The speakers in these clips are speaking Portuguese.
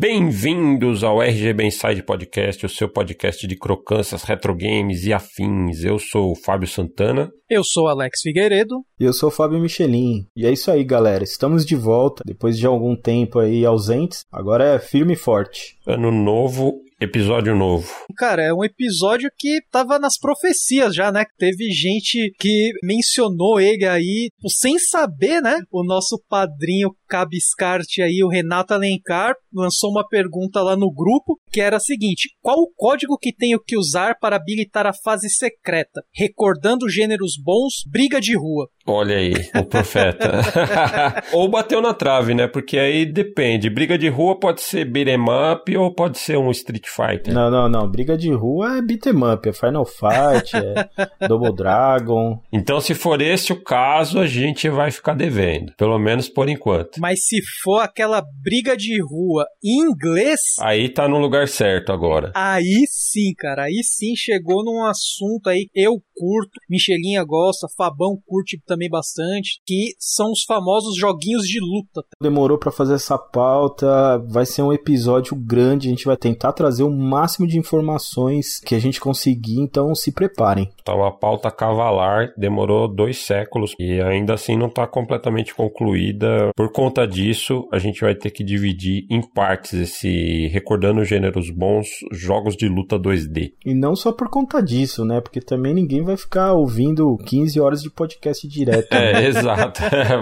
Bem-vindos ao RGB Inside Podcast, o seu podcast de crocâncias, retrogames e afins. Eu sou o Fábio Santana. Eu sou Alex Figueiredo. E eu sou o Fábio Michelin. E é isso aí, galera. Estamos de volta, depois de algum tempo aí ausentes. Agora é firme e forte. Ano novo episódio novo. Cara, é um episódio que tava nas profecias já, né? Teve gente que mencionou ele aí, tipo, sem saber, né? O nosso padrinho Cabiscarte aí, o Renato Alencar, lançou uma pergunta lá no grupo, que era a seguinte: qual o código que tenho que usar para habilitar a fase secreta? Recordando gêneros bons, briga de rua. Olha aí, o profeta. ou bateu na trave, né? Porque aí depende. Briga de rua pode ser beat'em up ou pode ser um Street Fighter. Não, não, não. Briga de rua é beat'em up, é Final Fight, é Double Dragon. Então, se for esse o caso, a gente vai ficar devendo. Pelo menos por enquanto. Mas se for aquela briga de rua em inglês. Aí tá no lugar certo agora. Aí sim, cara. Aí sim chegou num assunto aí. Eu curto, Michelinha gosta, Fabão curte também bastante, que são os famosos joguinhos de luta. Demorou para fazer essa pauta, vai ser um episódio grande, a gente vai tentar trazer o máximo de informações que a gente conseguir, então se preparem. Tá uma pauta cavalar, demorou dois séculos e ainda assim não tá completamente concluída. Por conta disso, a gente vai ter que dividir em partes esse recordando gêneros bons, jogos de luta 2D. E não só por conta disso, né? Porque também ninguém vai ficar ouvindo 15 horas de podcast direto. Né? É, exato.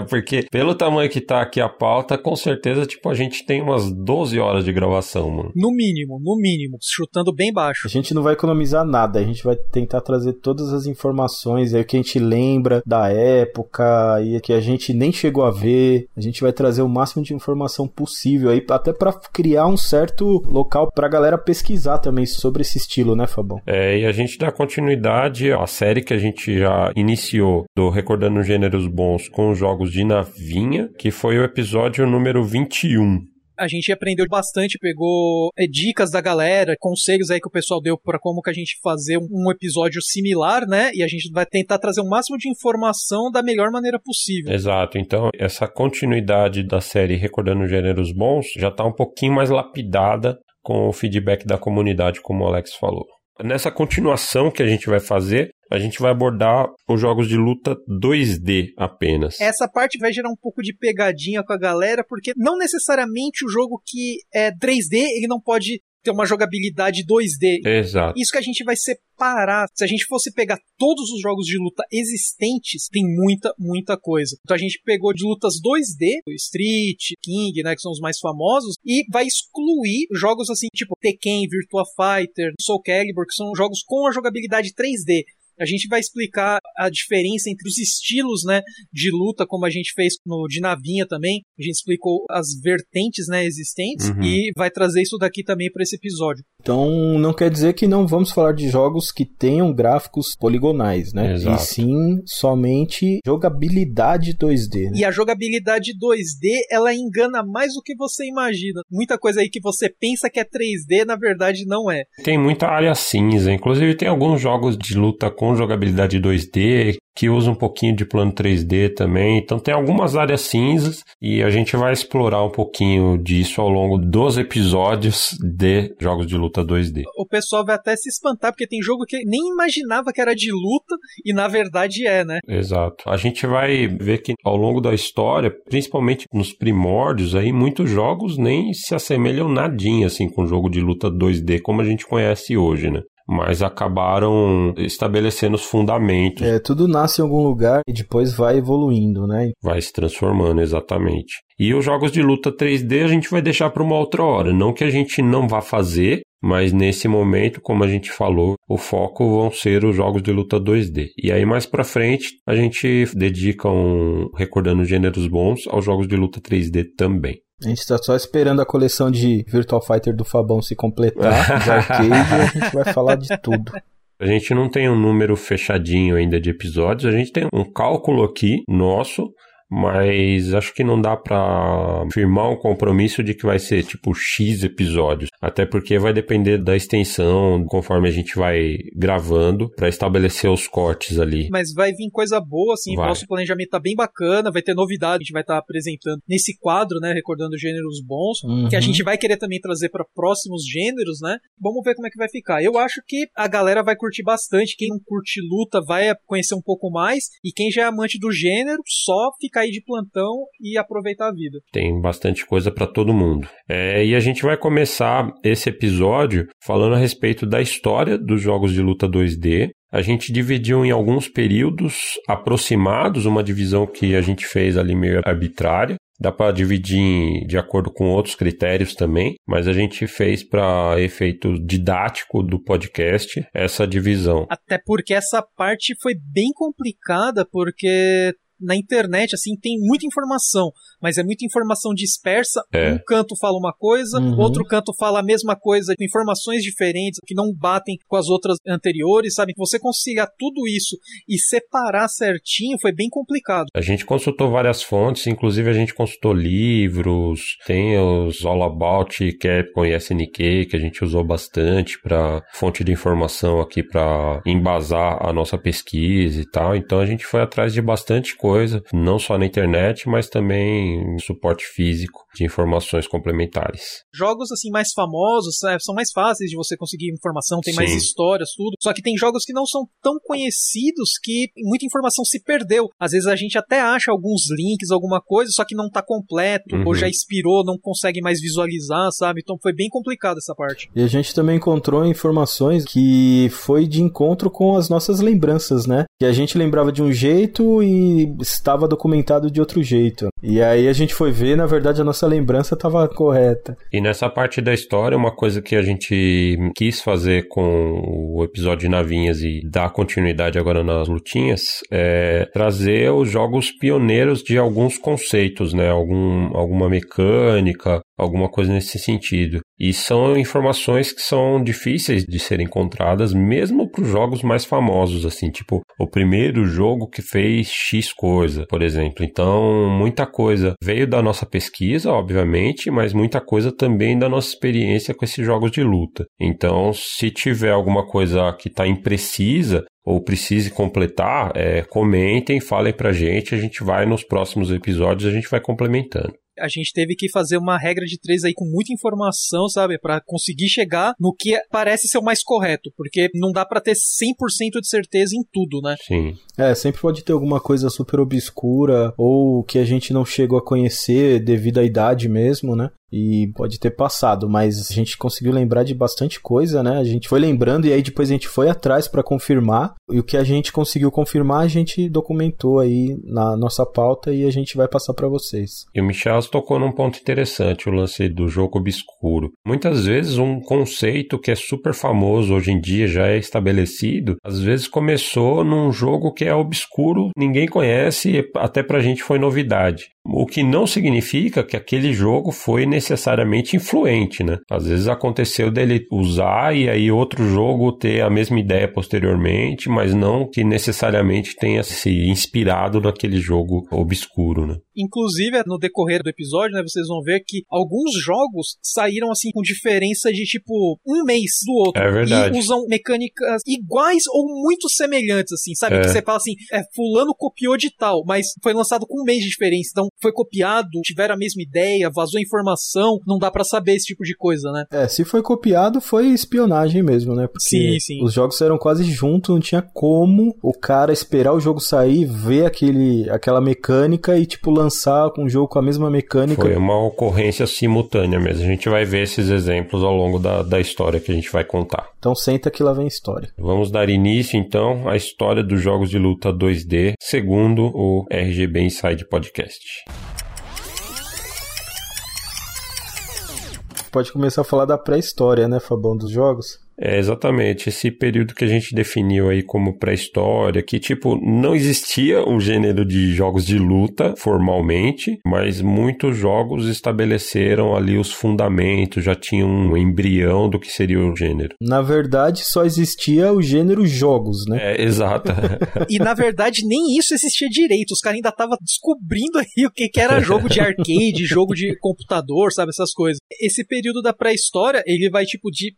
Porque pelo tamanho que tá aqui a pauta, com certeza, tipo, a gente tem umas 12 horas de gravação, mano. No mínimo, no mínimo, chutando bem baixo. A gente não vai economizar nada, a gente vai tentar trazer todas as informações aí que a gente lembra da época e que a gente nem chegou a ver. A gente vai trazer o máximo de informação possível aí, até para criar um certo local pra galera pesquisar também sobre esse estilo, né, Fabão? É, e a gente dá continuidade à série que a gente já iniciou do Recordando Gêneros Bons com os jogos de navinha, que foi o episódio número 21 a gente aprendeu bastante, pegou é, dicas da galera, conselhos aí que o pessoal deu para como que a gente fazer um, episódio similar, né? E a gente vai tentar trazer o máximo de informação da melhor maneira possível. Exato. Então, essa continuidade da série Recordando Gêneros Bons já tá um pouquinho mais lapidada com o feedback da comunidade, como o Alex falou. Nessa continuação que a gente vai fazer, a gente vai abordar os jogos de luta 2D apenas. Essa parte vai gerar um pouco de pegadinha com a galera, porque não necessariamente o jogo que é 3D, ele não pode ter uma jogabilidade 2D. Exato. Isso que a gente vai separar. Se a gente fosse pegar todos os jogos de luta existentes, tem muita, muita coisa. Então a gente pegou de lutas 2D, Street, King, né, que são os mais famosos, e vai excluir jogos assim, tipo Tekken, Virtua Fighter, Soul Calibur, que são jogos com a jogabilidade 3D. A gente vai explicar a diferença entre os estilos, né, de luta, como a gente fez no de Navinha também. A gente explicou as vertentes, né, existentes uhum. e vai trazer isso daqui também para esse episódio. Então, não quer dizer que não vamos falar de jogos que tenham gráficos poligonais, né? Exato. E sim somente jogabilidade 2D. Né? E a jogabilidade 2D, ela engana mais do que você imagina. Muita coisa aí que você pensa que é 3D, na verdade não é. Tem muita área cinza, inclusive tem alguns jogos de luta com com jogabilidade 2D, que usa um pouquinho de plano 3D também. Então tem algumas áreas cinzas e a gente vai explorar um pouquinho disso ao longo dos episódios de jogos de luta 2D. O pessoal vai até se espantar porque tem jogo que nem imaginava que era de luta e na verdade é, né? Exato. A gente vai ver que ao longo da história, principalmente nos primórdios aí, muitos jogos nem se assemelham nadinha assim com jogo de luta 2D como a gente conhece hoje, né? Mas acabaram estabelecendo os fundamentos. É, tudo nasce em algum lugar e depois vai evoluindo, né? Vai se transformando, exatamente. E os jogos de luta 3D a gente vai deixar para uma outra hora. Não que a gente não vá fazer, mas nesse momento, como a gente falou, o foco vão ser os jogos de luta 2D. E aí mais para frente a gente dedica um recordando gêneros bons aos jogos de luta 3D também. A gente tá só esperando a coleção de Virtual Fighter do Fabão se completar, de arcade, e a gente vai falar de tudo. A gente não tem um número fechadinho ainda de episódios, a gente tem um cálculo aqui nosso mas acho que não dá para firmar um compromisso de que vai ser tipo X episódios, até porque vai depender da extensão conforme a gente vai gravando para estabelecer os cortes ali. Mas vai vir coisa boa, assim, vai. nosso planejamento tá bem bacana, vai ter novidade, a gente vai estar tá apresentando nesse quadro, né, recordando gêneros bons, uhum. que a gente vai querer também trazer para próximos gêneros, né? Vamos ver como é que vai ficar. Eu acho que a galera vai curtir bastante, quem não curte luta vai conhecer um pouco mais, e quem já é amante do gênero, só ficar aí de plantão e aproveitar a vida. Tem bastante coisa para todo mundo. É, e a gente vai começar esse episódio falando a respeito da história dos jogos de luta 2D, a gente dividiu em alguns períodos aproximados, uma divisão que a gente fez ali meio arbitrária. Dá para dividir de acordo com outros critérios também, mas a gente fez para efeito didático do podcast essa divisão. Até porque essa parte foi bem complicada, porque na internet, assim, tem muita informação, mas é muita informação dispersa. É. Um canto fala uma coisa, uhum. outro canto fala a mesma coisa, com informações diferentes, que não batem com as outras anteriores, sabe? Que você consiga tudo isso e separar certinho foi bem complicado. A gente consultou várias fontes, inclusive a gente consultou livros, tem os All About Capcom e SNK, que a gente usou bastante para fonte de informação aqui para embasar a nossa pesquisa e tal. Então a gente foi atrás de bastante coisa coisa, não só na internet, mas também suporte físico de informações complementares. Jogos assim mais famosos é, são mais fáceis de você conseguir informação, tem Sim. mais histórias, tudo. Só que tem jogos que não são tão conhecidos que muita informação se perdeu. Às vezes a gente até acha alguns links, alguma coisa, só que não tá completo, uhum. ou já expirou, não consegue mais visualizar, sabe? Então foi bem complicado essa parte. E a gente também encontrou informações que foi de encontro com as nossas lembranças, né? Que a gente lembrava de um jeito e estava documentado de outro jeito. E aí a gente foi ver, na verdade, a nossa lembrança estava correta. E nessa parte da história, uma coisa que a gente quis fazer com o episódio de Navinhas e dar continuidade agora nas lutinhas é trazer os jogos pioneiros de alguns conceitos, né? Algum, alguma mecânica, alguma coisa nesse sentido. E são informações que são difíceis de serem encontradas, mesmo para os jogos mais famosos, assim, tipo o primeiro jogo que fez X coisa, por exemplo. Então, muita coisa veio da nossa pesquisa, obviamente, mas muita coisa também da nossa experiência com esses jogos de luta. Então, se tiver alguma coisa que está imprecisa, ou precise completar, é, comentem, falem pra gente, a gente vai nos próximos episódios, a gente vai complementando a gente teve que fazer uma regra de três aí com muita informação, sabe? para conseguir chegar no que parece ser o mais correto, porque não dá para ter 100% de certeza em tudo, né? Sim. É, sempre pode ter alguma coisa super obscura ou que a gente não chegou a conhecer devido à idade mesmo, né? E pode ter passado, mas a gente conseguiu lembrar de bastante coisa, né? A gente foi lembrando e aí depois a gente foi atrás para confirmar e o que a gente conseguiu confirmar a gente documentou aí na nossa pauta e a gente vai passar para vocês. E o Michel tocou num ponto interessante, o lance do jogo obscuro. Muitas vezes um conceito que é super famoso hoje em dia já é estabelecido, às vezes começou num jogo que é obscuro, ninguém conhece, até pra gente foi novidade. O que não significa que aquele jogo foi necessariamente influente, né? Às vezes aconteceu dele usar e aí outro jogo ter a mesma ideia posteriormente, mas não que necessariamente tenha se inspirado naquele jogo obscuro, né? Inclusive, no decorrer do episódio, né, vocês vão ver que alguns jogos saíram assim com diferença de tipo um mês do outro. É verdade. E usam mecânicas iguais ou muito semelhantes, assim, sabe? É. Que você fala assim, é, fulano copiou de tal, mas foi lançado com um mês de diferença. Então, foi copiado, tiveram a mesma ideia, vazou informação, não dá para saber esse tipo de coisa, né? É, se foi copiado, foi espionagem mesmo, né? Porque sim, sim. os jogos eram quase juntos, não tinha como o cara esperar o jogo sair, ver aquele, aquela mecânica e, tipo, lançar um jogo com a mesma mecânica. Foi uma ocorrência simultânea mesmo. A gente vai ver esses exemplos ao longo da, da história que a gente vai contar. Então senta que lá vem história. Vamos dar início, então, à história dos jogos de luta 2D, segundo o RGB Inside Podcast. Pode começar a falar da pré-história, né, Fabão, dos jogos? É exatamente esse período que a gente definiu aí como pré-história, que tipo não existia um gênero de jogos de luta formalmente, mas muitos jogos estabeleceram ali os fundamentos, já tinham um embrião do que seria o gênero. Na verdade, só existia o gênero jogos, né? É, exato. e na verdade nem isso existia direito, os caras ainda estavam descobrindo aí o que, que era jogo de arcade, jogo de computador, sabe essas coisas. Esse período da pré-história, ele vai tipo de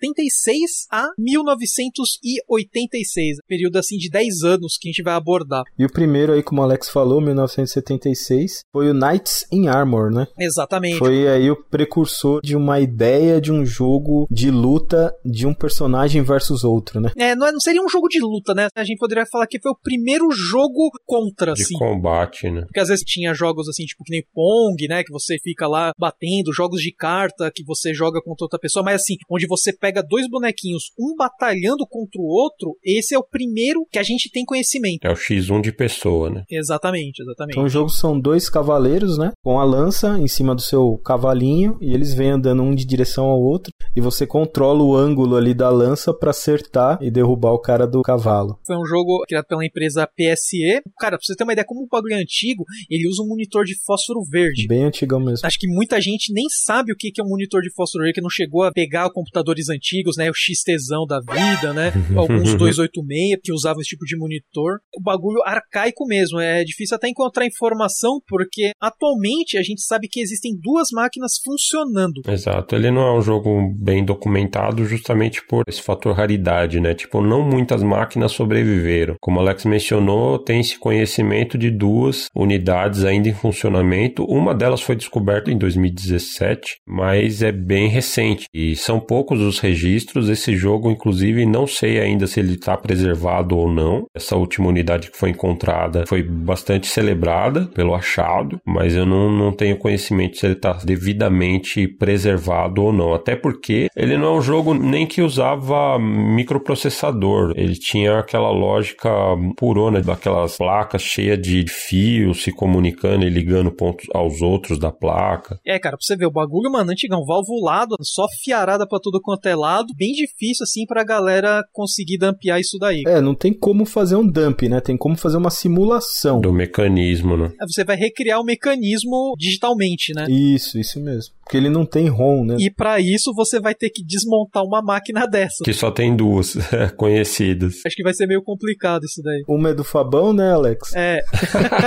1976 a 1986, período assim de 10 anos que a gente vai abordar. E o primeiro aí, como o Alex falou, 1976, foi o Knights in Armor, né? Exatamente. Foi aí o precursor de uma ideia de um jogo de luta de um personagem versus outro, né? É, não, é, não seria um jogo de luta, né? A gente poderia falar que foi o primeiro jogo contra, de assim. combate, né? Porque às vezes tinha jogos assim, tipo que nem Pong, né? Que você fica lá batendo, jogos de carta que você joga contra outra pessoa, mas assim, onde você pega dois bonequinhos, um batalhando contra o outro, esse é o primeiro que a gente tem conhecimento. É o X1 de pessoa, né? Exatamente, exatamente. Então o jogo são dois cavaleiros, né? Com a lança em cima do seu cavalinho e eles vêm andando um de direção ao outro e você controla o ângulo ali da lança para acertar e derrubar o cara do cavalo. Foi um jogo criado pela empresa PSE. Cara, pra você ter uma ideia como o bagulho é antigo, ele usa um monitor de fósforo verde. Bem antigão mesmo. Acho que muita gente nem sabe o que é um monitor de fósforo verde, que não chegou a pegar computadores antigos, né? O XTzão da vida, né? Alguns 286 que usavam esse tipo de monitor. O bagulho arcaico mesmo. É difícil até encontrar informação, porque atualmente a gente sabe que existem duas máquinas funcionando. Exato. Ele não é um jogo bem documentado justamente por esse fator raridade, né? Tipo, não muitas máquinas sobreviveram. Como o Alex mencionou, tem esse conhecimento de duas unidades ainda em funcionamento. Uma delas foi descoberta em 2017, mas é bem recente e são poucos os registros. Esse jogo, inclusive, não sei ainda se ele está preservado ou não. Essa última unidade que foi encontrada foi bastante celebrada pelo achado, mas eu não, não tenho conhecimento se ele está devidamente preservado ou não. Até porque ele não é um jogo nem que usava microprocessador. Ele tinha aquela lógica purona daquelas placas cheias de fios se comunicando e ligando pontos aos outros da placa. É, cara, pra você ver, o bagulho, mano, antigão, valvulado, só fiarada pra tudo quanto é lado, bem difícil, assim, pra galera conseguir dampear isso daí. É, não tem como fazer um dump, né? Tem como fazer uma simulação. Do mecanismo, né? Você vai recriar o mecanismo digitalmente, né? Isso, isso mesmo. Porque ele não tem ROM, né? E para isso você vai ter que desmontar uma máquina dessa. Que só tem duas conhecidas. Acho que vai ser meio complicado isso daí. Uma é do Fabão, né, Alex? É.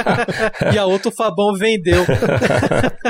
e a outra o Fabão vendeu.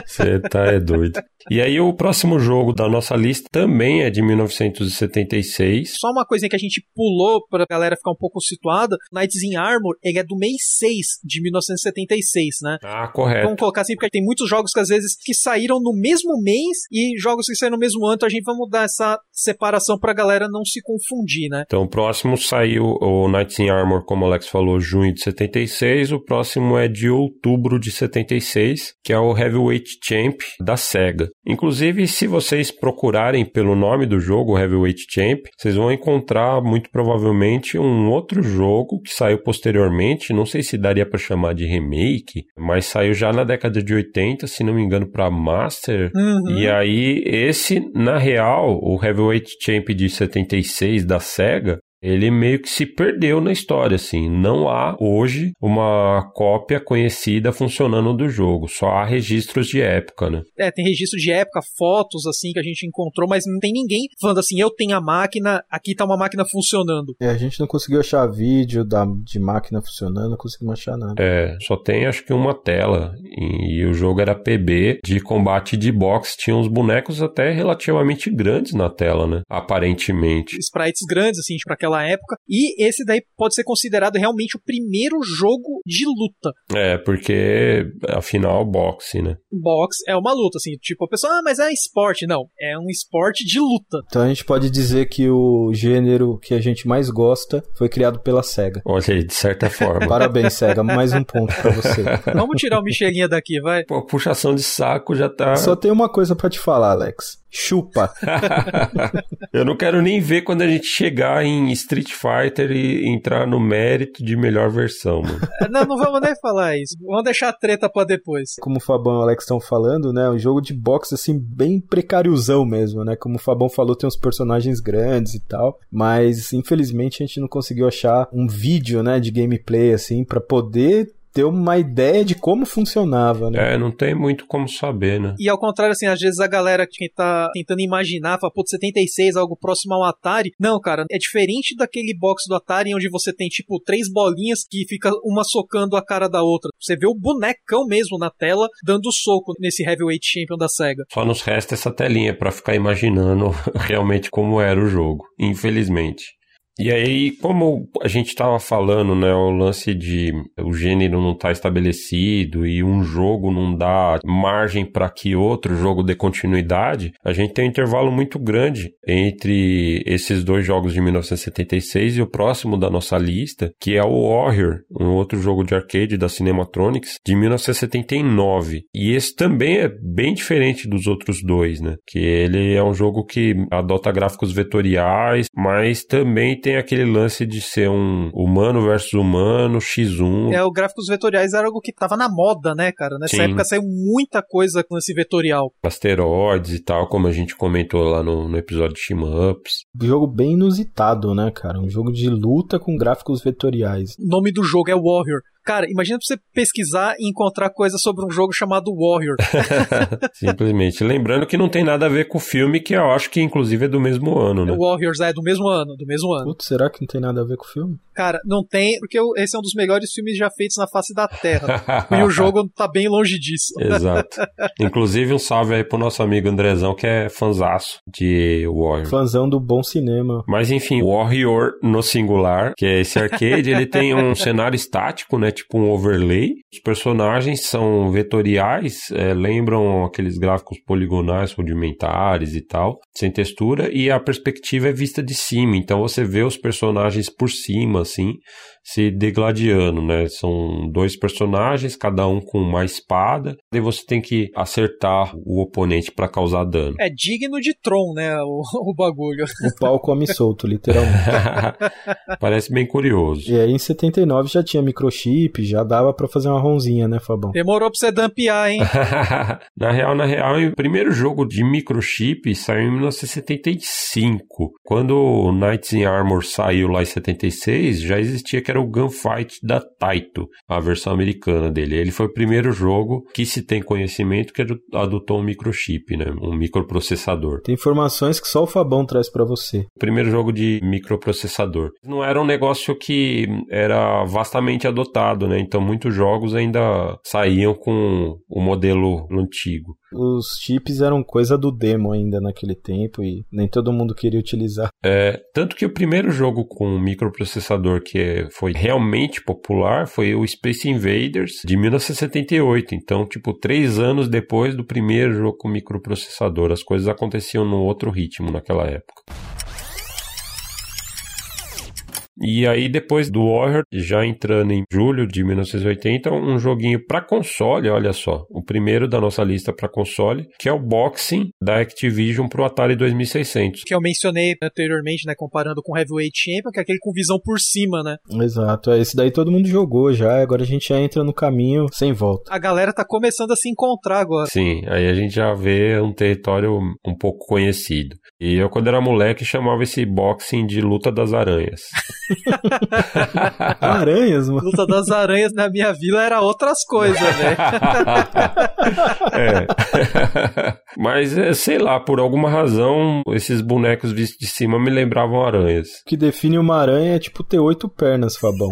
Você tá é doido. E aí o próximo jogo da nossa lista também é de 1976. Só uma coisinha que a gente pulou pra galera ficar um pouco situada. Knights in Armor, ele é do mês 6 de 1976, né? Ah, correto. Vamos colocar assim, porque tem muitos jogos que às vezes que saíram no mesmo mês e jogos que saíram no mesmo ano, então a gente vai mudar essa separação pra galera não se confundir, né? Então o próximo saiu o Knights in Armor, como o Alex falou, junho de 76. O próximo é de outubro de 76, que é o Heavyweight Champ da SEGA. Inclusive, se vocês procurarem pelo nome do jogo, Heavyweight Champ, vocês vão encontrar muito provavelmente um outro jogo que saiu posteriormente. Não sei se daria para chamar de remake, mas saiu já na década de 80, se não me engano, para Master. Uhum. E aí, esse, na real, o Heavyweight Champ de 76 da SEGA, ele meio que se perdeu na história, assim. Não há hoje uma cópia conhecida funcionando do jogo. Só há registros de época, né? É, tem registro de época, fotos, assim, que a gente encontrou, mas não tem ninguém falando assim, eu tenho a máquina, aqui tá uma máquina funcionando. É, a gente não conseguiu achar vídeo da, de máquina funcionando, não conseguimos achar nada. É, só tem acho que uma tela. E, e o jogo era PB de combate de boxe. Tinha uns bonecos até relativamente grandes na tela, né? Aparentemente. Sprites grandes, assim, pra aquela época. E esse daí pode ser considerado realmente o primeiro jogo de luta. É, porque afinal, boxe, né? Boxe é uma luta, assim, tipo, a pessoa, ah, mas é esporte. Não, é um esporte de luta. Então a gente pode dizer que o gênero que a gente mais gosta foi criado pela SEGA. Olha aí, de certa forma. Parabéns, SEGA, mais um ponto pra você. Vamos tirar o Michelinha daqui, vai. Pô, puxação de saco já tá. Só tem uma coisa para te falar, Alex. Chupa. eu não quero nem ver quando a gente chegar em Street Fighter e entrar no mérito de melhor versão, mano. Não, não vamos nem falar isso. Vamos deixar a treta pra depois. Como o Fabão e o Alex estão falando, né? Um jogo de boxe, assim, bem precáriozão mesmo, né? Como o Fabão falou, tem uns personagens grandes e tal. Mas, infelizmente, a gente não conseguiu achar um vídeo, né? De gameplay, assim, para poder ter uma ideia de como funcionava, né? É, não tem muito como saber, né? E ao contrário, assim, às vezes a galera que tá tentando imaginar, fala, pô, 76, algo próximo ao Atari. Não, cara, é diferente daquele box do Atari onde você tem, tipo, três bolinhas que fica uma socando a cara da outra. Você vê o bonecão mesmo na tela dando soco nesse Heavyweight Champion da SEGA. Só nos resta essa telinha para ficar imaginando realmente como era o jogo, infelizmente. E aí, como a gente estava falando, né, o lance de o gênero não estar tá estabelecido e um jogo não dá margem para que outro jogo dê continuidade, a gente tem um intervalo muito grande entre esses dois jogos de 1976 e o próximo da nossa lista, que é o Warrior, um outro jogo de arcade da Cinematronics de 1979. E esse também é bem diferente dos outros dois, né? Que ele é um jogo que adota gráficos vetoriais, mas também tem tem aquele lance de ser um humano versus humano, X1. É, o gráficos vetoriais era algo que tava na moda, né, cara? Nessa Sim. época saiu muita coisa com esse vetorial. Asteroides e tal, como a gente comentou lá no, no episódio de Ups. Um jogo bem inusitado, né, cara? Um jogo de luta com gráficos vetoriais. O nome do jogo é Warrior. Cara, imagina pra você pesquisar e encontrar coisa sobre um jogo chamado Warrior. Simplesmente. Lembrando que não tem nada a ver com o filme, que eu acho que inclusive é do mesmo ano, né? O Warriors é do mesmo ano, do mesmo ano. Putz, será que não tem nada a ver com o filme? Cara, não tem, porque esse é um dos melhores filmes já feitos na face da Terra. e o jogo tá bem longe disso. Exato. Inclusive, um salve aí pro nosso amigo Andrezão, que é fanzaço de Warrior. Fanzão do bom cinema. Mas enfim, Warrior no singular, que é esse arcade, ele tem um cenário estático, né? Tipo um overlay. Os personagens são vetoriais, é, lembram aqueles gráficos poligonais rudimentares e tal, sem textura, e a perspectiva é vista de cima, então você vê os personagens por cima, assim, se degladiando, né? São dois personagens, cada um com uma espada, e você tem que acertar o oponente para causar dano. É digno de Tron, né? O, o bagulho. O pau come solto, literalmente. Parece bem curioso. E aí em 79 já tinha microchip, já dava para fazer uma ronzinha, né, Fabão? Demorou pra você dampear, hein? na real, na real, o primeiro jogo de microchip saiu em 1975. Quando o Knights in Armor saiu lá em 76, já existia que era o Gunfight da Taito, a versão americana dele. Ele foi o primeiro jogo que se tem conhecimento que adotou um microchip, né? Um microprocessador. Tem informações que só o Fabão traz para você. O primeiro jogo de microprocessador. Não era um negócio que era vastamente adotado, né? Então muitos jogos ainda saíam com o modelo antigo. Os chips eram coisa do demo ainda naquele tempo e nem todo mundo queria utilizar. É, tanto que o primeiro jogo com microprocessador que foi realmente popular foi o Space Invaders de 1978. Então, tipo, três anos depois do primeiro jogo com microprocessador, as coisas aconteciam num outro ritmo naquela época. E aí, depois do Warrior, já entrando em julho de 1980, um joguinho para console, olha só, o primeiro da nossa lista para console, que é o Boxing da Activision pro Atari 2600. Que eu mencionei anteriormente, né, comparando com Heavyweight Champion, que é aquele com visão por cima, né? Exato, esse daí todo mundo jogou já, agora a gente já entra no caminho sem volta. A galera tá começando a se encontrar agora. Sim, aí a gente já vê um território um pouco conhecido. E eu, quando era moleque, chamava esse boxing de luta das aranhas. aranhas, mano. Luta das aranhas na minha vila era outras coisas, velho. é. Mas, é, sei lá, por alguma razão, esses bonecos vistos de cima me lembravam aranhas. O que define uma aranha é tipo ter oito pernas, Fabão.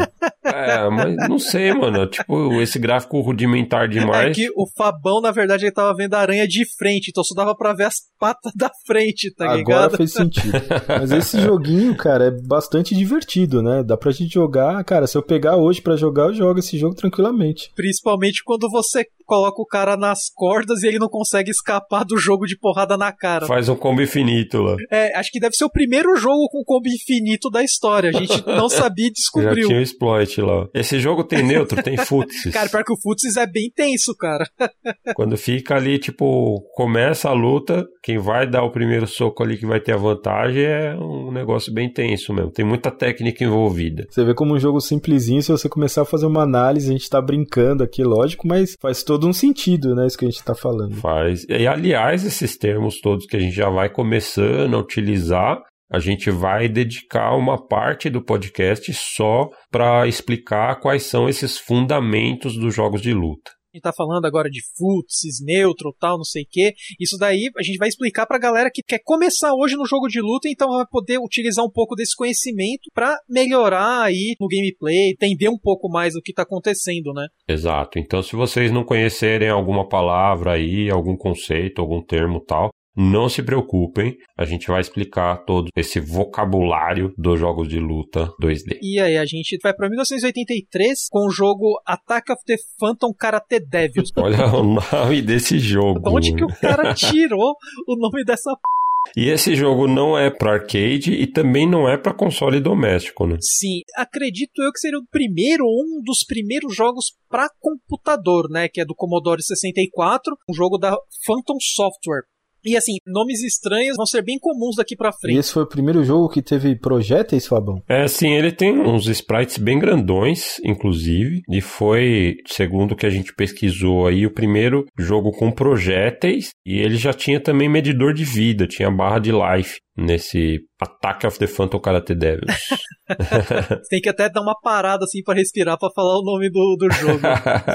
É, mas não sei, mano. Tipo, esse gráfico rudimentar demais. É que o Fabão, na verdade, ele tava vendo a aranha de frente, então só dava pra ver as patas da frente, tá Agora ligado? Agora fez sentido. Mas esse joguinho, cara, é bastante divertido, né? Dá pra gente jogar. Cara, se eu pegar hoje para jogar, eu jogo esse jogo tranquilamente. Principalmente quando você coloca o cara nas cordas e ele não consegue escapar do jogo de porrada na cara. Faz um combo infinito lá. É, acho que deve ser o primeiro jogo com combo infinito da história. A gente não sabia e descobriu. Já tinha um exploit lá. Esse jogo tem neutro, tem futsis. Cara, pior que o futsis é bem tenso, cara. Quando fica ali, tipo, começa a luta, quem vai dar o primeiro soco ali que vai ter a vantagem é um negócio bem tenso mesmo. Tem muita técnica envolvida. Você vê como um jogo simplesinho, se você começar a fazer uma análise, a gente tá brincando aqui, lógico, mas faz todo um sentido, né, isso que a gente tá falando. Faz. E aliás, esses termos todos que a gente já vai começando a utilizar, a gente vai dedicar uma parte do podcast só para explicar quais são esses fundamentos dos jogos de luta gente tá falando agora de futsis, neutro, tal, não sei o que. Isso daí a gente vai explicar pra galera que quer começar hoje no jogo de luta, então vai poder utilizar um pouco desse conhecimento para melhorar aí no gameplay, entender um pouco mais o que tá acontecendo, né? Exato. Então, se vocês não conhecerem alguma palavra aí, algum conceito, algum termo tal, não se preocupem, a gente vai explicar todo esse vocabulário dos jogos de luta 2D. E aí, a gente vai para 1983 com o jogo Attack of the Phantom Karate Devils. Olha o nome desse jogo. De onde que o cara tirou o nome dessa p... E esse jogo não é para arcade e também não é para console doméstico, né? Sim, acredito eu que seria o primeiro ou um dos primeiros jogos para computador, né, que é do Commodore 64, um jogo da Phantom Software. E assim, nomes estranhos vão ser bem comuns daqui pra frente. E esse foi o primeiro jogo que teve projéteis, Fabão? É, sim, ele tem uns sprites bem grandões, inclusive, e foi, segundo o que a gente pesquisou aí, o primeiro jogo com projéteis, e ele já tinha também medidor de vida, tinha barra de life nesse Attack of the Phantom Karate Devils. você tem que até dar uma parada assim para respirar para falar o nome do, do jogo.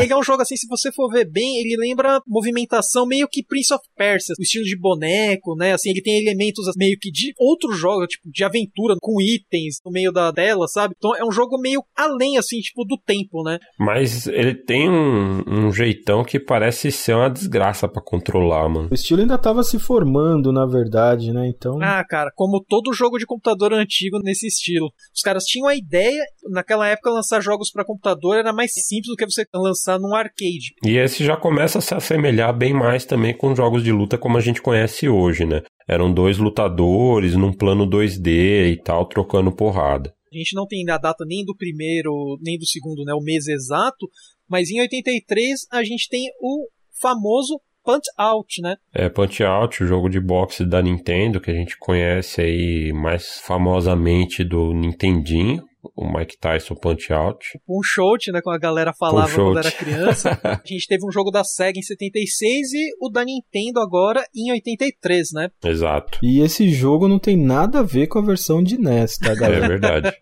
ele é um jogo assim, se você for ver bem, ele lembra movimentação meio que Prince of Persia, o estilo de boneco, né? Assim, ele tem elementos meio que de outro jogo, tipo de aventura com itens no meio da dela, sabe? Então é um jogo meio além assim, tipo do tempo, né? Mas ele tem um, um jeitão que parece ser uma desgraça para controlar, mano. O estilo ainda tava se formando, na verdade, né? Então Ah, cara, como todo jogo de computador antigo nesse estilo. Os caras tinham a ideia, naquela época lançar jogos para computador era mais simples do que você lançar num arcade. E esse já começa a se assemelhar bem mais também com jogos de luta como a gente conhece hoje, né? Eram dois lutadores num plano 2D e tal, trocando porrada. A gente não tem a data nem do primeiro, nem do segundo, né, o mês exato, mas em 83 a gente tem o famoso Punch Out, né? É, Punch Out, o jogo de boxe da Nintendo, que a gente conhece aí mais famosamente do Nintendinho o Mike Tyson Punch Out. Um shot, né, como a galera falava quando era criança. a gente teve um jogo da SEGA em 76 e o da Nintendo agora em 83, né? Exato. E esse jogo não tem nada a ver com a versão de NES, tá, galera? É verdade.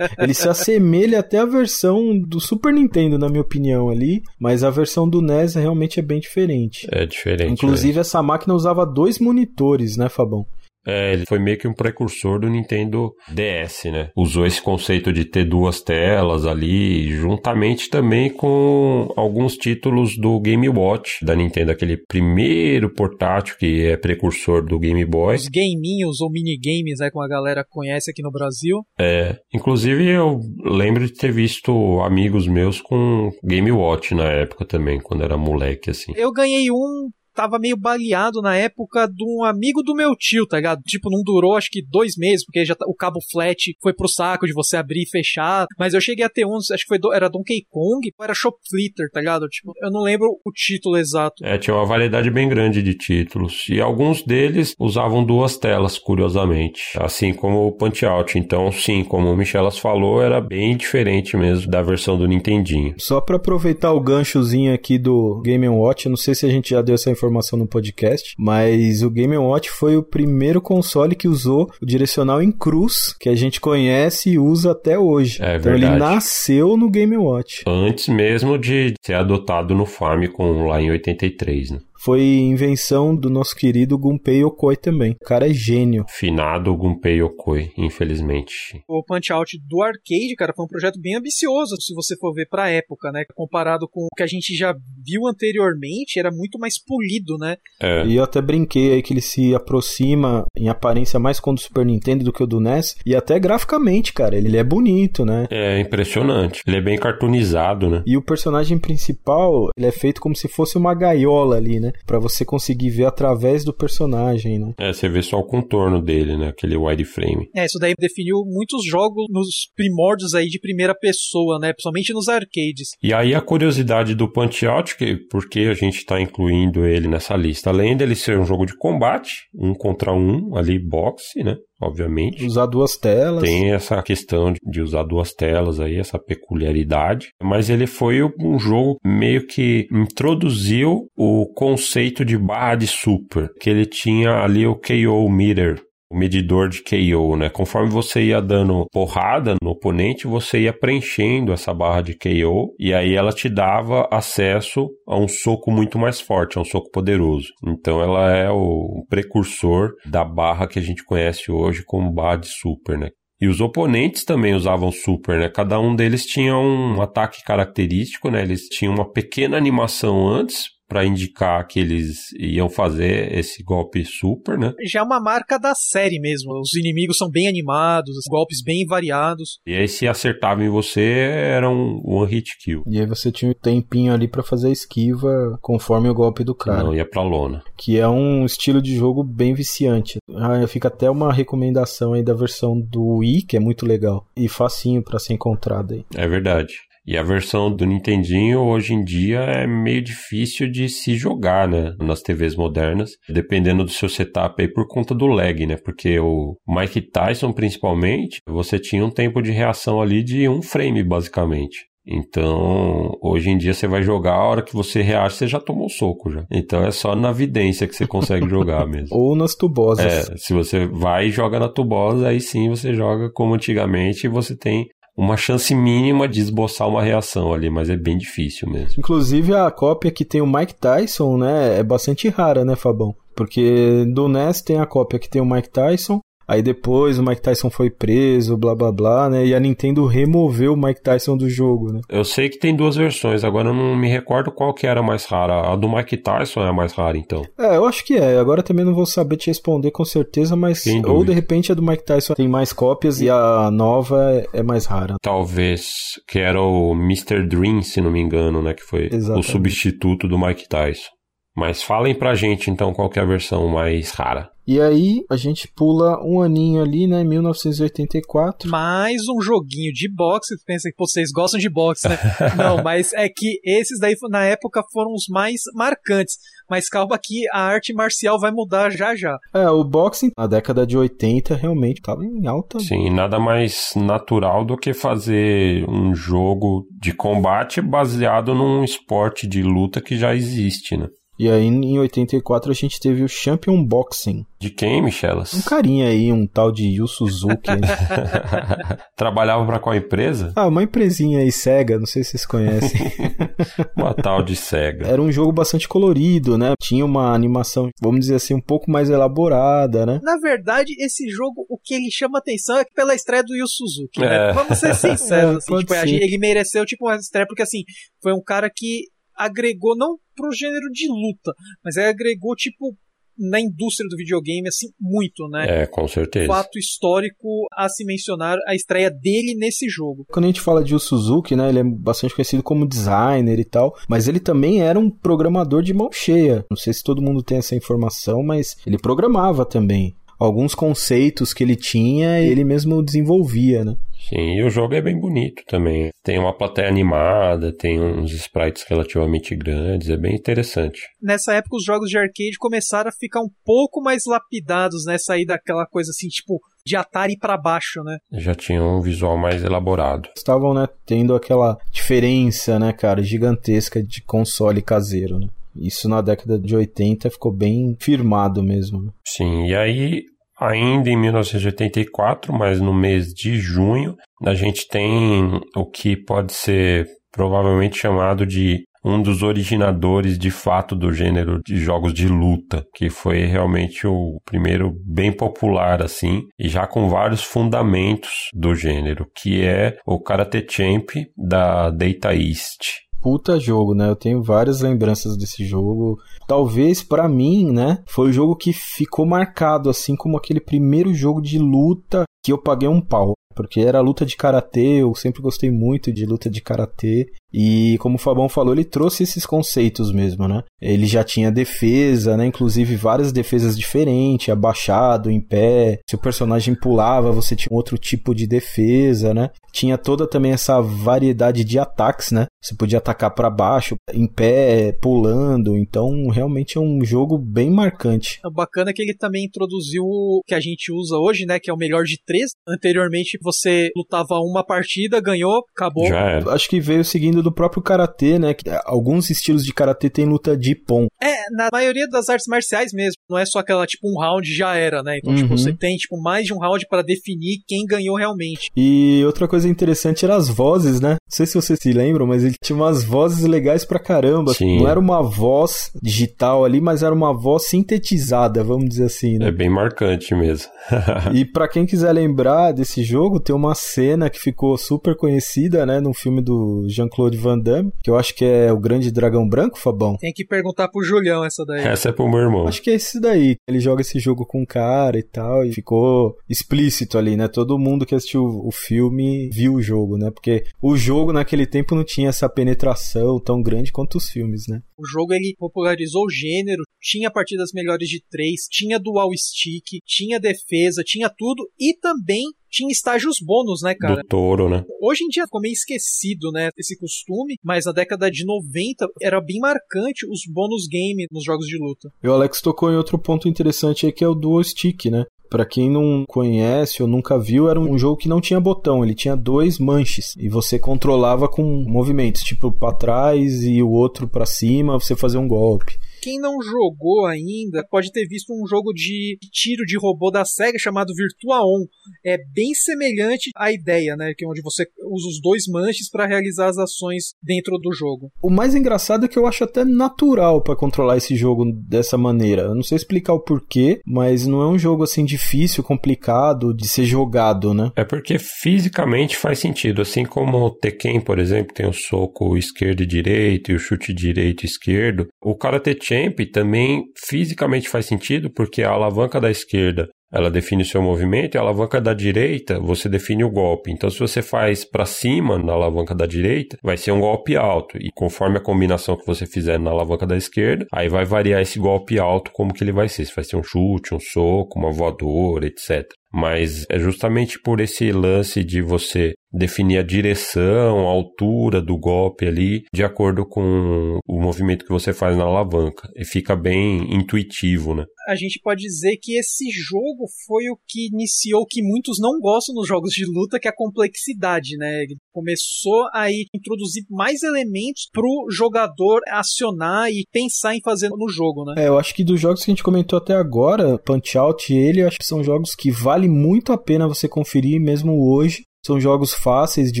Ele se assemelha até a versão do Super Nintendo, na minha opinião, ali, mas a versão do NES realmente é bem diferente. É diferente. Inclusive, né? essa máquina usava dois monitores, né, Fabão? É, ele foi meio que um precursor do Nintendo DS, né? Usou esse conceito de ter duas telas ali, juntamente também com alguns títulos do Game Watch da Nintendo, aquele primeiro portátil que é precursor do Game Boy. Os gaminhos ou minigames, né, como a galera conhece aqui no Brasil. É, inclusive eu lembro de ter visto amigos meus com Game Watch na época também, quando era moleque, assim. Eu ganhei um tava meio baleado na época de um amigo do meu tio, tá ligado? Tipo, não durou acho que dois meses, porque já tá, o cabo flat foi pro saco de você abrir e fechar. Mas eu cheguei a ter uns, acho que foi do, era Donkey Kong ou era Flitter, tá ligado? Tipo, eu não lembro o título exato. É, tinha uma variedade bem grande de títulos. E alguns deles usavam duas telas, curiosamente. Assim como o Punch Out. Então, sim, como o Michelas falou, era bem diferente mesmo da versão do Nintendinho. Só para aproveitar o ganchozinho aqui do Game Watch, não sei se a gente já deu essa informação informação no podcast, mas o Game Watch foi o primeiro console que usou o direcional em cruz, que a gente conhece e usa até hoje. É então verdade. ele nasceu no Game Watch. Antes mesmo de ser adotado no Famicom lá em 83, né? Foi invenção do nosso querido Gunpei Yokoi também. O cara é gênio. Finado Gunpei Yokoi, infelizmente. O Punch Out do arcade, cara, foi um projeto bem ambicioso, se você for ver pra época, né? Comparado com o que a gente já viu anteriormente, era muito mais polido, né? É. E eu até brinquei aí que ele se aproxima em aparência mais com o do Super Nintendo do que o do NES, e até graficamente, cara, ele é bonito, né? É impressionante. Ele é bem cartoonizado, né? E o personagem principal, ele é feito como se fosse uma gaiola ali, né? Para você conseguir ver através do personagem, né? É, você vê só o contorno dele, né? Aquele wireframe. É, isso daí definiu muitos jogos nos primórdios aí de primeira pessoa, né? Principalmente nos arcades. E aí a curiosidade do Punch-Out, que porque a gente está incluindo ele nessa lista, além dele ser um jogo de combate, um contra um, ali boxe, né? Obviamente. Usar duas telas. Tem essa questão de usar duas telas aí, essa peculiaridade. Mas ele foi um jogo meio que introduziu o conceito de barra de super, que ele tinha ali o KO meter, o medidor de KO, né? Conforme você ia dando porrada no oponente, você ia preenchendo essa barra de KO e aí ela te dava acesso a um soco muito mais forte, a um soco poderoso. Então ela é o precursor da barra que a gente conhece hoje como barra de super, né? E os oponentes também usavam super, né? Cada um deles tinha um ataque característico, né? Eles tinham uma pequena animação antes para indicar que eles iam fazer esse golpe super, né? Já é uma marca da série mesmo. Os inimigos são bem animados, os golpes bem variados. E aí se acertava em você era um one hit kill. E aí você tinha um tempinho ali para fazer a esquiva conforme o golpe do cara. Não ia pra lona. Que é um estilo de jogo bem viciante. Ah, fica até uma recomendação aí da versão do Wii, que é muito legal e facinho para ser encontrada aí. É verdade. E a versão do Nintendinho hoje em dia é meio difícil de se jogar, né? Nas TVs modernas, dependendo do seu setup aí por conta do lag, né? Porque o Mike Tyson, principalmente, você tinha um tempo de reação ali de um frame, basicamente. Então, hoje em dia você vai jogar, a hora que você reage, você já tomou soco já. Então é só na vidência que você consegue jogar mesmo. Ou nas tubosas. É, se você vai e joga na tubosa, aí sim você joga como antigamente e você tem uma chance mínima de esboçar uma reação ali, mas é bem difícil mesmo. Inclusive a cópia que tem o Mike Tyson, né, é bastante rara, né, Fabão? Porque do NES tem a cópia que tem o Mike Tyson Aí depois o Mike Tyson foi preso, blá blá blá, né? E a Nintendo removeu o Mike Tyson do jogo, né? Eu sei que tem duas versões, agora eu não me recordo qual que era a mais rara. A do Mike Tyson é a mais rara, então. É, eu acho que é. Agora também não vou saber te responder com certeza, mas. Ou de repente a do Mike Tyson tem mais cópias e a nova é mais rara. Talvez, que era o Mr. Dream, se não me engano, né? Que foi Exatamente. o substituto do Mike Tyson. Mas falem pra gente então qual que é a versão mais rara. E aí a gente pula um aninho ali, né? 1984. Mais um joguinho de boxe. Pensa que vocês gostam de boxe, né? Não, mas é que esses daí na época foram os mais marcantes. Mas calma que a arte marcial vai mudar já já. É, o boxing na década de 80 realmente estava em alta. Sim, nada mais natural do que fazer um jogo de combate baseado num esporte de luta que já existe, né? E aí em 84 a gente teve o Champion Boxing. De quem, Michelas? Um carinha aí, um tal de Yu Suzuki. Trabalhava para qual empresa? Ah, uma empresinha aí, Sega, não sei se vocês conhecem. uma tal de Sega. Era um jogo bastante colorido, né? Tinha uma animação, vamos dizer assim, um pouco mais elaborada, né? Na verdade, esse jogo, o que ele chama atenção é pela estreia do Yu Suzuki, né? É. Vamos ser sinceros, assim, tipo, ele mereceu tipo uma estreia porque assim, foi um cara que agregou não pro gênero de luta, mas aí agregou tipo na indústria do videogame, assim, muito, né? É, com certeza. Fato histórico a se mencionar a estreia dele nesse jogo. Quando a gente fala de o Suzuki, né, ele é bastante conhecido como designer e tal, mas ele também era um programador de mão cheia. Não sei se todo mundo tem essa informação, mas ele programava também alguns conceitos que ele tinha, ele mesmo desenvolvia, né? Sim, e o jogo é bem bonito também. Tem uma plateia animada, tem uns sprites relativamente grandes, é bem interessante. Nessa época, os jogos de arcade começaram a ficar um pouco mais lapidados, né? Sair daquela coisa assim, tipo, de Atari para baixo, né? Já tinha um visual mais elaborado. Estavam, né, tendo aquela diferença, né, cara, gigantesca de console caseiro, né? Isso na década de 80 ficou bem firmado mesmo. Né? Sim, e aí ainda em 1984, mas no mês de junho, a gente tem o que pode ser provavelmente chamado de um dos originadores de fato do gênero de jogos de luta, que foi realmente o primeiro bem popular assim, e já com vários fundamentos do gênero, que é o Karate Champ da Data East puta jogo, né? Eu tenho várias lembranças desse jogo. Talvez para mim, né, foi o jogo que ficou marcado assim como aquele primeiro jogo de luta que eu paguei um pau. Porque era luta de karatê, eu sempre gostei muito de luta de karatê. E como o Fabão falou, ele trouxe esses conceitos mesmo, né? Ele já tinha defesa, né? Inclusive várias defesas diferentes, abaixado, em pé. Se o personagem pulava, você tinha outro tipo de defesa, né? Tinha toda também essa variedade de ataques, né? Você podia atacar para baixo, em pé, pulando. Então, realmente é um jogo bem marcante. O bacana é que ele também introduziu o que a gente usa hoje, né? Que é o melhor de três. Anteriormente, você lutava uma partida, ganhou, acabou. Já era. Acho que veio seguindo do próprio karatê, né? Que alguns estilos de karatê tem luta de pon. É, na maioria das artes marciais mesmo. Não é só aquela, tipo, um round já era, né? Então, tipo, Uhum. você tem, tipo, mais de um round para definir quem ganhou realmente. E outra coisa interessante era as vozes, né? Não sei se vocês se lembram, mas ele tinha umas vozes legais pra caramba. Sim. Não era uma voz digital ali, mas era uma voz sintetizada, vamos dizer assim, né? É bem marcante mesmo. E pra quem quiser lembrar desse jogo, tem uma cena que ficou super conhecida, né, no filme do Jean-Claude Van Damme, que eu acho que é o Grande Dragão Branco, Fabão. Tem que perguntar pro Julião essa daí. Essa é pro meu irmão. Acho que é esse daí. Ele joga esse jogo com um cara e tal, e ficou explícito ali, né? Todo mundo que assistiu o filme viu o jogo, né? Porque o jogo naquele tempo não tinha essa penetração tão grande quanto os filmes, né? O jogo ele popularizou o gênero, tinha partidas melhores de três, tinha dual stick, tinha defesa, tinha tudo e também tinha estágios bônus, né, cara? Do touro, né? Hoje em dia ficou meio esquecido, né, esse costume, mas na década de 90 era bem marcante os bônus game nos jogos de luta. E o Alex tocou em outro ponto interessante aí que é o dual stick, né? Pra quem não conhece ou nunca viu, era um jogo que não tinha botão, ele tinha dois manches e você controlava com movimentos, tipo pra trás e o outro pra cima, você fazer um golpe. Quem não jogou ainda pode ter visto um jogo de tiro de robô da SEGA chamado Virtua On. É bem semelhante à ideia, né? Que é onde você usa os dois manches para realizar as ações dentro do jogo. O mais engraçado é que eu acho até natural pra controlar esse jogo dessa maneira. Eu não sei explicar o porquê, mas não é um jogo assim difícil, complicado de ser jogado, né? É porque fisicamente faz sentido. Assim como o Tekken, por exemplo, tem o soco esquerdo e direito e o chute direito e esquerdo. O Karate Champ também fisicamente faz sentido porque a alavanca da esquerda ela define o seu movimento e a alavanca da direita você define o golpe. Então, se você faz para cima na alavanca da direita, vai ser um golpe alto. E conforme a combinação que você fizer na alavanca da esquerda, aí vai variar esse golpe alto como que ele vai ser. Se vai ser um chute, um soco, uma voadora, etc. Mas é justamente por esse lance de você definir a direção, a altura do golpe ali, de acordo com o movimento que você faz na alavanca. E fica bem intuitivo, né? A gente pode dizer que esse jogo foi o que iniciou o que muitos não gostam nos jogos de luta, que é a complexidade, né? Começou a ir introduzir mais elementos pro jogador acionar e pensar em fazer no jogo, né? É, eu acho que dos jogos que a gente comentou até agora, Punch Out e ele, acho que são jogos que vale muito a pena você conferir mesmo hoje. São jogos fáceis de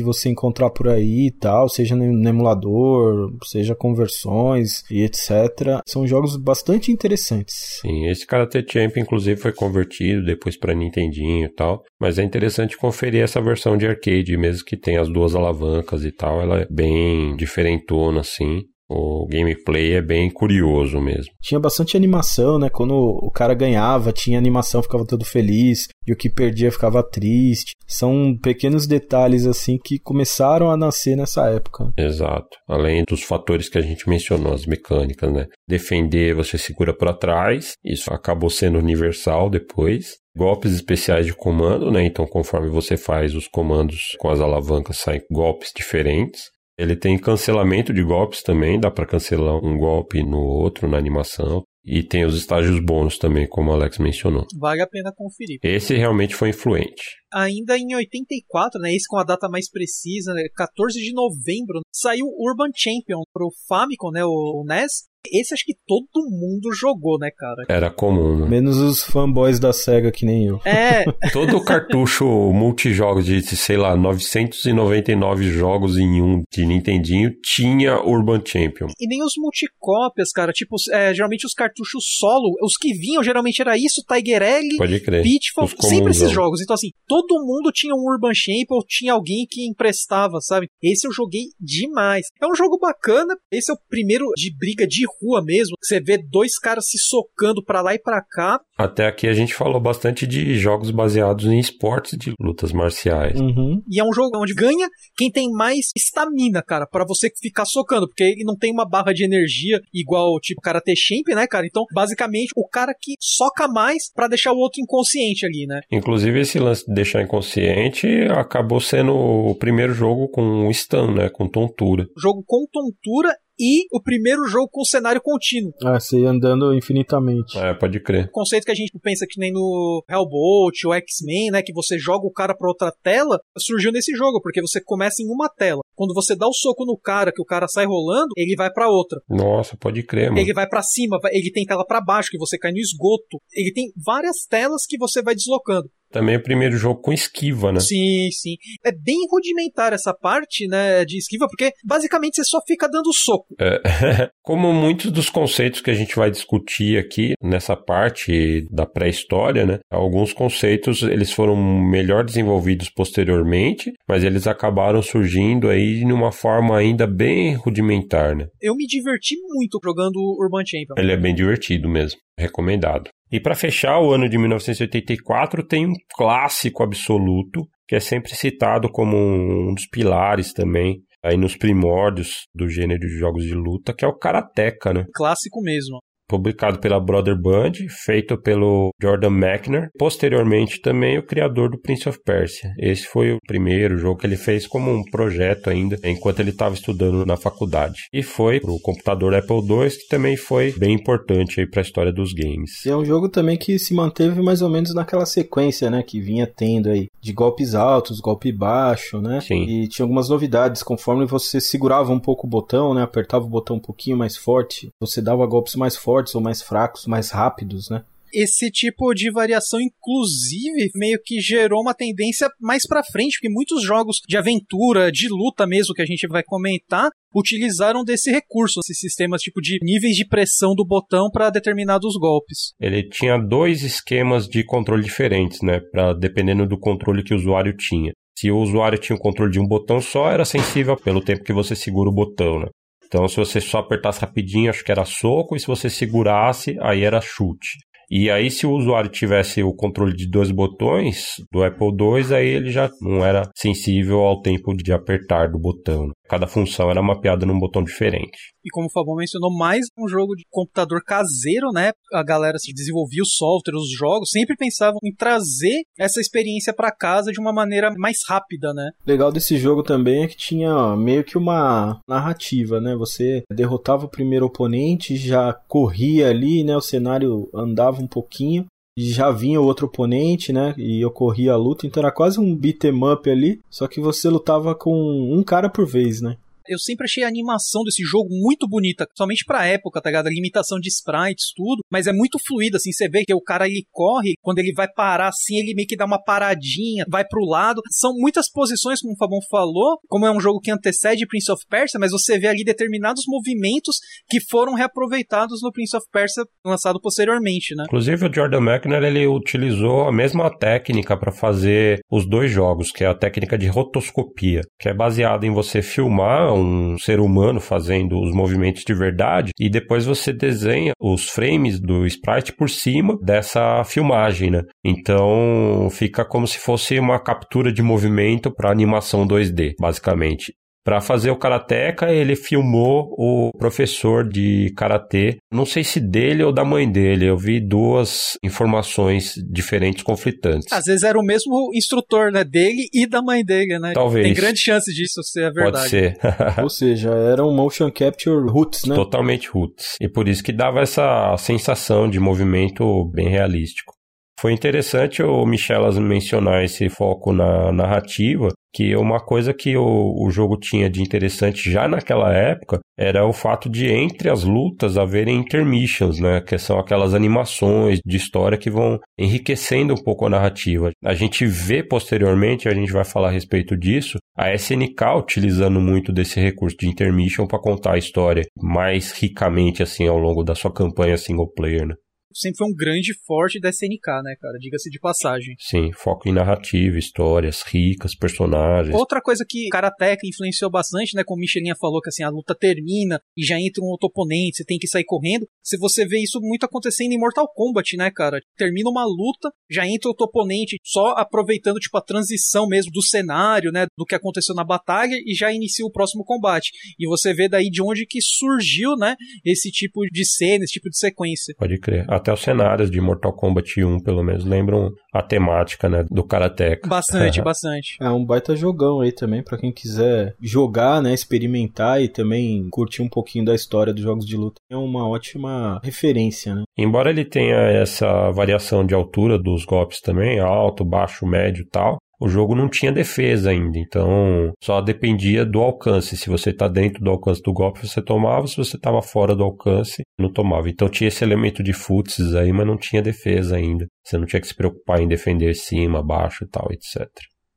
você encontrar por aí e tal, seja no emulador, seja conversões e etc. São jogos bastante interessantes. Sim, esse Karate Champ, inclusive, foi convertido depois para Nintendinho e tal. Mas é interessante conferir essa versão de arcade, mesmo que tenha as duas alavancas e tal. Ela é bem diferentona, assim. O gameplay é bem curioso mesmo. Tinha bastante animação, né? Quando o cara ganhava, tinha animação, ficava todo feliz, e o que perdia ficava triste. São pequenos detalhes assim que começaram a nascer nessa época. Exato. Além dos fatores que a gente mencionou, as mecânicas, né? Defender, você segura para trás, isso acabou sendo universal depois. Golpes especiais de comando, né? Então, conforme você faz os comandos com as alavancas, saem golpes diferentes. Ele tem cancelamento de golpes também, dá para cancelar um golpe no outro na animação. E tem os estágios bônus também, como o Alex mencionou. Vale a pena conferir. Esse realmente foi influente. Ainda em 84, né, esse com a data mais precisa, né, 14 de novembro, saiu Urban Champion pro Famicom, né, o, o NES. Esse acho que todo mundo jogou, né, cara? Era comum, né? Menos os fanboys da SEGA que nem eu. É, Todo cartucho multijogos de, sei lá, 999 jogos em um de Nintendinho tinha Urban Champion. e nem os multicópias, cara. Tipo, é, geralmente os cartuchos solo, os que vinham geralmente era isso, Tiger Egg, Pode crer. Pitfall, sempre esses jogos. Então, assim, todo todo mundo tinha um Urban Shape ou tinha alguém que emprestava, sabe? Esse eu joguei demais. É um jogo bacana. Esse é o primeiro de briga de rua mesmo. Você vê dois caras se socando para lá e para cá. Até aqui a gente falou bastante de jogos baseados em esportes de lutas marciais. Uhum. E é um jogo onde ganha quem tem mais estamina, cara, para você ficar socando, porque ele não tem uma barra de energia igual tipo Karate Champ, né, cara? Então, basicamente, o cara que soca mais para deixar o outro inconsciente ali, né? Inclusive, esse lance de deixar inconsciente acabou sendo o primeiro jogo com stun, né? Com tontura. Jogo com tontura e o primeiro jogo com cenário contínuo. Ah, você ia andando infinitamente. É, pode crer. O conceito que a gente pensa que nem no Hellbolt ou X-Men, né, que você joga o cara pra outra tela, surgiu nesse jogo, porque você começa em uma tela. Quando você dá o soco no cara, que o cara sai rolando, ele vai para outra. Nossa, pode crer, mano. Ele vai para cima, ele tem tela para baixo, que você cai no esgoto. Ele tem várias telas que você vai deslocando. Também é o primeiro jogo com esquiva, né? Sim, sim. É bem rudimentar essa parte, né, de esquiva, porque basicamente você só fica dando soco. É. Como muitos dos conceitos que a gente vai discutir aqui nessa parte da pré-história, né? Alguns conceitos eles foram melhor desenvolvidos posteriormente, mas eles acabaram surgindo aí de uma forma ainda bem rudimentar, né? Eu me diverti muito jogando Urban Champion. Ele é bem divertido mesmo, recomendado. E para fechar o ano de 1984 tem um clássico absoluto que é sempre citado como um dos pilares também aí nos primórdios do gênero de jogos de luta, que é o Karateka, né? Clássico mesmo publicado pela Brother Band, feito pelo Jordan Mechner. Posteriormente também o criador do Prince of Persia. Esse foi o primeiro jogo que ele fez como um projeto ainda, enquanto ele estava estudando na faculdade. E foi pro computador Apple II, que também foi bem importante aí para a história dos games. É um jogo também que se manteve mais ou menos naquela sequência, né, que vinha tendo aí de golpes altos, golpe baixo, né? Sim. E tinha algumas novidades conforme você segurava um pouco o botão, né, apertava o botão um pouquinho mais forte, você dava golpes mais fortes fortes ou mais fracos, mais rápidos, né? esse tipo de variação, inclusive, meio que gerou uma tendência mais para frente, porque muitos jogos de aventura, de luta mesmo, que a gente vai comentar, utilizaram desse recurso, esses sistemas tipo de níveis de pressão do botão para determinados golpes. Ele tinha dois esquemas de controle diferentes, né, para dependendo do controle que o usuário tinha. Se o usuário tinha o controle de um botão só, era sensível pelo tempo que você segura o botão, né? Então, se você só apertasse rapidinho, acho que era soco, e se você segurasse, aí era chute. E aí, se o usuário tivesse o controle de dois botões do Apple II, aí ele já não era sensível ao tempo de apertar do botão. Cada função era mapeada num botão diferente. E como o Fabão mencionou, mais um jogo de computador caseiro, né? A galera se desenvolvia o software, os jogos, sempre pensavam em trazer essa experiência para casa de uma maneira mais rápida, né? Legal desse jogo também é que tinha meio que uma narrativa, né? Você derrotava o primeiro oponente, já corria ali, né? O cenário andava um pouquinho já vinha outro oponente, né? E ocorria a luta, então era quase um beat 'em up ali, só que você lutava com um cara por vez, né? Eu sempre achei a animação desse jogo muito bonita, somente pra época, tá ligado? A limitação de sprites, tudo, mas é muito fluido, assim, você vê que o cara ele corre, quando ele vai parar assim, ele meio que dá uma paradinha, vai pro lado. São muitas posições, como o Fabão falou, como é um jogo que antecede Prince of Persia, mas você vê ali determinados movimentos que foram reaproveitados no Prince of Persia lançado posteriormente, né? Inclusive o Jordan Mechner, ele utilizou a mesma técnica para fazer os dois jogos, que é a técnica de rotoscopia, que é baseada em você filmar um ser humano fazendo os movimentos de verdade e depois você desenha os frames do sprite por cima dessa filmagem, né? Então fica como se fosse uma captura de movimento para animação 2D, basicamente. Para fazer o karateka, ele filmou o professor de karatê, não sei se dele ou da mãe dele. Eu vi duas informações diferentes conflitantes. Às vezes era o mesmo instrutor, né, dele e da mãe dele, né? Talvez. Tem grande chance disso ser a verdade. Pode ser. Ou seja, era um motion capture roots, né? Totalmente roots. E por isso que dava essa sensação de movimento bem realístico. Foi interessante o Michelas mencionar esse foco na narrativa, que uma coisa que o, o jogo tinha de interessante já naquela época era o fato de entre as lutas haverem intermissions, né, que são aquelas animações de história que vão enriquecendo um pouco a narrativa. A gente vê posteriormente, a gente vai falar a respeito disso, a SNK utilizando muito desse recurso de intermission para contar a história mais ricamente assim ao longo da sua campanha single player, né? Sempre foi um grande forte da SNK, né, cara? Diga-se de passagem. Sim, foco em narrativa, histórias ricas, personagens. Outra coisa que Karateka influenciou bastante, né, como Michelinha falou, que assim, a luta termina e já entra um outro oponente, você tem que sair correndo. Se você vê isso muito acontecendo em Mortal Kombat, né, cara? Termina uma luta, já entra outro oponente, só aproveitando, tipo, a transição mesmo do cenário, né, do que aconteceu na batalha e já inicia o próximo combate. E você vê daí de onde que surgiu, né, esse tipo de cena, esse tipo de sequência. Pode crer. Até os cenários de Mortal Kombat 1, pelo menos, lembram a temática, né, do Karateka. Bastante, bastante. É um baita jogão aí também para quem quiser jogar, né, experimentar e também curtir um pouquinho da história dos jogos de luta. É uma ótima referência, né? Embora ele tenha essa variação de altura dos golpes também, alto, baixo, médio e tal, o jogo não tinha defesa ainda, então só dependia do alcance. Se você está dentro do alcance do golpe, você tomava, se você estava fora do alcance, não tomava. Então tinha esse elemento de futs aí, mas não tinha defesa ainda. Você não tinha que se preocupar em defender cima, baixo e tal, etc.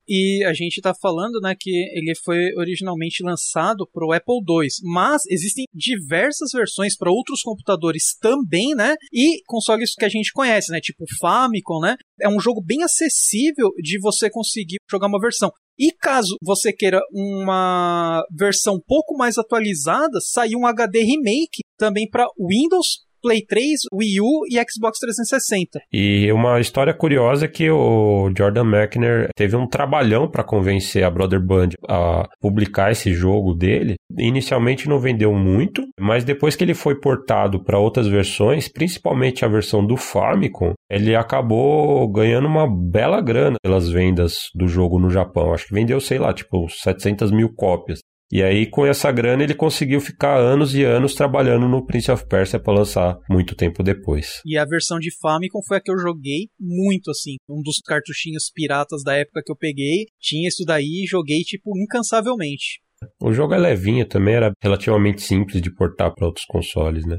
E a gente está falando, né, que ele foi originalmente lançado para o Apple II, mas existem diversas versões para outros computadores também, né? E consoles que a gente conhece, né, tipo Famicom, né? É um jogo bem acessível de você conseguir jogar uma versão. E caso você queira uma versão um pouco mais atualizada, saiu um HD remake também para Windows, Play 3, Wii U e Xbox 360. E uma história curiosa é que o Jordan Mechner teve um trabalhão para convencer a Brother Band a publicar esse jogo dele. Inicialmente não vendeu muito, mas depois que ele foi portado para outras versões, principalmente a versão do Famicom, ele acabou ganhando uma bela grana pelas vendas do jogo no Japão. Acho que vendeu, sei lá, tipo 700 mil cópias. E aí, com essa grana, ele conseguiu ficar anos e anos trabalhando no Prince of Persia para lançar muito tempo depois. E a versão de Famicom foi a que eu joguei muito, assim. Um dos cartuchinhos piratas da época que eu peguei, tinha isso daí e joguei, tipo, incansavelmente. O jogo é levinho também, era relativamente simples de portar para outros consoles, né?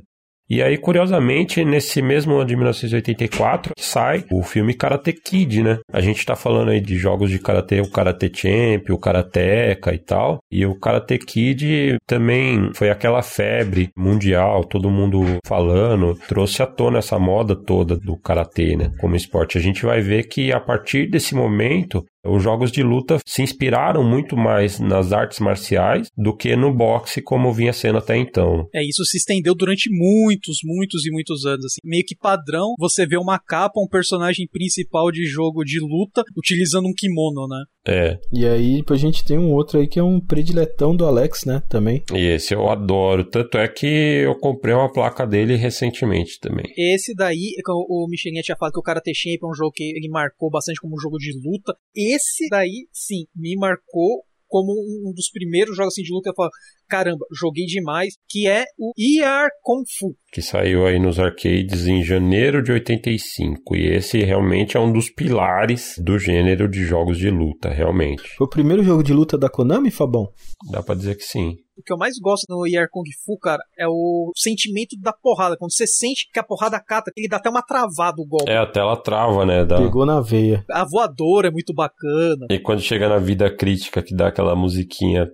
E aí, curiosamente, nesse mesmo ano de 1984, sai o filme Karate Kid, né? A gente tá falando aí de jogos de karatê, o Karate Champ, o Karateka e tal. E o Karate Kid também foi aquela febre mundial, todo mundo falando, trouxe à tona essa moda toda do karatê, né? Como esporte. A gente vai ver que a partir desse momento, os jogos de luta se inspiraram muito mais nas artes marciais do que no boxe como vinha sendo até então. É, isso se estendeu durante muitos, muitos e muitos anos. Assim. Meio que padrão, você vê uma capa, um personagem principal de jogo de luta utilizando um kimono, né? É. E aí a gente tem um outro aí que é um prediletão do Alex, né? Também. E esse eu adoro. Tanto é que eu comprei uma placa dele recentemente também. Esse daí, o Michelinha tinha falado que o Karate Champ é um jogo que ele marcou bastante como um jogo de luta. Esse daí, sim, me marcou como um dos primeiros jogos assim, de luta. Eu falo, caramba, joguei demais, que é o ER Kung Fu. Que saiu aí nos arcades em janeiro de 85. E esse realmente é um dos pilares do gênero de jogos de luta, realmente. Foi o primeiro jogo de luta da Konami, Fabão? Dá pra dizer que sim o que eu mais gosto no ER Kung Fu, cara, é o sentimento da porrada. Quando você sente que a porrada cata, ele dá até uma travada o golpe. É, a tela trava, né? Dá... Pegou na veia. A voadora é muito bacana. E quando chega na vida crítica, que dá aquela musiquinha.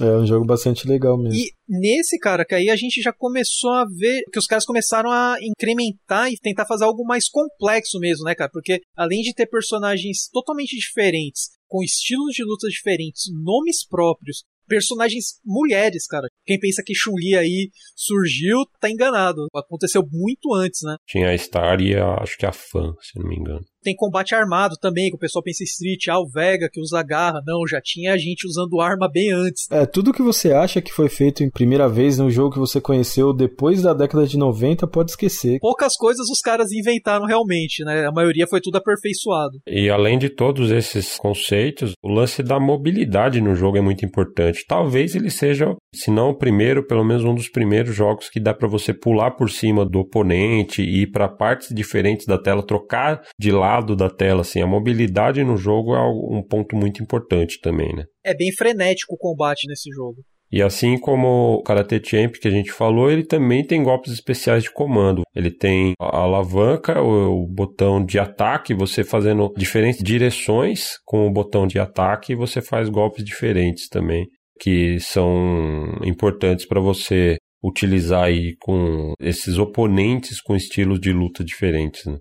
É um jogo bastante legal mesmo. E nesse, cara, que aí a gente já começou a ver que os caras começaram a incrementar e tentar fazer algo mais complexo mesmo, né, cara? Porque além de ter personagens totalmente diferentes, com estilos de luta diferentes, nomes próprios, personagens mulheres, cara. Quem pensa que Chun-Li aí surgiu, tá enganado. Aconteceu muito antes, né? Tinha a Star e a, acho que a Fan, se não me engano. Tem combate armado também, que o pessoal pensa em Street, ah, o Vega que usa garra. Não, já tinha gente usando arma bem antes. É, tudo que você acha que foi feito em primeira vez no jogo que você conheceu depois da década de 90, pode esquecer. Poucas coisas os caras inventaram realmente, né? A maioria foi tudo aperfeiçoado. E além de todos esses conceitos, o lance da mobilidade no jogo é muito importante. Talvez ele seja, se não o primeiro, pelo menos um dos primeiros jogos que dá para você pular por cima do oponente e ir para partes diferentes da tela, trocar de lado lado da tela, assim. A mobilidade no jogo é um ponto muito importante também, né? É bem frenético o combate nesse jogo. E assim como o Karate Champ que a gente falou, ele também tem golpes especiais de comando. Ele tem a alavanca, o, botão de ataque, você fazendo diferentes direções com o botão de ataque, você faz golpes diferentes também, que são importantes para você utilizar aí com esses oponentes com estilos de luta diferentes, né?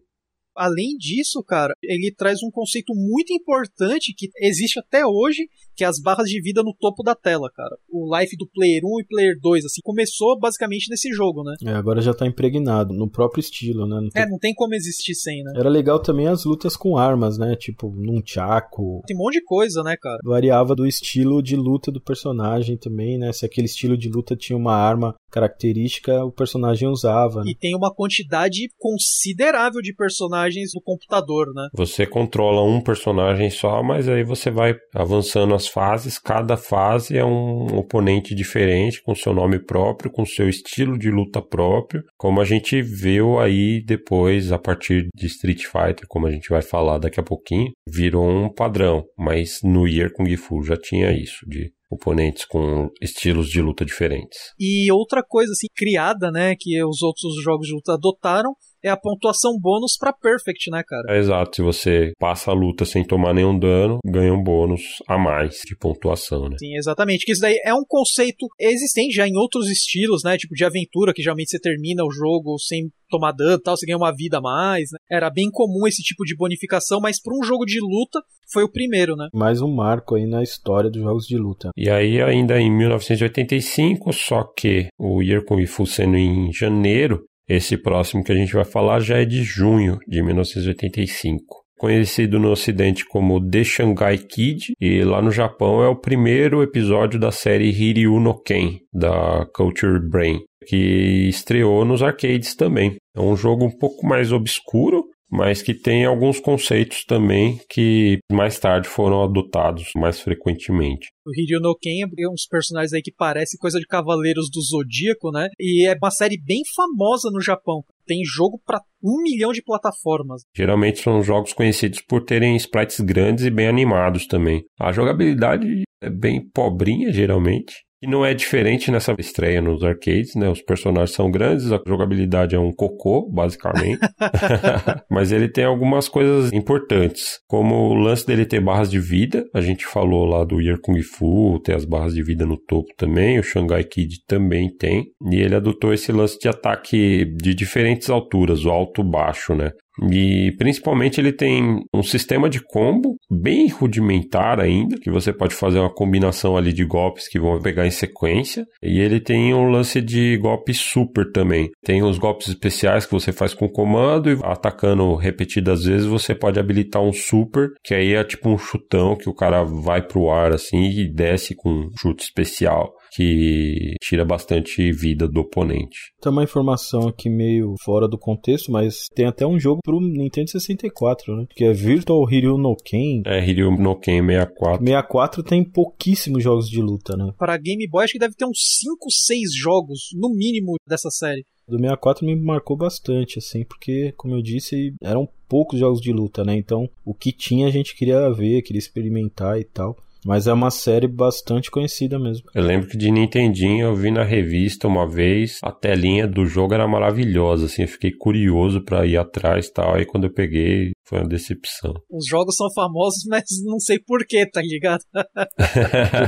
Além disso, cara, ele traz um conceito muito importante que existe até hoje, que é as barras de vida no topo da tela, cara. O life do Player 1 e Player 2, assim, começou basicamente nesse jogo, né? É, agora já tá impregnado no próprio estilo, né? Não tem... É, não tem como existir sem, né? Era legal também as lutas com armas, né? Tipo, num chaco. Tem um monte de coisa, né, cara? Variava do estilo de luta do personagem também, né? Se aquele estilo de luta tinha uma arma característica, o personagem usava. Né? E tem uma quantidade considerável de personagens no computador, né? Você controla um personagem só, mas aí você vai avançando as fases. Cada fase é um oponente diferente, com seu nome próprio, com seu estilo de luta próprio, como a gente viu aí depois, a partir de Street Fighter, como a gente vai falar daqui a pouquinho, virou um padrão. Mas no Year Kung Fu já tinha isso, de oponentes com estilos de luta diferentes. E outra coisa assim criada, né, que os outros jogos de luta adotaram é a pontuação bônus para Perfect, né, cara? É exato. Se você passa a luta sem tomar nenhum dano, ganha um bônus a mais de pontuação, né? Sim, exatamente. Que isso daí é um conceito existente já em outros estilos, né? Tipo de aventura, que geralmente você termina o jogo sem tomar dano tal, você ganha uma vida a mais, né? Era bem comum esse tipo de bonificação, mas para um jogo de luta foi o primeiro, né? Mais um marco aí na história dos jogos de luta. E aí ainda em 1985, só que o Year Kung Fu sendo em janeiro, esse próximo que a gente vai falar já é de junho de 1985. Conhecido no ocidente como The Shanghai Kid, e lá no Japão é o primeiro episódio da série Hiryu no Ken, da Culture Brain, que estreou nos arcades também. É um jogo um pouco mais obscuro, mas que tem alguns conceitos também que mais tarde foram adotados mais frequentemente. O Hiryu no Ken é uns personagens aí que parecem coisa de Cavaleiros do Zodíaco, né? E é uma série bem famosa no Japão. Tem jogo para um milhão de plataformas. Geralmente são jogos conhecidos por terem sprites grandes e bem animados também. A jogabilidade é bem pobrinha, geralmente. E não é diferente nessa estreia nos arcades, né? Os personagens são grandes, a jogabilidade é um cocô, basicamente. Mas ele tem algumas coisas importantes, como o lance dele ter barras de vida. A gente falou lá do Year Kung Fu, ter as barras de vida no topo também. O Shanghai Kid também tem. E ele adotou esse lance de ataque de diferentes alturas, o alto-baixo, né? E principalmente ele tem um sistema de combo bem rudimentar ainda, que você pode fazer uma combinação ali de golpes que vão pegar em sequência. E ele tem um lance de golpe super também. Tem os golpes especiais que você faz com comando e atacando repetidas vezes você pode habilitar um super, que aí é tipo um chutão que o cara vai pro ar assim e desce com um chute especial que tira bastante vida do oponente. Tem uma informação aqui meio fora do contexto, mas tem até um jogo pro Nintendo 64, né? Que é Virtual Hiryu no Ken. É, Hiryu no Ken 64. 64 tem pouquíssimos jogos de luta, né? Para Game Boy acho que deve ter uns 5, 6 jogos, no mínimo, dessa série. Do 64 me marcou bastante, assim, porque, como eu disse, eram poucos jogos de luta, né? Então, o que tinha a gente queria ver, queria experimentar e tal. Mas é uma série bastante conhecida mesmo. Eu lembro que de Nintendinho eu vi na revista uma vez, a telinha do jogo era maravilhosa, assim, eu fiquei curioso para ir atrás e tal, aí quando eu peguei, foi uma decepção. Os jogos são famosos, mas não sei porquê, tá ligado?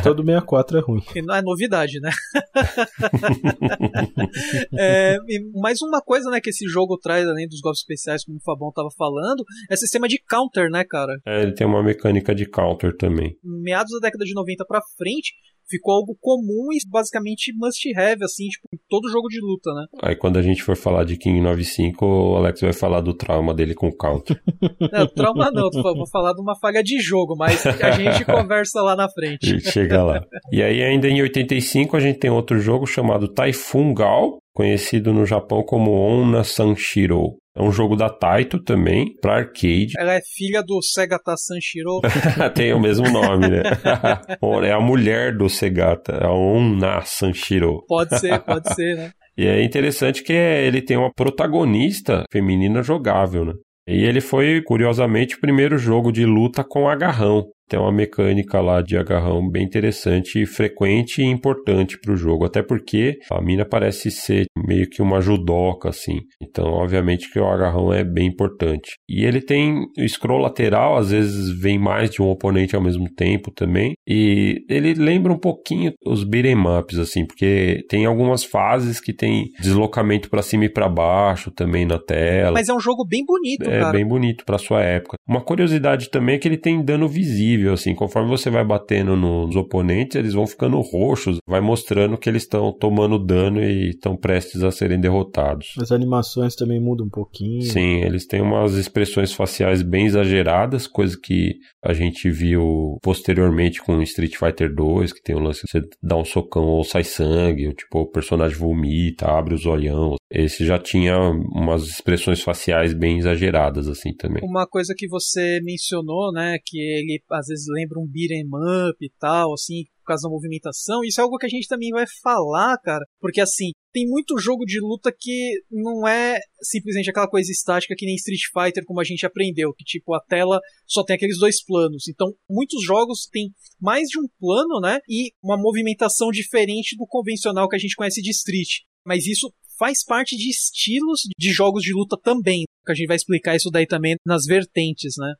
todo 64 é ruim. E não é novidade, né? é, mais uma coisa, né, que esse jogo traz, além dos golpes especiais, como o Fabão tava falando, é sistema de counter, né, cara? É, ele tem uma mecânica de counter também. Meados da década de 90 pra frente, ficou algo comum e basicamente must have, assim, tipo, em todo jogo de luta, né? Aí quando a gente for falar de King 95, o Alex vai falar do trauma dele com o counter. Não, trauma não, vou falar de uma falha de jogo, mas a gente conversa lá na frente. Chega lá. E aí ainda em 85 a gente tem outro jogo chamado Typhoon Gal, conhecido no Japão como Onna Sanshiro. É um jogo da Taito também, pra arcade. Ela é filha do Segata Sanshiro. Tem o mesmo nome, né? é a mulher do Segata, a Onna Sanshiro. Pode ser, pode ser, né? E é interessante que ele tem uma protagonista feminina jogável, né? E ele foi, curiosamente, o primeiro jogo de luta com agarrão. Tem uma mecânica lá de agarrão bem interessante, frequente e importante para o jogo, até porque a mina parece ser meio que uma judoca, assim. Então, obviamente que o agarrão é bem importante. E ele tem o scroll lateral, às vezes vem mais de um oponente ao mesmo tempo também, e ele lembra um pouquinho os beat'em ups, assim, porque tem algumas fases que tem deslocamento para cima e para baixo também na tela. Mas é um jogo bem bonito, é, cara. É bem bonito para sua época. Uma curiosidade também é que ele tem dano visível, assim, conforme você vai batendo nos oponentes, eles vão ficando roxos, vai mostrando que eles estão tomando dano e estão prestes a serem derrotados. As animações também mudam um pouquinho. Sim, eles têm umas expressões faciais bem exageradas, coisa que a gente viu posteriormente com Street Fighter 2, que tem o lance de você dá um socão ou sai sangue, ou tipo, o personagem vomita, abre os olhão. Esse já tinha umas expressões faciais bem exageradas, assim, também. Uma coisa que você mencionou, né, que ele às vezes lembra um beat'em up e tal, assim, por causa da movimentação. Isso é algo que a gente também vai falar, cara, porque assim, tem muito jogo de luta que não é simplesmente aquela coisa estática que nem Street Fighter, como a gente aprendeu, que tipo a tela só tem aqueles dois planos. Então, muitos jogos têm mais de um plano, né? E uma movimentação diferente do convencional que a gente conhece de Street. Mas isso faz parte de estilos de jogos de luta também. Que a gente vai explicar isso daí também nas vertentes, né?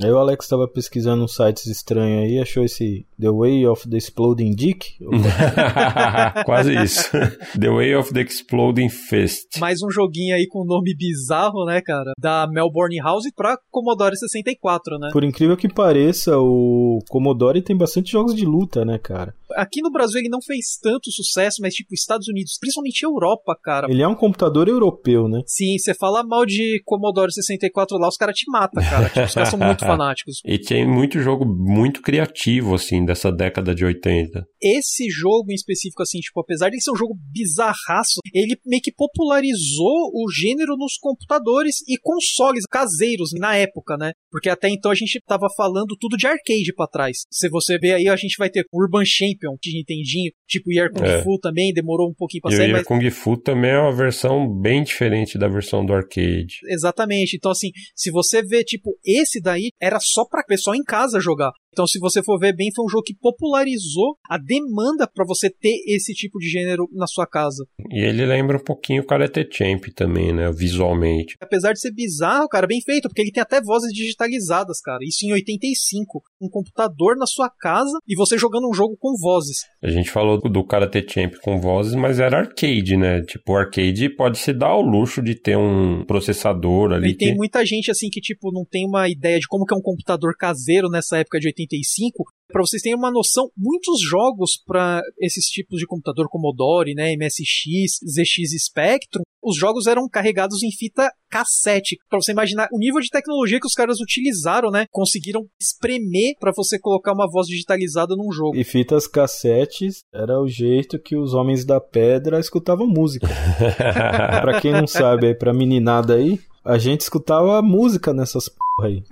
Aí o Alex estava pesquisando uns sites estranhos aí, achou esse The Way of the Exploding Dick? Quase isso. The Way of the Exploding Fist. Mais um joguinho aí com nome bizarro, né, cara? Da Melbourne House pra Commodore 64, né? Por incrível que pareça, o Commodore tem bastante jogos de luta, né, cara? Aqui no Brasil ele não fez tanto sucesso, mas tipo, Estados Unidos, principalmente Europa, cara. Ele é um computador europeu, né? Sim, você fala mal de Commodore 64 lá, os caras te matam, cara. Tipo, os caras são muito fanáticos. E tem muito jogo muito criativo, assim, dessa década de 80. Esse jogo em específico, assim, tipo, apesar de ser um jogo bizarraço, ele meio que popularizou o gênero nos computadores e consoles caseiros na época, né? Porque até então a gente tava falando tudo de arcade para trás. Se você ver aí, a gente vai ter Urban Champion de Nintendinho, tipo Year Kung é. Fu também, demorou um pouquinho pra e sair. O Year mas... Kung Fu também é uma versão bem diferente da versão do arcade. Exatamente. Então, assim, se você vê, tipo, esse daí era só pra pessoal em casa jogar. Então, se você for ver bem, foi um jogo que popularizou a demanda para você ter esse tipo de gênero na sua casa. E ele lembra um pouquinho o Karate Champ também, né? Visualmente. Apesar de ser bizarro, cara, bem feito, porque ele tem até vozes digitalizadas, cara. Isso em 85. Um computador na sua casa e você jogando um jogo com vozes. A gente falou do Karate Champ com vozes, mas era arcade, né? Tipo, o arcade pode se dar ao luxo de ter um processador ali. E tem muita gente, assim, que, tipo, não tem uma ideia de como que é um computador caseiro nessa época de 85, para vocês terem uma noção, muitos jogos para esses tipos de computador Commodore, né, MSX, ZX Spectrum, os jogos eram carregados em fita cassete. Para você imaginar o nível de tecnologia que os caras utilizaram, né? Conseguiram espremer para você colocar uma voz digitalizada num jogo. E fitas cassetes era o jeito que os homens da pedra escutavam música. para quem não sabe, aí pra meninada aí, a gente escutava música nessas porra aí.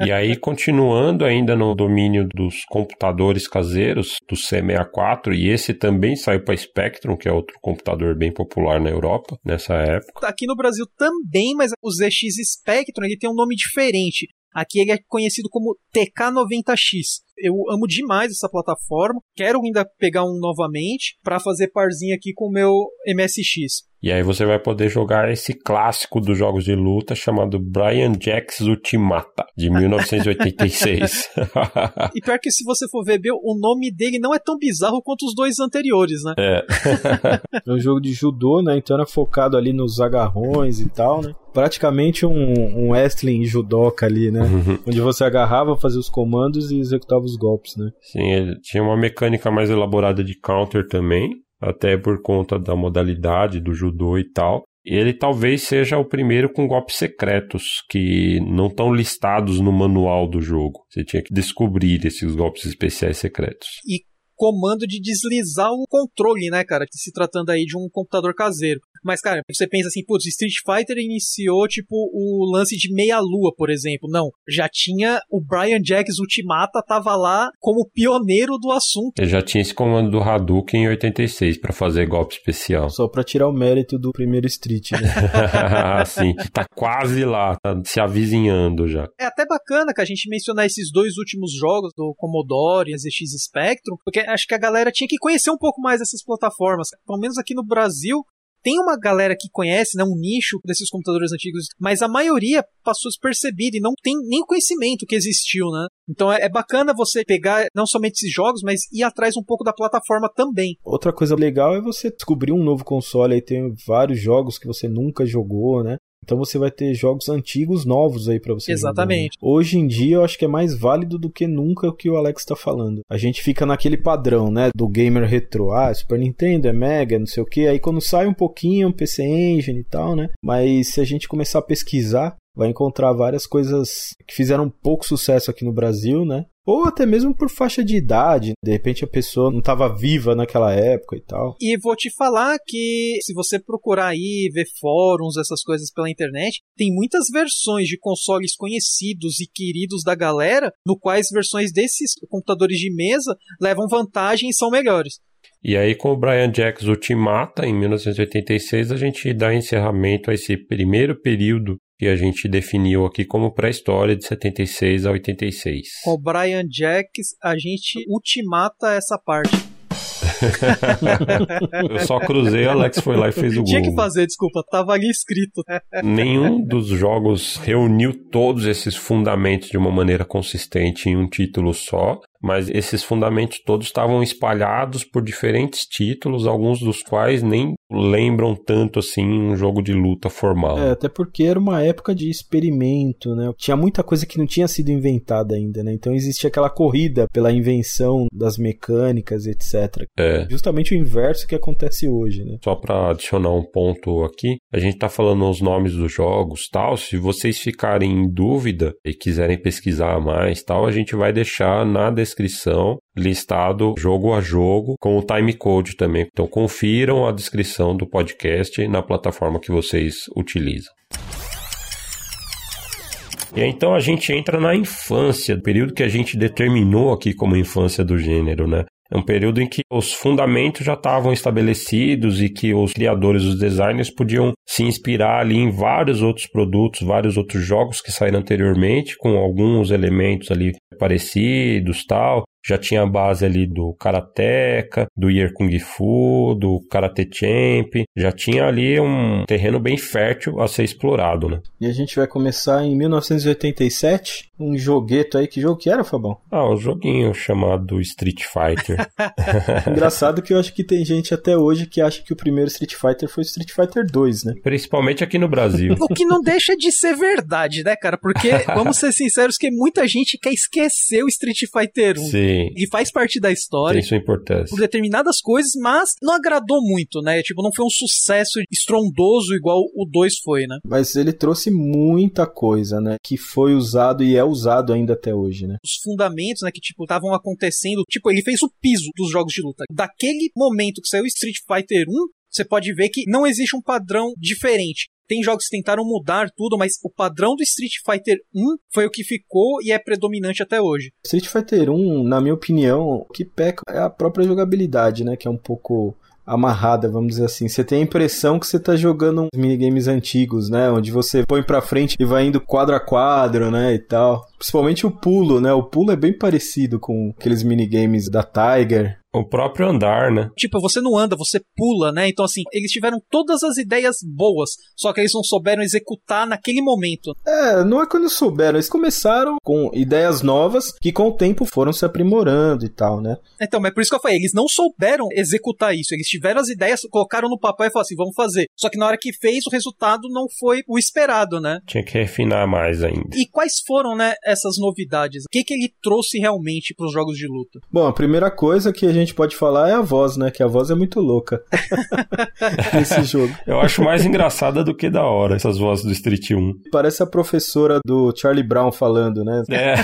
e aí, continuando ainda no domínio dos computadores caseiros, do C64, e esse também saiu para Spectrum, que é outro computador bem popular na Europa nessa época. Aqui no Brasil também, mas o ZX Spectrum ele tem um nome diferente. Aqui ele é conhecido como TK90X. Eu amo demais essa plataforma. Quero ainda pegar um novamente para fazer parzinho aqui com o meu MSX. E aí você vai poder jogar esse clássico dos jogos de luta chamado Brian Jax Ultimata, de 1986. e pior que se você for ver, o nome dele não é tão bizarro quanto os dois anteriores, né? É. é um jogo de judô, né? Então era focado ali nos agarrões e tal, né? Praticamente um, um wrestling judoca ali, né? Uhum. Onde você agarrava, fazia os comandos e executava os golpes, né? Sim, ele tinha uma mecânica mais elaborada de counter também, até por conta da modalidade do judô e tal. Ele talvez seja o primeiro com golpes secretos que não estão listados no manual do jogo. Você tinha que descobrir esses golpes especiais secretos. E comando de deslizar o controle, né, cara? Se tratando aí de um computador caseiro. Mas, cara, você pensa assim, putz, Street Fighter iniciou, tipo, o lance de meia-lua, por exemplo. Não, já tinha o Brian Jacks Ultimata, tava lá como pioneiro do assunto. Eu já tinha esse comando do Hadouken em 86 para fazer golpe especial. Só pra tirar o mérito do primeiro Street, né? Sim, tá quase lá, tá se avizinhando já. É até bacana que a gente mencionar esses dois últimos jogos do Commodore e a ZX Spectrum, porque acho que a galera tinha que conhecer um pouco mais essas plataformas. Pelo menos aqui no Brasil, tem uma galera que conhece, né, um nicho desses computadores antigos, mas a maioria passou despercebido e não tem nem conhecimento que existiu, né? Então é, é bacana você pegar não somente esses jogos, mas ir atrás um pouco da plataforma também. Outra coisa legal é você descobrir um novo console, aí tem vários jogos que você nunca jogou, né? Então você vai ter jogos antigos novos aí para você Exatamente. Jogar. Hoje em dia eu acho que é mais válido do que nunca o que o Alex está falando. A gente fica naquele padrão, né, do gamer retro, ah, Super Nintendo é Mega, não sei o que. Aí quando sai um pouquinho, um PC Engine e tal, né? Mas se a gente começar a pesquisar, vai encontrar várias coisas que fizeram pouco sucesso aqui no Brasil, né? Ou até mesmo por faixa de idade, de repente a pessoa não estava viva naquela época e tal. E vou te falar que se você procurar aí, ver fóruns, essas coisas pela internet, tem muitas versões de consoles conhecidos e queridos da galera, no quais versões desses computadores de mesa levam vantagem e são melhores. E aí, com o Brian Jacks Ultimata, em 1986, a gente dá encerramento a esse primeiro período que a gente definiu aqui como pré-história de 76 a 86. Com o Brian Jacks, a gente ultimata essa parte. eu só cruzei, Alex foi lá e fez o gol. Tinha que fazer, desculpa, tava ali escrito. Nenhum dos jogos reuniu todos esses fundamentos de uma maneira consistente em um título só, mas esses fundamentos todos estavam espalhados por diferentes títulos, alguns dos quais nem lembram tanto assim um jogo de luta formal. É, até porque era uma época de experimento, né? Tinha muita coisa que não tinha sido inventada ainda, né? Então existia aquela corrida pela invenção das mecânicas, etc. É. Justamente o inverso que acontece hoje, né? Só para adicionar um ponto aqui, a gente tá falando os nomes dos jogos, tal, se vocês ficarem em dúvida e quiserem pesquisar mais, tal, a gente vai deixar na descrição listado jogo a jogo com o timecode também. Então confiram a descrição do podcast na plataforma que vocês utilizam. E então a gente entra na infância, período que a gente determinou aqui como infância do gênero, né? É um período em que os fundamentos já estavam estabelecidos e que os criadores, os designers podiam se inspirar ali em vários outros produtos, vários outros jogos que saíram anteriormente, com alguns elementos ali parecidos, tal já tinha a base ali do Karateka, do Yer Kung Fu, do Karate Champ, já tinha ali um terreno bem fértil a ser explorado, né? E a gente vai começar em 1987, um jogueto aí, que jogo que era, Fabão? Ah, um joguinho chamado Street Fighter. Engraçado que eu acho que tem gente até hoje que acha que o primeiro Street Fighter foi Street Fighter 2, né? Principalmente aqui no Brasil. o que não deixa de ser verdade, né, cara? Porque, vamos ser sinceros, que muita gente quer esquecer o Street Fighter 1. Sim. Ele faz parte da história. Tem sua importância. Por determinadas coisas, mas não agradou muito, né? Tipo, não foi um sucesso estrondoso igual o 2 foi, né? Mas ele trouxe muita coisa, né? Que foi usado e é usado ainda até hoje, né? Os fundamentos, né? Que, tipo, estavam acontecendo. Tipo, ele fez o piso dos jogos de luta. Daquele momento que saiu Street Fighter 1, você pode ver que não existe um padrão diferente. Tem jogos que tentaram mudar tudo, mas o padrão do Street Fighter 1 foi o que ficou e é predominante até hoje. Street Fighter 1, na minha opinião, o que peca é a própria jogabilidade, né? Que é um pouco amarrada, vamos dizer assim. Você tem a impressão que você tá jogando uns minigames antigos, né? Onde você põe pra frente e vai indo quadro a quadro, né? E tal. Principalmente o pulo, né? O pulo é bem parecido com aqueles minigames da Tiger. O próprio andar, né? Tipo, você não anda, você pula, né? Então, assim, eles tiveram todas as ideias boas, só que eles não souberam executar naquele momento. É, não é quando souberam, eles começaram com ideias novas que com o tempo foram se aprimorando e tal, né? Então, mas por isso que eu falei, eles não souberam executar isso. Eles tiveram as ideias, colocaram no papel e falaram assim, vamos fazer. Só que na hora que fez, o resultado não foi o esperado, né? Tinha que refinar mais ainda. E quais foram, né, essas novidades? O que, que ele trouxe realmente para os jogos de luta? Bom, a primeira coisa que a gente pode falar é a voz, né? Que a voz é muito louca nesse jogo. Eu acho mais engraçada do que da hora essas vozes do Street 1. Parece a professora do Charlie Brown falando, né? É.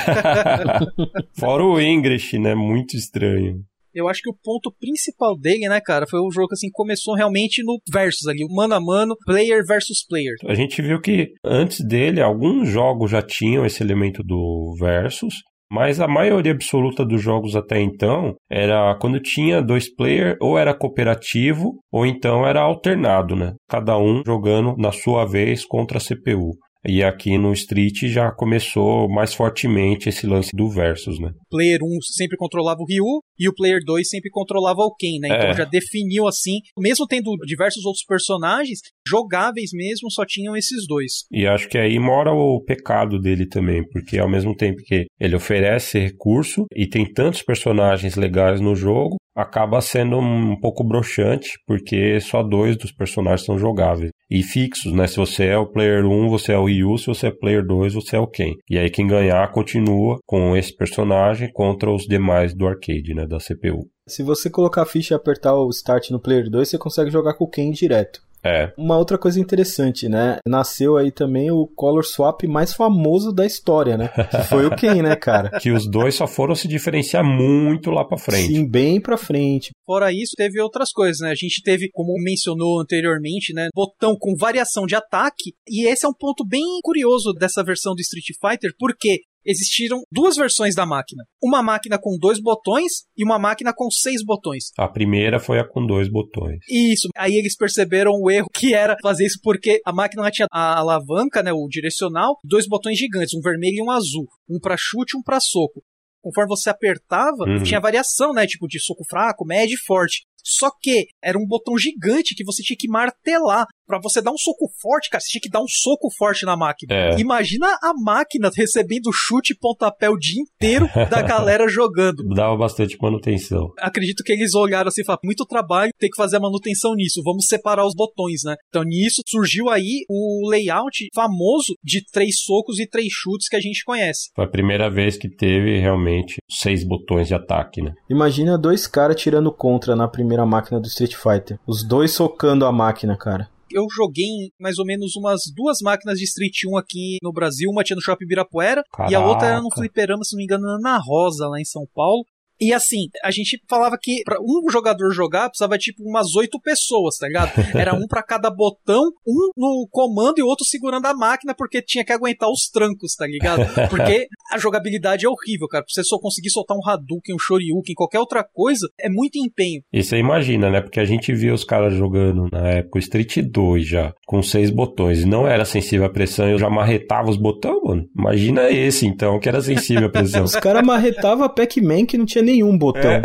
Fora o English, né? Muito estranho. Eu acho que o ponto principal dele, né, cara, foi o jogo que assim começou realmente no versus ali, mano a mano, player versus player. A gente viu que antes dele alguns jogos já tinham esse elemento do versus, mas a maioria absoluta dos jogos até então era quando tinha dois player, ou era cooperativo, ou então era alternado, né? Cada um jogando na sua vez contra a CPU. E aqui no Street já começou mais fortemente esse lance do versus, né? Player 1 sempre controlava o Ryu e o Player 2 sempre controlava o Ken, né? Então É. já definiu assim, mesmo tendo diversos outros personagens, jogáveis mesmo, só tinham esses dois. E acho que aí mora o pecado dele também, porque ao mesmo tempo que ele oferece recurso e tem tantos personagens legais no jogo, acaba sendo um pouco broxante, porque só dois dos personagens são jogáveis. E fixos, né? Se você é o player 1, você é o Ryu, se você é player 2, você é o Ken. E aí quem ganhar continua com esse personagem contra os demais do arcade, né? Da CPU. Se você colocar a ficha e apertar o start no Player 2, você consegue jogar com o Ken direto. É, Uma outra coisa interessante, né? Nasceu aí também o Color Swap mais famoso da história, né? Que foi o Ken, né, cara? que os dois só foram se diferenciar muito lá pra frente. Sim, bem pra frente. Fora isso, teve outras coisas, né? A gente teve, como mencionou anteriormente, né, botão com variação de ataque, e esse é um ponto bem curioso dessa versão do Street Fighter, porque existiram duas versões da máquina. Uma máquina com dois botões e uma máquina com seis botões. A primeira foi a com dois botões. Isso. Aí eles perceberam o erro que era fazer isso porque a máquina tinha a alavanca, né, o direcional, dois botões gigantes, um vermelho e um azul, um pra chute e um pra soco. Conforme você apertava, Uhum. tinha variação, né, tipo de soco fraco, médio e forte. Só que era um botão gigante que você tinha que martelar. Pra você dar um soco forte, cara, você tinha que dar um soco forte na máquina. É. Imagina a máquina recebendo chute e pontapé o dia inteiro da galera jogando Dava bastante manutenção. acredito que eles olharam assim e falaram, muito trabalho, tem que fazer a manutenção nisso, vamos separar os botões, né? Então nisso surgiu aí o layout famoso de três socos e três chutes que a gente conhece. Foi a primeira vez que teve realmente seis botões de ataque, né? Imagina dois caras tirando contra na primeira máquina do Street Fighter. Os dois socando a máquina, cara. Eu joguei em mais ou menos umas duas máquinas de Street 1 aqui no Brasil, uma tinha no Shopping Ibirapuera e a outra era no Caraca. fliperama, se não me engano, na Rosa, lá em São Paulo. E assim, a gente falava que pra um jogador jogar precisava tipo umas oito pessoas, tá ligado? Era um pra cada botão, um no comando e outro segurando a máquina porque tinha que aguentar os trancos, tá ligado? Porque a jogabilidade é horrível, cara. Pra você só conseguir soltar um Hadouken, um Shoryuken, qualquer outra coisa, é muito empenho. E você imagina, né? Porque a gente via os caras jogando na época o Street 2 já, com seis botões, e não era sensível à pressão, eu já marretava os botões, mano. Imagina esse, então, que era sensível à pressão. Os caras marretavam a Pac-Man que não tinha nenhum botão.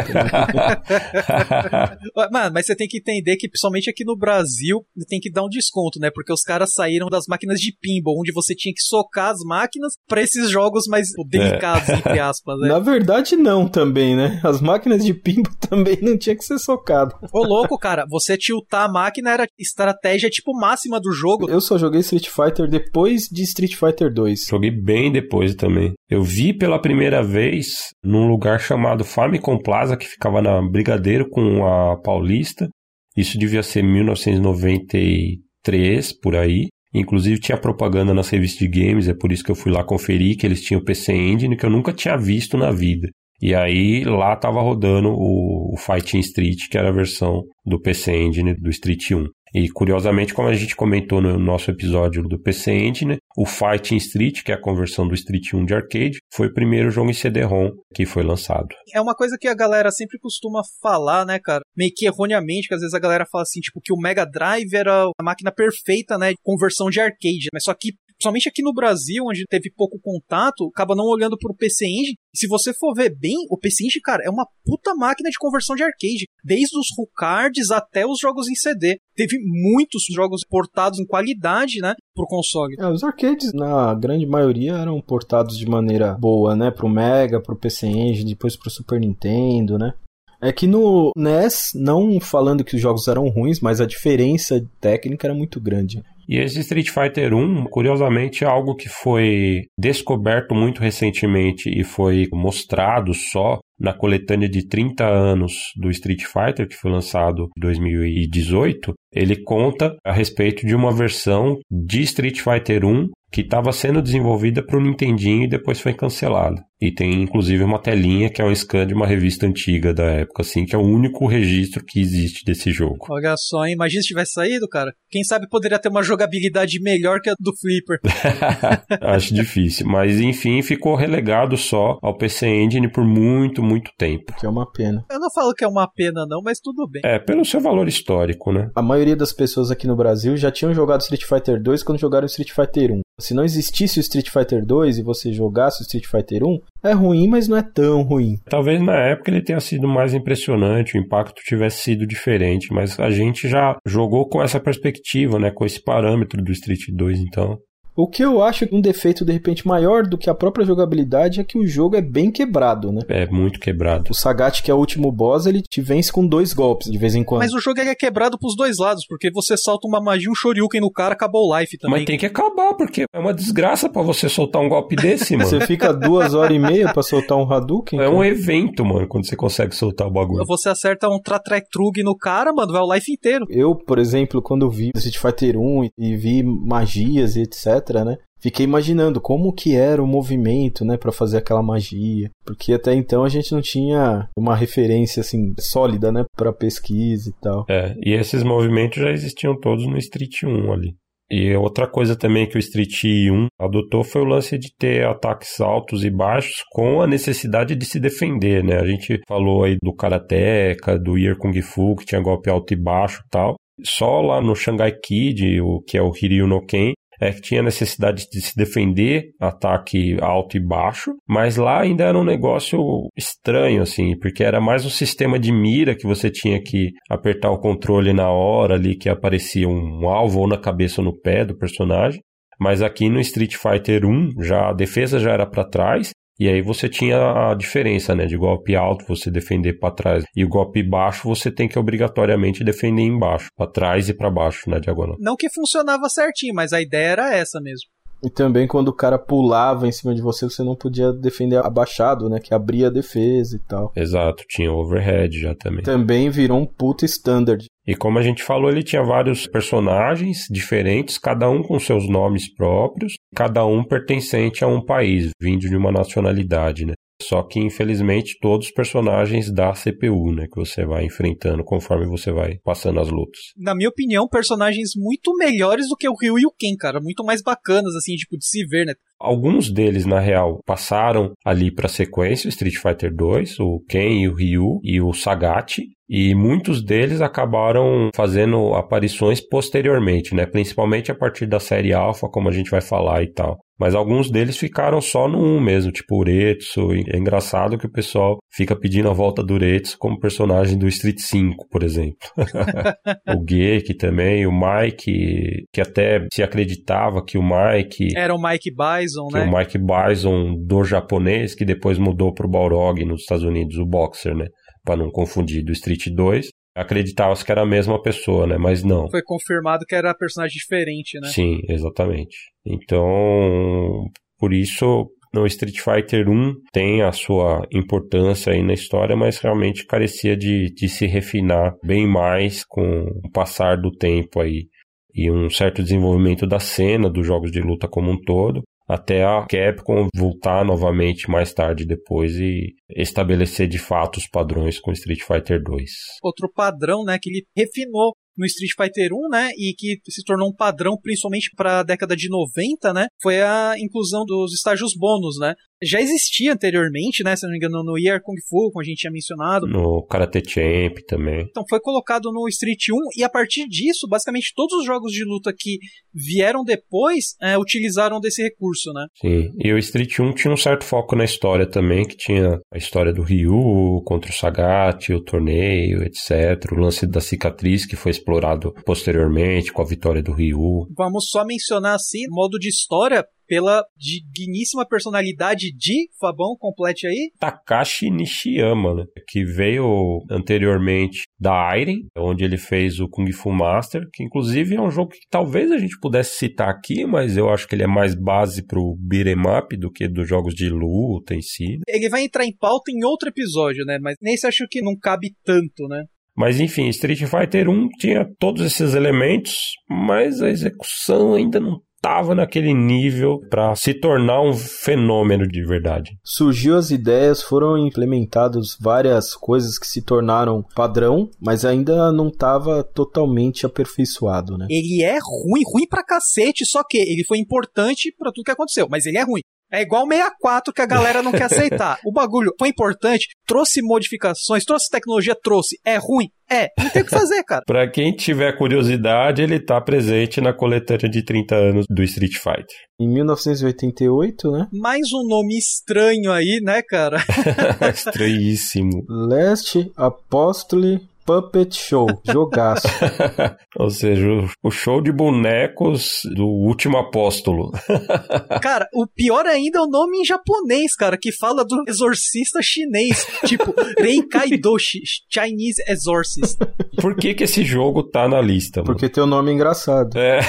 Mano, mas você tem que entender que, principalmente aqui no Brasil, tem que dar um desconto, né? Porque os caras saíram das máquinas de pinball, onde você tinha que socar as máquinas pra esses jogos mais delicados, entre aspas, né? Na verdade, não também, né? As máquinas de pinball também não tinha que ser socado. Ô, louco, cara, você tiltar a máquina era estratégia, tipo, máxima do jogo. Eu só joguei Street Fighter depois de Street Fighter 2. Joguei bem depois também. Eu vi pela primeira vez num lugar chamado Famicom Plaza, que ficava na Brigadeiro com a Paulista. Isso devia ser 1993, por aí. Inclusive tinha propaganda nas revistas de games, é por isso que eu fui lá conferir que eles tinham PC Engine que eu nunca tinha visto na vida. E aí lá tava rodando o, o Fighting Street, que era a versão do PC Engine do Street 1. E curiosamente, como a gente comentou no nosso episódio do PC Engine, o Fighting Street, que é a conversão do Street 1 de arcade, foi o primeiro jogo em CD-ROM que foi lançado. É uma coisa que a galera sempre costuma falar, né, cara? Meio que erroneamente, que às vezes a galera fala assim, tipo, que o Mega Drive era a máquina perfeita, né, de conversão de arcade. Mas só que, principalmente aqui no Brasil, onde teve pouco contato, acaba não olhando pro PC Engine. Se você for ver bem, o PC Engine, cara, é uma puta máquina de conversão de arcade. Desde os Rucards até os jogos em CD. Teve muitos jogos portados em qualidade, né, pro console. É, os arcades, na grande maioria, eram portados de maneira boa, né? Pro Mega, pro PC Engine, depois pro Super Nintendo, né? É que no NES, não falando que os jogos eram ruins, mas a diferença técnica era muito grande. E esse Street Fighter 1, curiosamente, é algo que foi descoberto muito recentemente e foi mostrado só na coletânea de 30 anos do Street Fighter, que foi lançado em 2018. Ele conta a respeito de uma versão de Street Fighter 1 que estava sendo desenvolvida para o Nintendinho e depois foi cancelada. E tem inclusive uma telinha que é um scan de uma revista antiga da época, assim, que é o único registro que existe desse jogo. Olha só, hein? imagina se tivesse saído, cara. Quem sabe poderia ter uma jogabilidade melhor que a do Flipper. Acho difícil, mas enfim, ficou relegado só ao PC Engine por muito, muito tempo. Que é uma pena. Eu não falo que é uma pena, não, mas tudo bem. É, pelo seu valor histórico, né? A maioria das pessoas aqui no Brasil já tinham jogado Street Fighter 2 quando jogaram Street Fighter 1. Se não existisse o Street Fighter 2 e você jogasse o Street Fighter 1, é ruim, mas não é tão ruim. Talvez na época ele tenha sido mais impressionante, o impacto tivesse sido diferente, mas a gente já jogou com essa perspectiva, né, com esse parâmetro do Street 2, então. O que eu acho um defeito de repente maior do que a própria jogabilidade é que o jogo é bem quebrado, né? É muito quebrado. O Sagat, que é o último boss, ele te vence com dois golpes de vez em quando. Mas o jogo é quebrado pros dois lados, porque você solta uma magia, um shoryuken no cara, acabou o life também. Mas tem que acabar, porque é uma desgraça para você soltar um golpe desse, mano. Você fica duas horas e meia pra soltar um Hadouken? É um evento, mano, quando você consegue soltar o bagulho. Você acerta um Tratrek-Trug no cara, mano, vai o life inteiro. Eu, por exemplo, quando vi Street Fighter 1 e vi magias e etc, né? Fiquei imaginando como que era o movimento, né, para fazer aquela magia, porque até então a gente não tinha uma referência assim sólida, né, para pesquisa e tal. É, e esses movimentos já existiam todos no Street 1 ali. E outra coisa também que o Street 1 adotou foi o lance de ter ataques altos e baixos com a necessidade de se defender, né? A gente falou aí do Karateka, do Year Kung Fu, que tinha golpe alto e baixo tal. Só lá no Shanghai Kid, o que é o Hiryu no Ken, é que tinha necessidade de se defender, ataque alto e baixo, mas lá ainda era um negócio estranho, assim, porque era mais um sistema de mira que você tinha que apertar o controle na hora ali que aparecia um alvo ou na cabeça ou no pé do personagem. Mas aqui no Street Fighter 1, já a defesa já era para trás e aí você tinha a diferença, né? De golpe alto você defender para trás e o golpe baixo você tem que obrigatoriamente defender embaixo, para trás e para baixo na diagonal. Não que funcionava certinho, mas a ideia era essa mesmo. E também quando o cara pulava em cima de você, você não podia defender abaixado, né? Que abria a defesa e tal. Exato, tinha overhead já também. Também virou um puta standard. E como a gente falou, ele tinha vários personagens diferentes, cada um com seus nomes próprios, cada um pertencente a um país, vindo de uma nacionalidade, né? Só que, infelizmente, todos os personagens da CPU, né? Que você vai enfrentando conforme você vai passando as lutas. Na minha opinião, personagens muito melhores do que o Ryu e o Ken, cara. Muito mais bacanas, assim, tipo, de se ver, né? Alguns deles, na real, passaram ali pra sequência, o Street Fighter 2, o Ken e o Ryu e o Sagat. E muitos deles acabaram fazendo aparições posteriormente, né? Principalmente a partir da série Alpha, como a gente vai falar e tal. Mas alguns deles ficaram só no 1 mesmo, tipo Uretsu. É engraçado que o pessoal fica pedindo a volta do Uretsu como personagem do Street 5, por exemplo. o Geek também, o Mike, que até se acreditava que o Mike... Era o Mike Bison, né? O Mike Bison do japonês, que depois mudou pro Balrog nos Estados Unidos, o Boxer, né? Para não confundir, do Street 2 acreditava-se que era a mesma pessoa, né? Mas não. Foi confirmado que era personagem diferente, né? Sim, exatamente. Então, por isso, no Street Fighter 1 tem a sua importância aí na história, mas realmente carecia de, de se refinar bem mais com o passar do tempo aí e um certo desenvolvimento da cena dos jogos de luta como um todo até a Capcom voltar novamente mais tarde depois e estabelecer de fato os padrões com Street Fighter 2. Outro padrão, né, que ele refinou no Street Fighter 1, né, e que se tornou um padrão principalmente para a década de 90, né, foi a inclusão dos estágios bônus, né. Já existia anteriormente, né, se não me engano, no Year Kung Fu, como a gente tinha mencionado. No Karate Champ também. Então foi colocado no Street 1 e a partir disso, basicamente todos os jogos de luta que vieram depois é, utilizaram desse recurso, né. Sim, e o Street 1 tinha um certo foco na história também, que tinha a história do Ryu contra o Sagat, o torneio, etc. O lance da cicatriz que foi explorado posteriormente com a vitória do Ryu. Vamos só mencionar assim, modo de história pela digníssima personalidade de Fabão, complete aí. Takashi Nishiyama, né? que veio anteriormente da Iron, onde ele fez o Kung Fu Master, que inclusive é um jogo que talvez a gente pudesse citar aqui, mas eu acho que ele é mais base pro beat'em up do que dos jogos de luta em si. Ele vai entrar em pauta em outro episódio, né? Mas nesse acho que não cabe tanto, né? Mas enfim, Street Fighter 1 tinha todos esses elementos, mas a execução ainda não estava naquele nível para se tornar um fenômeno de verdade. Surgiu as ideias, foram implementadas várias coisas que se tornaram padrão, mas ainda não estava totalmente aperfeiçoado, né? Ele é ruim, ruim pra cacete, só que ele foi importante para tudo que aconteceu, mas ele é ruim. É igual o 64 que a galera não quer aceitar. O bagulho foi importante, trouxe modificações, trouxe tecnologia, trouxe. É ruim? É, não tem o que fazer, cara. Pra quem tiver curiosidade, ele tá presente na coletânea de 30 anos do Street Fighter. Em 1988, né? Mais um nome estranho aí, né, cara? Estranhíssimo. Last Apostole Puppet Show, jogaço. Ou seja, o show de bonecos do último apóstolo. cara, o pior ainda é o nome em japonês, cara, que fala do exorcista chinês. tipo, Rei Kaidoshi, Chinese Exorcist. Por que que esse jogo tá na lista, mano? Porque tem um nome engraçado. É.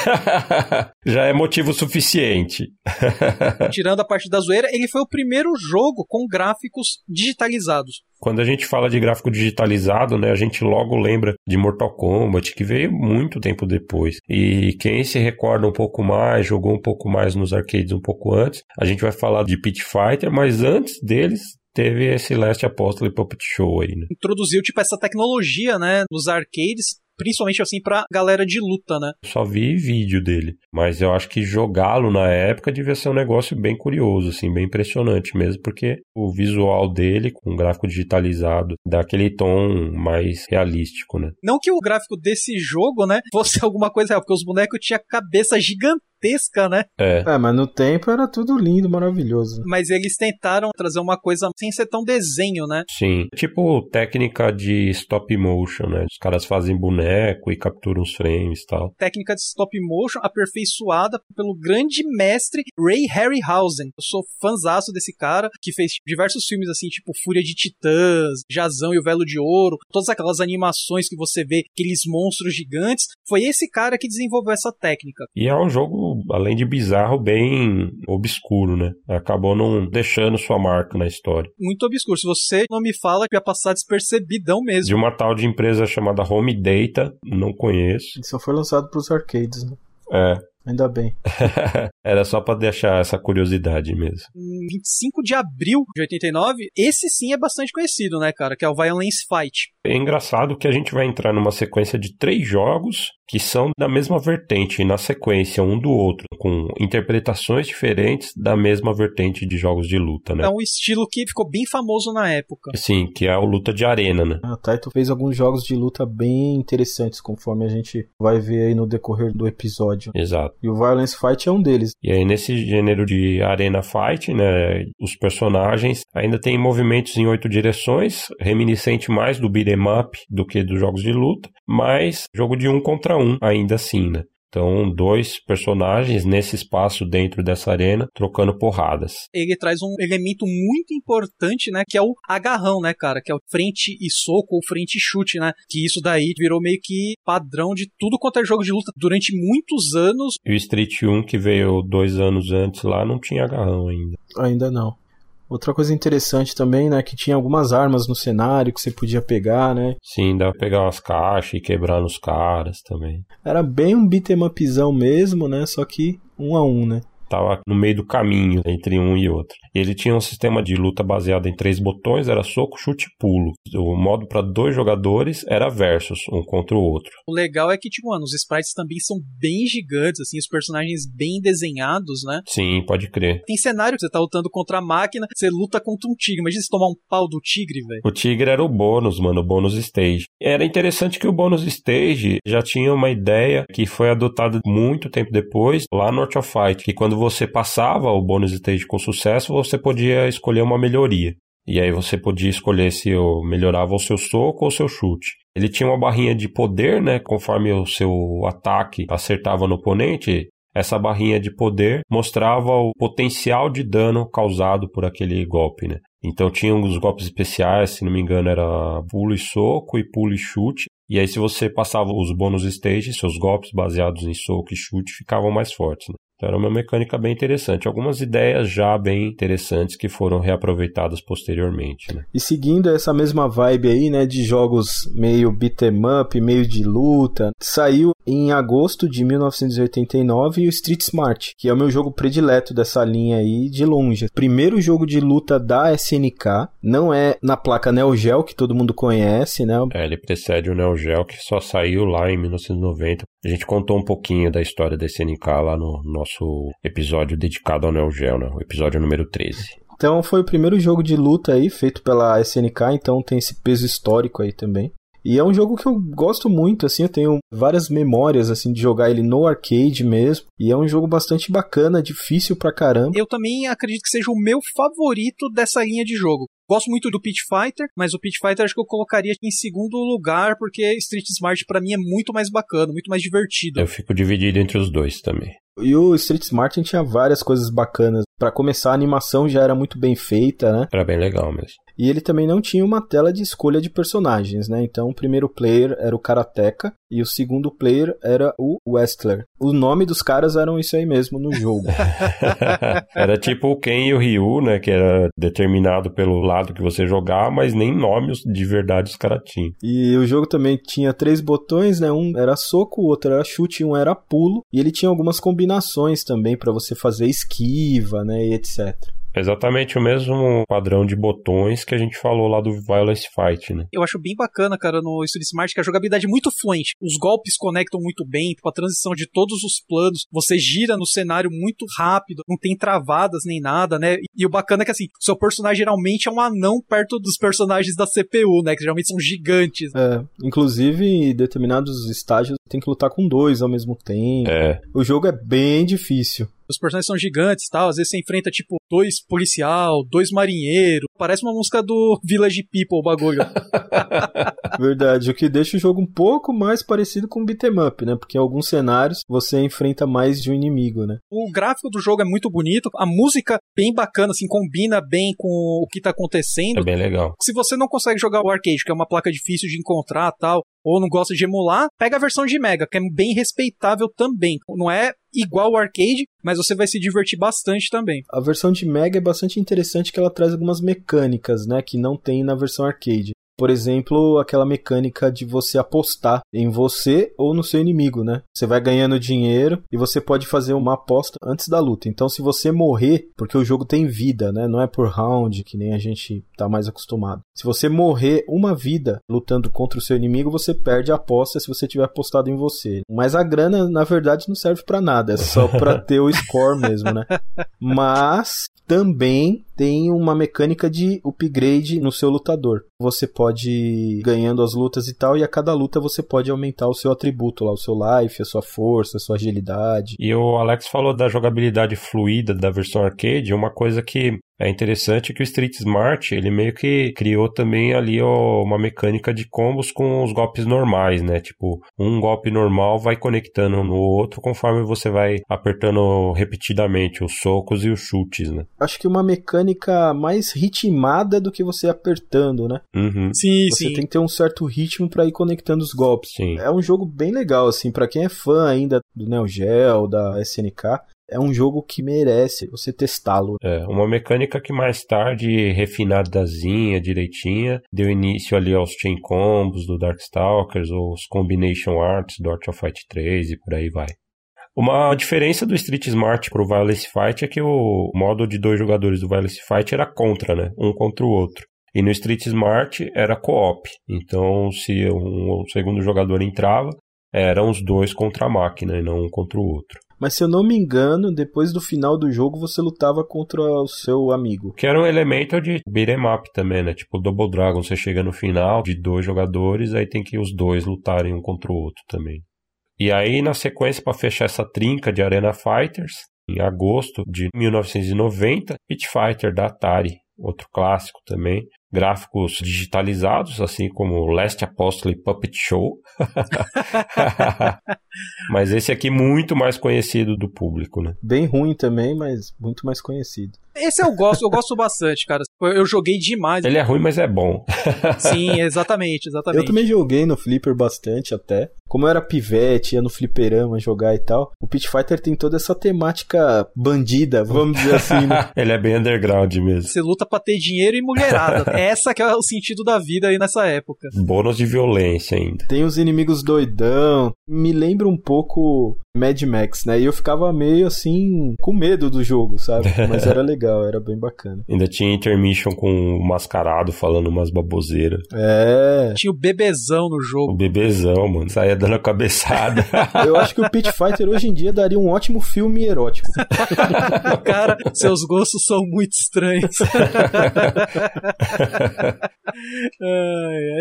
Já é motivo suficiente. Tirando a parte da zoeira, ele foi o primeiro jogo com gráficos digitalizados. Quando a gente fala de gráfico digitalizado, né, a gente logo lembra de Mortal Kombat, que veio muito tempo depois. E quem se recorda um pouco mais, jogou um pouco mais nos arcades um pouco antes, a gente vai falar de Pit Fighter, mas antes deles teve esse Last Apostle e Puppet Show aí, né? Introduziu, tipo, essa tecnologia, né, nos arcades, principalmente assim pra galera de luta, né? Só vi vídeo dele, mas eu acho que jogá-lo na época devia ser um negócio bem curioso, assim, bem impressionante mesmo, porque o visual dele com gráfico digitalizado dá aquele tom mais realístico, né? Não que o gráfico desse jogo, né, fosse alguma coisa real, porque os bonecos tinham cabeça gigante gigantesca, né? É. É, mas no tempo era tudo lindo, maravilhoso. Mas eles tentaram trazer uma coisa sem ser tão desenho, né? Sim. Tipo técnica de stop motion, né? Os caras fazem boneco e capturam os frames e tal. Técnica de stop motion aperfeiçoada pelo grande mestre Ray Harryhausen. Eu sou fãzaço desse cara, que fez diversos filmes assim, tipo Fúria de Titãs, Jazão e o Velo de Ouro, todas aquelas animações que você vê, aqueles monstros gigantes. Foi esse cara que desenvolveu essa técnica. E é um jogo além de bizarro, bem obscuro, né? Acabou não deixando sua marca na história. Muito obscuro. Se você não me fala, ia passar despercebidão mesmo. De uma tal de empresa chamada Home Data, não conheço. Ele só foi lançado pros arcades, né? É. Ainda bem. Era só pra deixar essa curiosidade mesmo. Em 25 de abril de 89, esse sim é bastante conhecido, né, cara? Que é o Violence Fight. É engraçado que a gente vai entrar numa sequência de três jogos que são da mesma vertente, na sequência um do outro, com interpretações diferentes da mesma vertente de jogos de luta, né? É um estilo que ficou bem famoso na época. Sim, que é o luta de arena, né? A Taito fez alguns jogos de luta bem interessantes, conforme a gente vai ver aí no decorrer do episódio. Exato. E o Violence Fight é um deles. E aí, nesse gênero de arena fight, né, os personagens ainda têm movimentos em oito direções, reminiscente mais do beat'em up do que dos jogos de luta, mas jogo de um contra um ainda assim, né? Então, dois personagens nesse espaço dentro dessa arena trocando porradas. Ele traz um elemento muito importante, né? Que é o agarrão, né, cara? Que é o frente e soco ou frente e chute, né? Que isso daí virou meio que padrão de tudo quanto é jogo de luta durante muitos anos. E o Street 1, que veio dois anos antes lá, não tinha agarrão ainda. Ainda não. Outra coisa interessante também, né, que tinha algumas armas no cenário que você podia pegar, né? Sim, dá pra pegar umas caixas e quebrar nos caras também. Era bem um beat'em upzão mesmo, né? Só que um a um, né? Tava no meio do caminho entre um e outro. Ele tinha um sistema de luta baseado em três botões, era soco, chute e pulo. O modo para dois jogadores era versus, um contra o outro. O legal é que, tipo, mano, os sprites também são bem gigantes, assim, os personagens bem desenhados, né? Sim, pode crer. Tem cenário que você tá lutando contra a máquina, você luta contra um tigre. Imagina se tomar um pau do tigre, velho. O tigre era o bônus, mano, o bônus stage. Era interessante que o bônus stage já tinha uma ideia que foi adotada muito tempo depois, lá no Art of Fight, que quando você passava o bônus stage com sucesso, você podia escolher uma melhoria. E aí você podia escolher se eu melhorava o seu soco ou o seu chute. Ele tinha uma barrinha de poder, né? Conforme o seu ataque acertava no oponente, essa barrinha de poder mostrava o potencial de dano causado por aquele golpe, né? Então tinha uns golpes especiais, se não me engano, era pulo e soco e pulo e chute. E aí, se você passava os bônus stages, seus golpes baseados em soco e chute ficavam mais fortes. Né? Então era uma mecânica bem interessante. Algumas ideias já bem interessantes que foram reaproveitadas posteriormente. Né? E seguindo essa mesma vibe aí, né, de jogos meio beat'em up, meio de luta, saiu em agosto de 1989 o Street Smart, que é o meu jogo predileto dessa linha aí de longe. Primeiro jogo de luta da SNK, não é na placa Neo Geo que todo mundo conhece, né? É, ele precede o Neo Geo que só saiu lá em 1990. A gente contou um pouquinho da história da SNK lá no nosso episódio dedicado ao Neo Geo, né? O episódio número 13. Então foi o primeiro jogo de luta aí feito pela SNK, então tem esse peso histórico aí também. E é um jogo que eu gosto muito, assim, eu tenho várias memórias, assim, de jogar ele no arcade mesmo. E é um jogo bastante bacana, difícil pra caramba. Eu também acredito que seja o meu favorito dessa linha de jogo. Gosto muito do Pit Fighter, mas o Pit Fighter acho que eu colocaria em segundo lugar, porque Street Smart para mim é muito mais bacana, muito mais divertido. Eu fico dividido entre os dois também. E o Street Smart tinha várias coisas bacanas. Para começar, a animação já era muito bem feita, né? Era bem legal mesmo. E ele também não tinha uma tela de escolha de personagens, né? Então o primeiro player era o Karateka e o segundo player era o Wrestler. O nome dos caras eram isso aí mesmo no jogo. era tipo o Ken e o Ryu, né? Que era determinado pelo lado que você jogar, mas nem nomes de verdade os caras tinham. E o jogo também tinha três botões, né? Um era soco, o outro era chute, um era pulo. E ele tinha algumas combinações também para você fazer esquiva, né? E etc. Exatamente o mesmo padrão de botões que a gente falou lá do Violence Fight, né? Eu acho bem bacana, cara, no Street Smart que a jogabilidade é muito fluente. Os golpes conectam muito bem, com a transição de todos os planos. Você gira no cenário muito rápido, não tem travadas nem nada, né? E o bacana é que, assim, seu personagem geralmente é um anão perto dos personagens da CPU, né? Que geralmente são gigantes. É, inclusive, em determinados estágios tem que lutar com dois ao mesmo tempo. É. O jogo é bem difícil os personagens são gigantes e tal. Às vezes você enfrenta, tipo, dois policial, dois marinheiros. Parece uma música do Village People, o bagulho. Verdade, o que deixa o jogo um pouco mais parecido com beat'em up, né? Porque em alguns cenários você enfrenta mais de um inimigo, né? O gráfico do jogo é muito bonito, a música bem bacana, assim, combina bem com o que tá acontecendo. É bem legal. Se você não consegue jogar o arcade, que é uma placa difícil de encontrar tal, ou não gosta de emular, pega a versão de Mega, que é bem respeitável também. Não é igual o arcade, mas você vai se divertir bastante também. A versão de Mega é bastante interessante que ela traz algumas mecânicas, né, que não tem na versão arcade. Por exemplo, aquela mecânica de você apostar em você ou no seu inimigo, né? Você vai ganhando dinheiro e você pode fazer uma aposta antes da luta. Então, se você morrer, porque o jogo tem vida, né? Não é por round, que nem a gente tá mais acostumado. Se você morrer uma vida lutando contra o seu inimigo, você perde a aposta se você tiver apostado em você. Mas a grana, na verdade, não serve para nada, é só para ter o score mesmo, né? Mas também tem uma mecânica de upgrade no seu lutador. Você pode ir ganhando as lutas e tal, e a cada luta você pode aumentar o seu atributo lá, o seu life, a sua força, a sua agilidade. E o Alex falou da jogabilidade fluida da versão arcade, uma coisa que é interessante que o Street Smart, ele meio que criou também ali ó, uma mecânica de combos com os golpes normais, né? Tipo, um golpe normal vai conectando no outro conforme você vai apertando repetidamente os socos e os chutes, né? Acho que uma mecânica mais ritmada do que você apertando, né? Uhum. Sim, Você sim. tem que ter um certo ritmo para ir conectando os golpes. Sim. É um jogo bem legal, assim, para quem é fã ainda do Neo Geo, da SNK, é um jogo que merece você testá-lo. É, uma mecânica que mais tarde, refinadazinha, direitinha, deu início ali aos chain combos do Darkstalkers, os combination arts do Art of Fight 3 e por aí vai. Uma diferença do Street Smart pro Violence Fight é que o modo de dois jogadores do Violence Fight era contra, né? Um contra o outro. E no Street Smart era co-op. Então, se um, segundo jogador entrava, eram os dois contra a máquina e não um contra o outro. Mas se eu não me engano, depois do final do jogo você lutava contra o seu amigo. Que era um elemento de beat'em up também, né? Tipo Double Dragon, você chega no final de dois jogadores, aí tem que os dois lutarem um contra o outro também. E aí, na sequência, para fechar essa trinca de Arena Fighters, em agosto de 1990, Pit Fighter da Atari, outro clássico também. Gráficos digitalizados, assim como Last Apostle e Puppet Show. mas esse aqui muito mais conhecido do público, né? Bem ruim também, mas muito mais conhecido. Esse eu gosto, eu gosto bastante, cara. Eu joguei demais. Ele é ruim, mas é bom. Sim, exatamente, exatamente. Eu também joguei no Flipper bastante até. Como eu era pivete, ia no fliperama jogar e tal, o Pit Fighter tem toda essa temática bandida, vamos dizer assim, né? Ele é bem underground mesmo. Você luta pra ter dinheiro e mulherada. Essa que é o sentido da vida aí nessa época. Bônus de violência ainda. Tem os inimigos doidão. Me lembra um pouco Mad Max, né? E eu ficava meio assim, com medo do jogo, sabe? Mas era legal, era bem bacana. Ainda tinha intermission com o mascarado falando umas baboseiras. É. Tinha o bebezão no O jogo. bebezão, mano. Saía dando a cabeçada. Eu acho que o Pit Fighter hoje em dia daria um ótimo filme erótico. Cara, seus gostos são muito estranhos.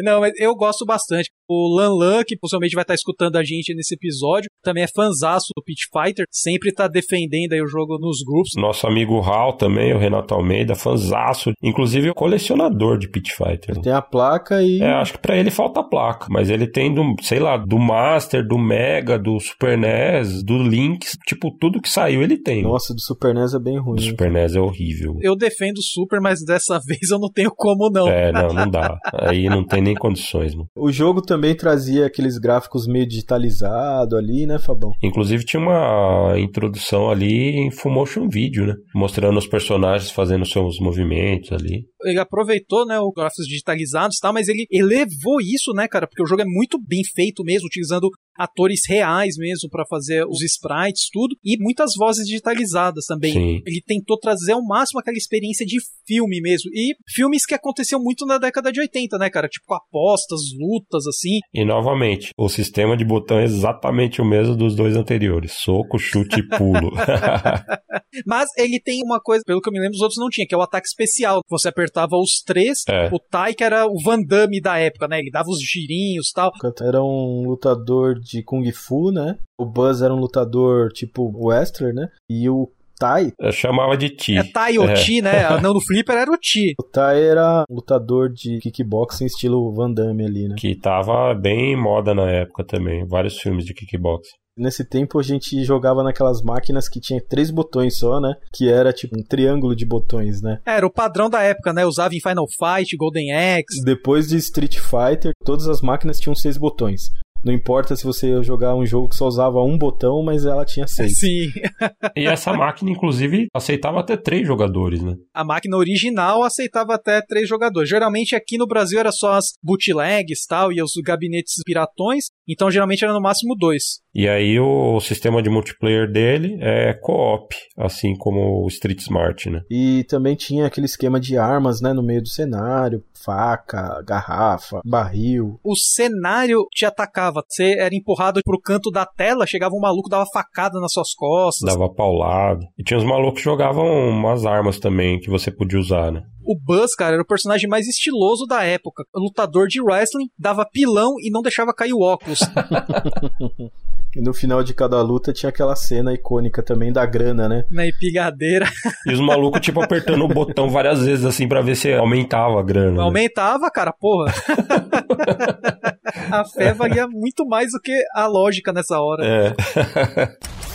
Não, mas eu gosto bastante. O Lan Lan, que possivelmente vai estar escutando a gente nesse episódio, também é fanzaço do Pit Fighter, sempre tá defendendo aí o jogo nos grupos. Nosso amigo Hal também, o Renato Almeida, fanzaço. Inclusive, colecionador de Pit Fighter. Tem a placa e. É, acho que pra ele falta placa, mas ele tem do, sei lá, do Master, do Mega, do Super NES, do Lynx, tipo, tudo que saiu ele tem. Nossa, do Super NES é bem ruim. O Super NES é horrível. Eu defendo o Super, mas dessa vez eu não tenho como não. É, não, não dá. Aí não tem nem condições, mano. O jogo também trazia aqueles gráficos meio digitalizado ali, né, Fabão? Inclusive tinha uma introdução ali em full motion video, né? Mostrando os personagens fazendo seus movimentos ali. Ele aproveitou, né, os gráficos digitalizados e tal, mas ele elevou isso, né, cara, porque o jogo é muito bem feito mesmo, utilizando atores reais mesmo pra fazer os sprites, tudo, e muitas vozes digitalizadas também. Sim. Ele tentou trazer ao máximo aquela experiência de filme mesmo. E filmes que aconteciam muito na década de 80, né, cara? Tipo apostas, lutas, assim. E novamente, o sistema de botão é exatamente o mesmo dos dois anteriores: soco, chute e pulo. Mas ele tem uma coisa, pelo que eu me lembro, os outros não tinha, que é o ataque especial. Você apertava os três, É. o Tai, que era o Van Damme da época, né? Ele dava os girinhos e tal. Era um lutador de Kung Fu, né? O Buzz era um lutador tipo wrestler, né? E o Tai, Eu chamava de Ti. É Tai ou Ti, né? Não, no Flipper era o Ti. o Tai era um lutador de kickboxing estilo Van Damme ali, né? Que tava bem em moda na época também. Vários filmes de kickboxing. Nesse tempo a gente jogava naquelas máquinas que tinha três botões só, né? Que era tipo um triângulo de botões, né? Era o padrão da época, né? Usava em Final Fight, Golden Axe. Depois de Street Fighter, todas as máquinas tinham seis botões. Não importa se você ia jogar um jogo que só usava um botão, mas ela tinha seis. Sim. E essa máquina, inclusive, aceitava até três jogadores, né? A máquina original aceitava até três jogadores. Geralmente aqui no Brasil era só as bootlegs e tal, e os gabinetes piratões. Então geralmente era no máximo dois. E aí o sistema de multiplayer dele é co-op, assim como o Street Smart, né? E também tinha aquele esquema de armas, né? No meio do cenário. Faca, garrafa, barril. O cenário te atacava. Você era empurrado pro canto da tela, chegava um maluco, dava facada nas suas costas. Dava paulado. E tinha uns malucos que jogavam umas armas também que você podia usar, né? O Buzz, cara, era o personagem mais estiloso da época. Lutador de wrestling, dava pilão e não deixava cair o óculos. E no final de cada luta tinha aquela cena icônica também da grana, né? na epigadeira. E os malucos, tipo, apertando o botão várias vezes, assim, pra ver se aumentava a grana. né? Aumentava, cara, porra. a fé valia muito mais do que a lógica nessa hora. É.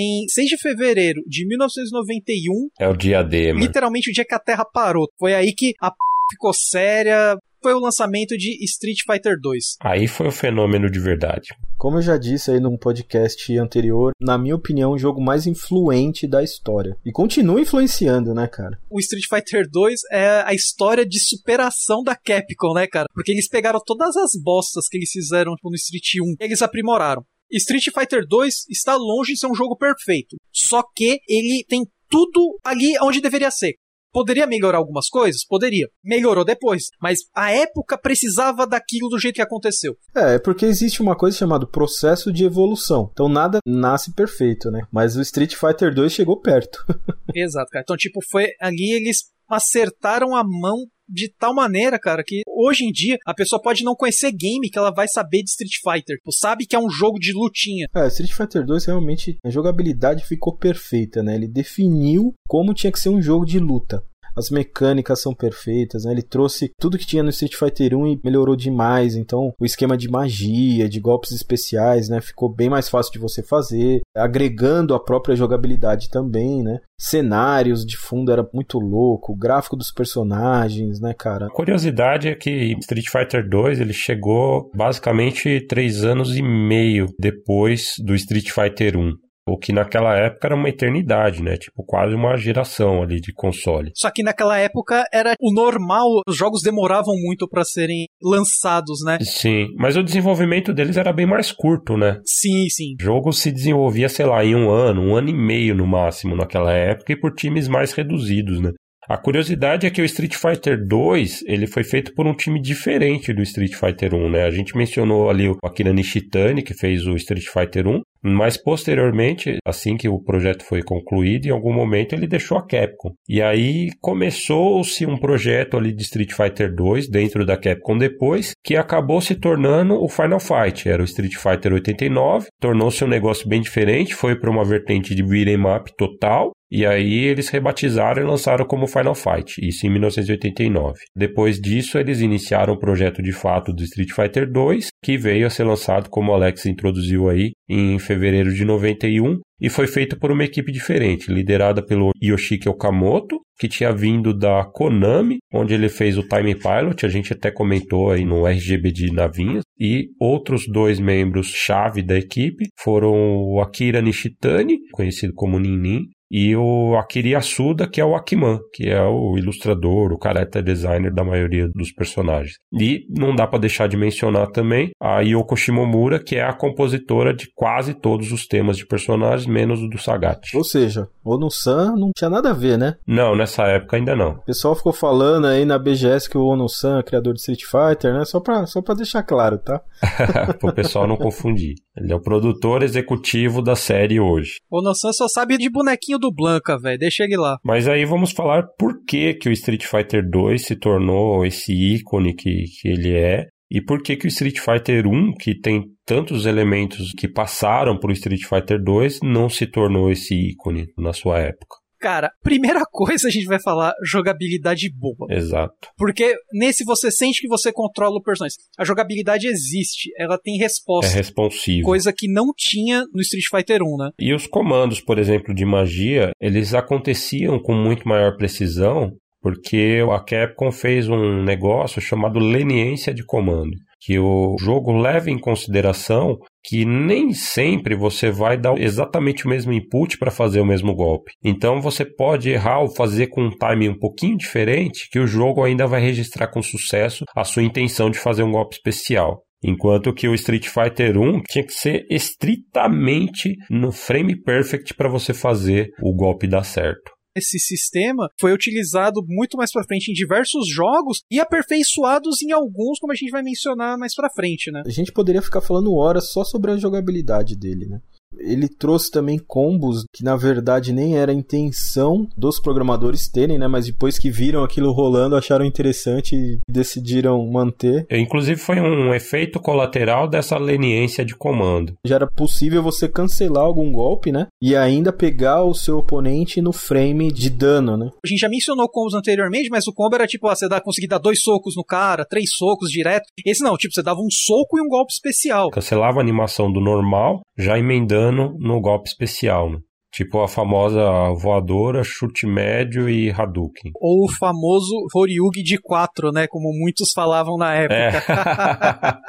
Em 6 de fevereiro de 1991, É o dia D, mano. literalmente o dia que a Terra parou. Foi aí que a p... ficou séria. Foi o lançamento de Street Fighter 2. Aí foi o fenômeno de verdade. Como eu já disse aí num podcast anterior, na minha opinião, o jogo mais influente da história. E continua influenciando, né, cara? O Street Fighter 2 é a história de superação da Capcom, né, cara? Porque eles pegaram todas as bostas que eles fizeram tipo, no Street 1 e eles aprimoraram. Street Fighter 2 está longe de ser um jogo perfeito. Só que ele tem tudo ali onde deveria ser. Poderia melhorar algumas coisas? Poderia. Melhorou depois. Mas a época precisava daquilo do jeito que aconteceu. É, é porque existe uma coisa chamada processo de evolução. Então nada nasce perfeito, né? Mas o Street Fighter 2 chegou perto. Exato, cara. Então, tipo, foi ali eles acertaram a mão de tal maneira, cara, que hoje em dia a pessoa pode não conhecer game que ela vai saber de Street Fighter. Tipo, sabe que é um jogo de lutinha. É, Street Fighter 2 realmente a jogabilidade ficou perfeita, né? Ele definiu como tinha que ser um jogo de luta. As mecânicas são perfeitas, né? Ele trouxe tudo que tinha no Street Fighter 1 e melhorou demais. Então, o esquema de magia, de golpes especiais, né? Ficou bem mais fácil de você fazer, agregando a própria jogabilidade também, né? Cenários de fundo era muito louco, o gráfico dos personagens, né, cara? A curiosidade é que Street Fighter 2 ele chegou basicamente três anos e meio depois do Street Fighter 1. O que naquela época era uma eternidade, né? Tipo, quase uma geração ali de console. Só que naquela época era o normal, os jogos demoravam muito para serem lançados, né? Sim, mas o desenvolvimento deles era bem mais curto, né? Sim, sim. O jogo se desenvolvia, sei lá, em um ano, um ano e meio no máximo naquela época e por times mais reduzidos, né? A curiosidade é que o Street Fighter 2 ele foi feito por um time diferente do Street Fighter 1, né? A gente mencionou ali o Akira Nishitani, que fez o Street Fighter 1, mas posteriormente, assim que o projeto foi concluído, em algum momento ele deixou a Capcom. E aí começou-se um projeto ali de Street Fighter 2 dentro da Capcom depois, que acabou se tornando o Final Fight. Era o Street Fighter 89, tornou-se um negócio bem diferente, foi para uma vertente de beat'em up total, e aí eles rebatizaram e lançaram como Final Fight, isso em 1989. Depois disso, eles iniciaram o projeto de fato do Street Fighter 2, que veio a ser lançado, como o Alex introduziu aí, em fevereiro de 91, e foi feito por uma equipe diferente, liderada pelo Yoshiki Okamoto, que tinha vindo da Konami, onde ele fez o Time Pilot, a gente até comentou aí no RGB de navinhas, e outros dois membros chave da equipe foram o Akira Nishitani, conhecido como Ninin, e o Akira Yasuda, que é o Akiman, que é o ilustrador, o character designer da maioria dos personagens. E não dá para deixar de mencionar também a Yoko Shimomura, que é a compositora de quase todos os temas de personagens, menos o do Sagat. Ou seja, Onu-san não tinha nada a ver, né? Não, nessa época ainda não. O pessoal ficou falando aí na BGS que o Onu-san é criador de Street Fighter, né? Só pra, só pra deixar claro, tá? Pro pessoal não confundir. Ele é o produtor executivo da série hoje. Onu-san só sabe de bonequinho do Blanca, velho. Deixa ele lá. Mas aí vamos falar por que, que o Street Fighter 2 se tornou esse ícone que, que ele é. E por que, que o Street Fighter 1, que tem tantos elementos que passaram para o Street Fighter 2, não se tornou esse ícone na sua época? Cara, primeira coisa a gente vai falar jogabilidade boa. Exato. Porque nesse você sente que você controla o personagem. A jogabilidade existe, ela tem resposta. É responsivo. Coisa que não tinha no Street Fighter 1, né? E os comandos, por exemplo, de magia, eles aconteciam com muito maior precisão porque a Capcom fez um negócio chamado leniência de comando que o jogo leva em consideração que nem sempre você vai dar exatamente o mesmo input para fazer o mesmo golpe. Então você pode errar ou fazer com um timing um pouquinho diferente, que o jogo ainda vai registrar com sucesso a sua intenção de fazer um golpe especial. Enquanto que o Street Fighter 1 tinha que ser estritamente no frame perfect para você fazer o golpe dar certo esse sistema foi utilizado muito mais para frente em diversos jogos e aperfeiçoados em alguns, como a gente vai mencionar mais para frente, né? A gente poderia ficar falando horas só sobre a jogabilidade dele, né? Ele trouxe também combos que na verdade nem era a intenção dos programadores terem, né? Mas depois que viram aquilo rolando, acharam interessante e decidiram manter. Inclusive foi um efeito colateral dessa leniência de comando. Já era possível você cancelar algum golpe, né? E ainda pegar o seu oponente no frame de dano, né? A gente já mencionou combos anteriormente, mas o combo era tipo, ah, você dá, conseguir dar dois socos no cara, três socos direto. Esse não, tipo, você dava um soco e um golpe especial. Cancelava a animação do normal, já emendando dano no golpe especial. Né? Tipo a famosa voadora, chute médio e Hadouken. Ou o famoso Horyugi de 4, né? Como muitos falavam na época.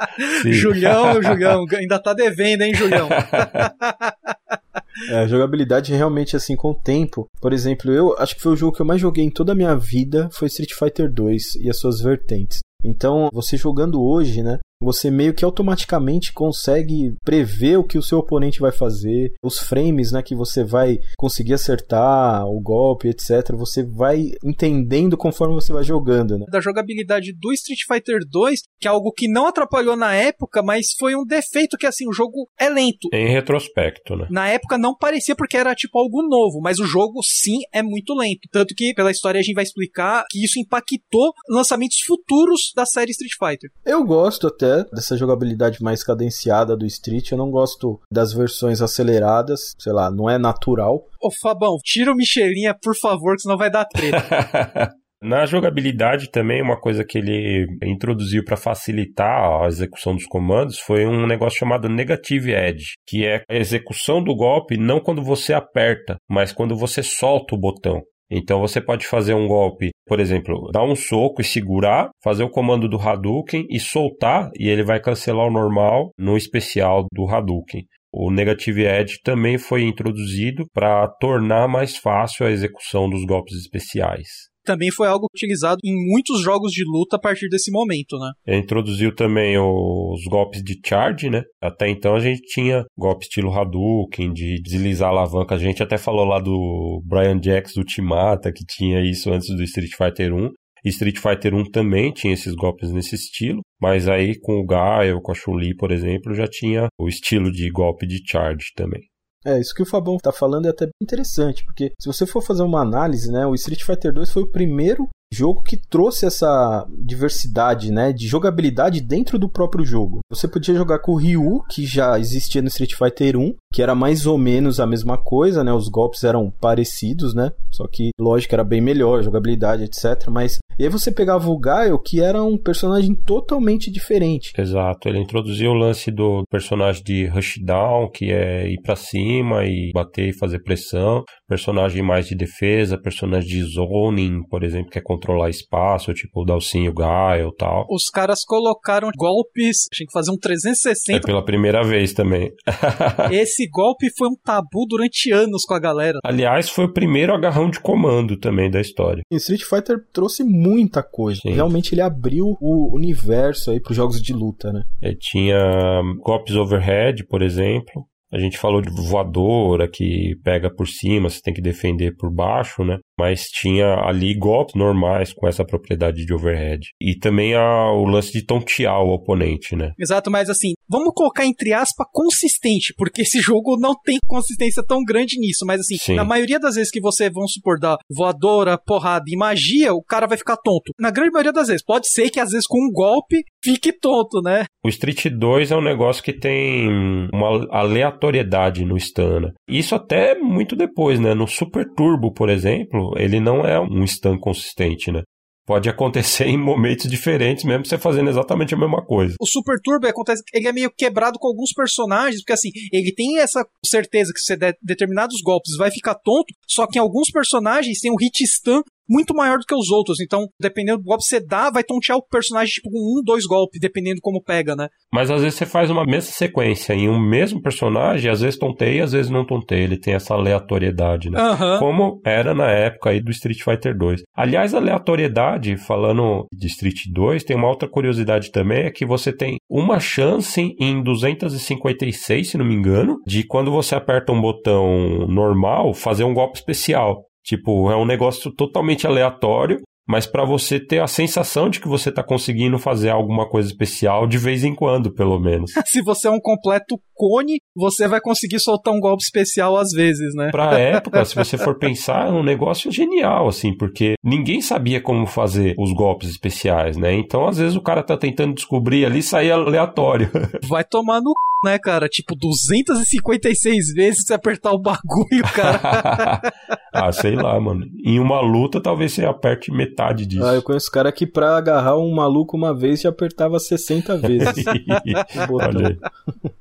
É. Julião, Julião, ainda tá devendo, hein, Julião? É, a jogabilidade realmente assim com o tempo. Por exemplo, eu acho que foi o jogo que eu mais joguei em toda a minha vida foi Street Fighter 2 e as suas vertentes. Então, você jogando hoje, né? Você meio que automaticamente consegue prever o que o seu oponente vai fazer, os frames, né, que você vai conseguir acertar, o golpe, etc. Você vai entendendo conforme você vai jogando, né? Da jogabilidade do Street Fighter 2, que é algo que não atrapalhou na época, mas foi um defeito que assim, o jogo é lento. Em retrospecto, né? Na época não parecia porque era tipo algo novo, mas o jogo sim é muito lento, tanto que pela história a gente vai explicar que isso impactou lançamentos futuros da série Street Fighter. Eu gosto até até dessa jogabilidade mais cadenciada do Street. Eu não gosto das versões aceleradas, sei lá, não é natural. Ô Fabão, tira o Michelinha, por favor, que senão vai dar treta. Na jogabilidade também, uma coisa que ele introduziu para facilitar a execução dos comandos foi um negócio chamado Negative Edge, que é a execução do golpe não quando você aperta, mas quando você solta o botão. Então você pode fazer um golpe, por exemplo, dar um soco e segurar, fazer o comando do Hadouken e soltar, e ele vai cancelar o normal no especial do Hadouken. O Negative Edge também foi introduzido para tornar mais fácil a execução dos golpes especiais também foi algo utilizado em muitos jogos de luta a partir desse momento, né? Ele introduziu também os golpes de charge, né? Até então a gente tinha golpe estilo Hadouken, de deslizar a alavanca. A gente até falou lá do Brian Jax do Timata, que tinha isso antes do Street Fighter 1. Street Fighter 1 também tinha esses golpes nesse estilo, mas aí com o Gaio, com a Chun-Li, por exemplo, já tinha o estilo de golpe de charge também. É, isso que o Fabão tá falando é até interessante, porque se você for fazer uma análise, né, o Street Fighter 2 foi o primeiro jogo que trouxe essa diversidade, né, de jogabilidade dentro do próprio jogo. Você podia jogar com o Ryu, que já existia no Street Fighter 1, que era mais ou menos a mesma coisa, né? Os golpes eram parecidos, né? Só que, lógico, era bem melhor, jogabilidade, etc. Mas e aí você pegava o Gaio, que era um personagem totalmente diferente. Exato, ele introduziu o lance do personagem de rushdown, que é ir para cima e bater e fazer pressão, personagem mais de defesa, personagem de zoning, por exemplo, que é controlar espaço, tipo o Dalcinho Gaio e tal. Os caras colocaram golpes, tinha que fazer um 360. É pela primeira vez também. Esse golpe foi um tabu durante anos com a galera. Aliás, foi o primeiro agarrão de comando também da história. E Street Fighter trouxe muita coisa. Sim. Realmente ele abriu o universo aí para jogos de luta, né? Ele tinha golpes overhead, por exemplo. A gente falou de voadora que pega por cima, você tem que defender por baixo, né? Mas tinha ali golpes normais com essa propriedade de overhead. E também a, o lance de tontear o oponente, né? Exato, mas assim, vamos colocar entre aspas consistente, porque esse jogo não tem consistência tão grande nisso. Mas assim, Sim. na maioria das vezes que você, vamos supor, dar voadora, porrada e magia, o cara vai ficar tonto. Na grande maioria das vezes. Pode ser que às vezes com um golpe fique tonto, né? O Street 2 é um negócio que tem uma aleatoriedade no stun. Né? Isso até muito depois, né? No Super Turbo, por exemplo, ele não é um stun consistente, né? Pode acontecer em momentos diferentes, mesmo você fazendo exatamente a mesma coisa. O Super Turbo acontece, ele é meio quebrado com alguns personagens, porque assim, ele tem essa certeza que se der determinados golpes vai ficar tonto, só que em alguns personagens tem um hit stun muito maior do que os outros. Então, dependendo do golpe que você dá, vai tontear o personagem tipo com um, dois golpes, dependendo como pega, né? Mas às vezes você faz uma mesma sequência em um mesmo personagem, às vezes tonteia, às vezes não tonteia. Ele tem essa aleatoriedade, né? Uhum. Como era na época aí do Street Fighter 2. Aliás, aleatoriedade, falando de Street 2, tem uma outra curiosidade também, é que você tem uma chance em 256, se não me engano, de quando você aperta um botão normal, fazer um golpe especial. Tipo, é um negócio totalmente aleatório, mas para você ter a sensação de que você está conseguindo fazer alguma coisa especial de vez em quando, pelo menos. Se você é um completo cone, você vai conseguir soltar um golpe especial às vezes, né? Pra época, se você for pensar, é um negócio genial, assim, porque ninguém sabia como fazer os golpes especiais, né? Então, às vezes, o cara tá tentando descobrir ali e sair aleatório. Vai tomar no né, cara? Tipo, 256 vezes você apertar o bagulho, cara. ah, sei lá, mano. Em uma luta, talvez você aperte metade disso. Ah, eu conheço cara que pra agarrar um maluco uma vez já apertava 60 vezes. Olha aí.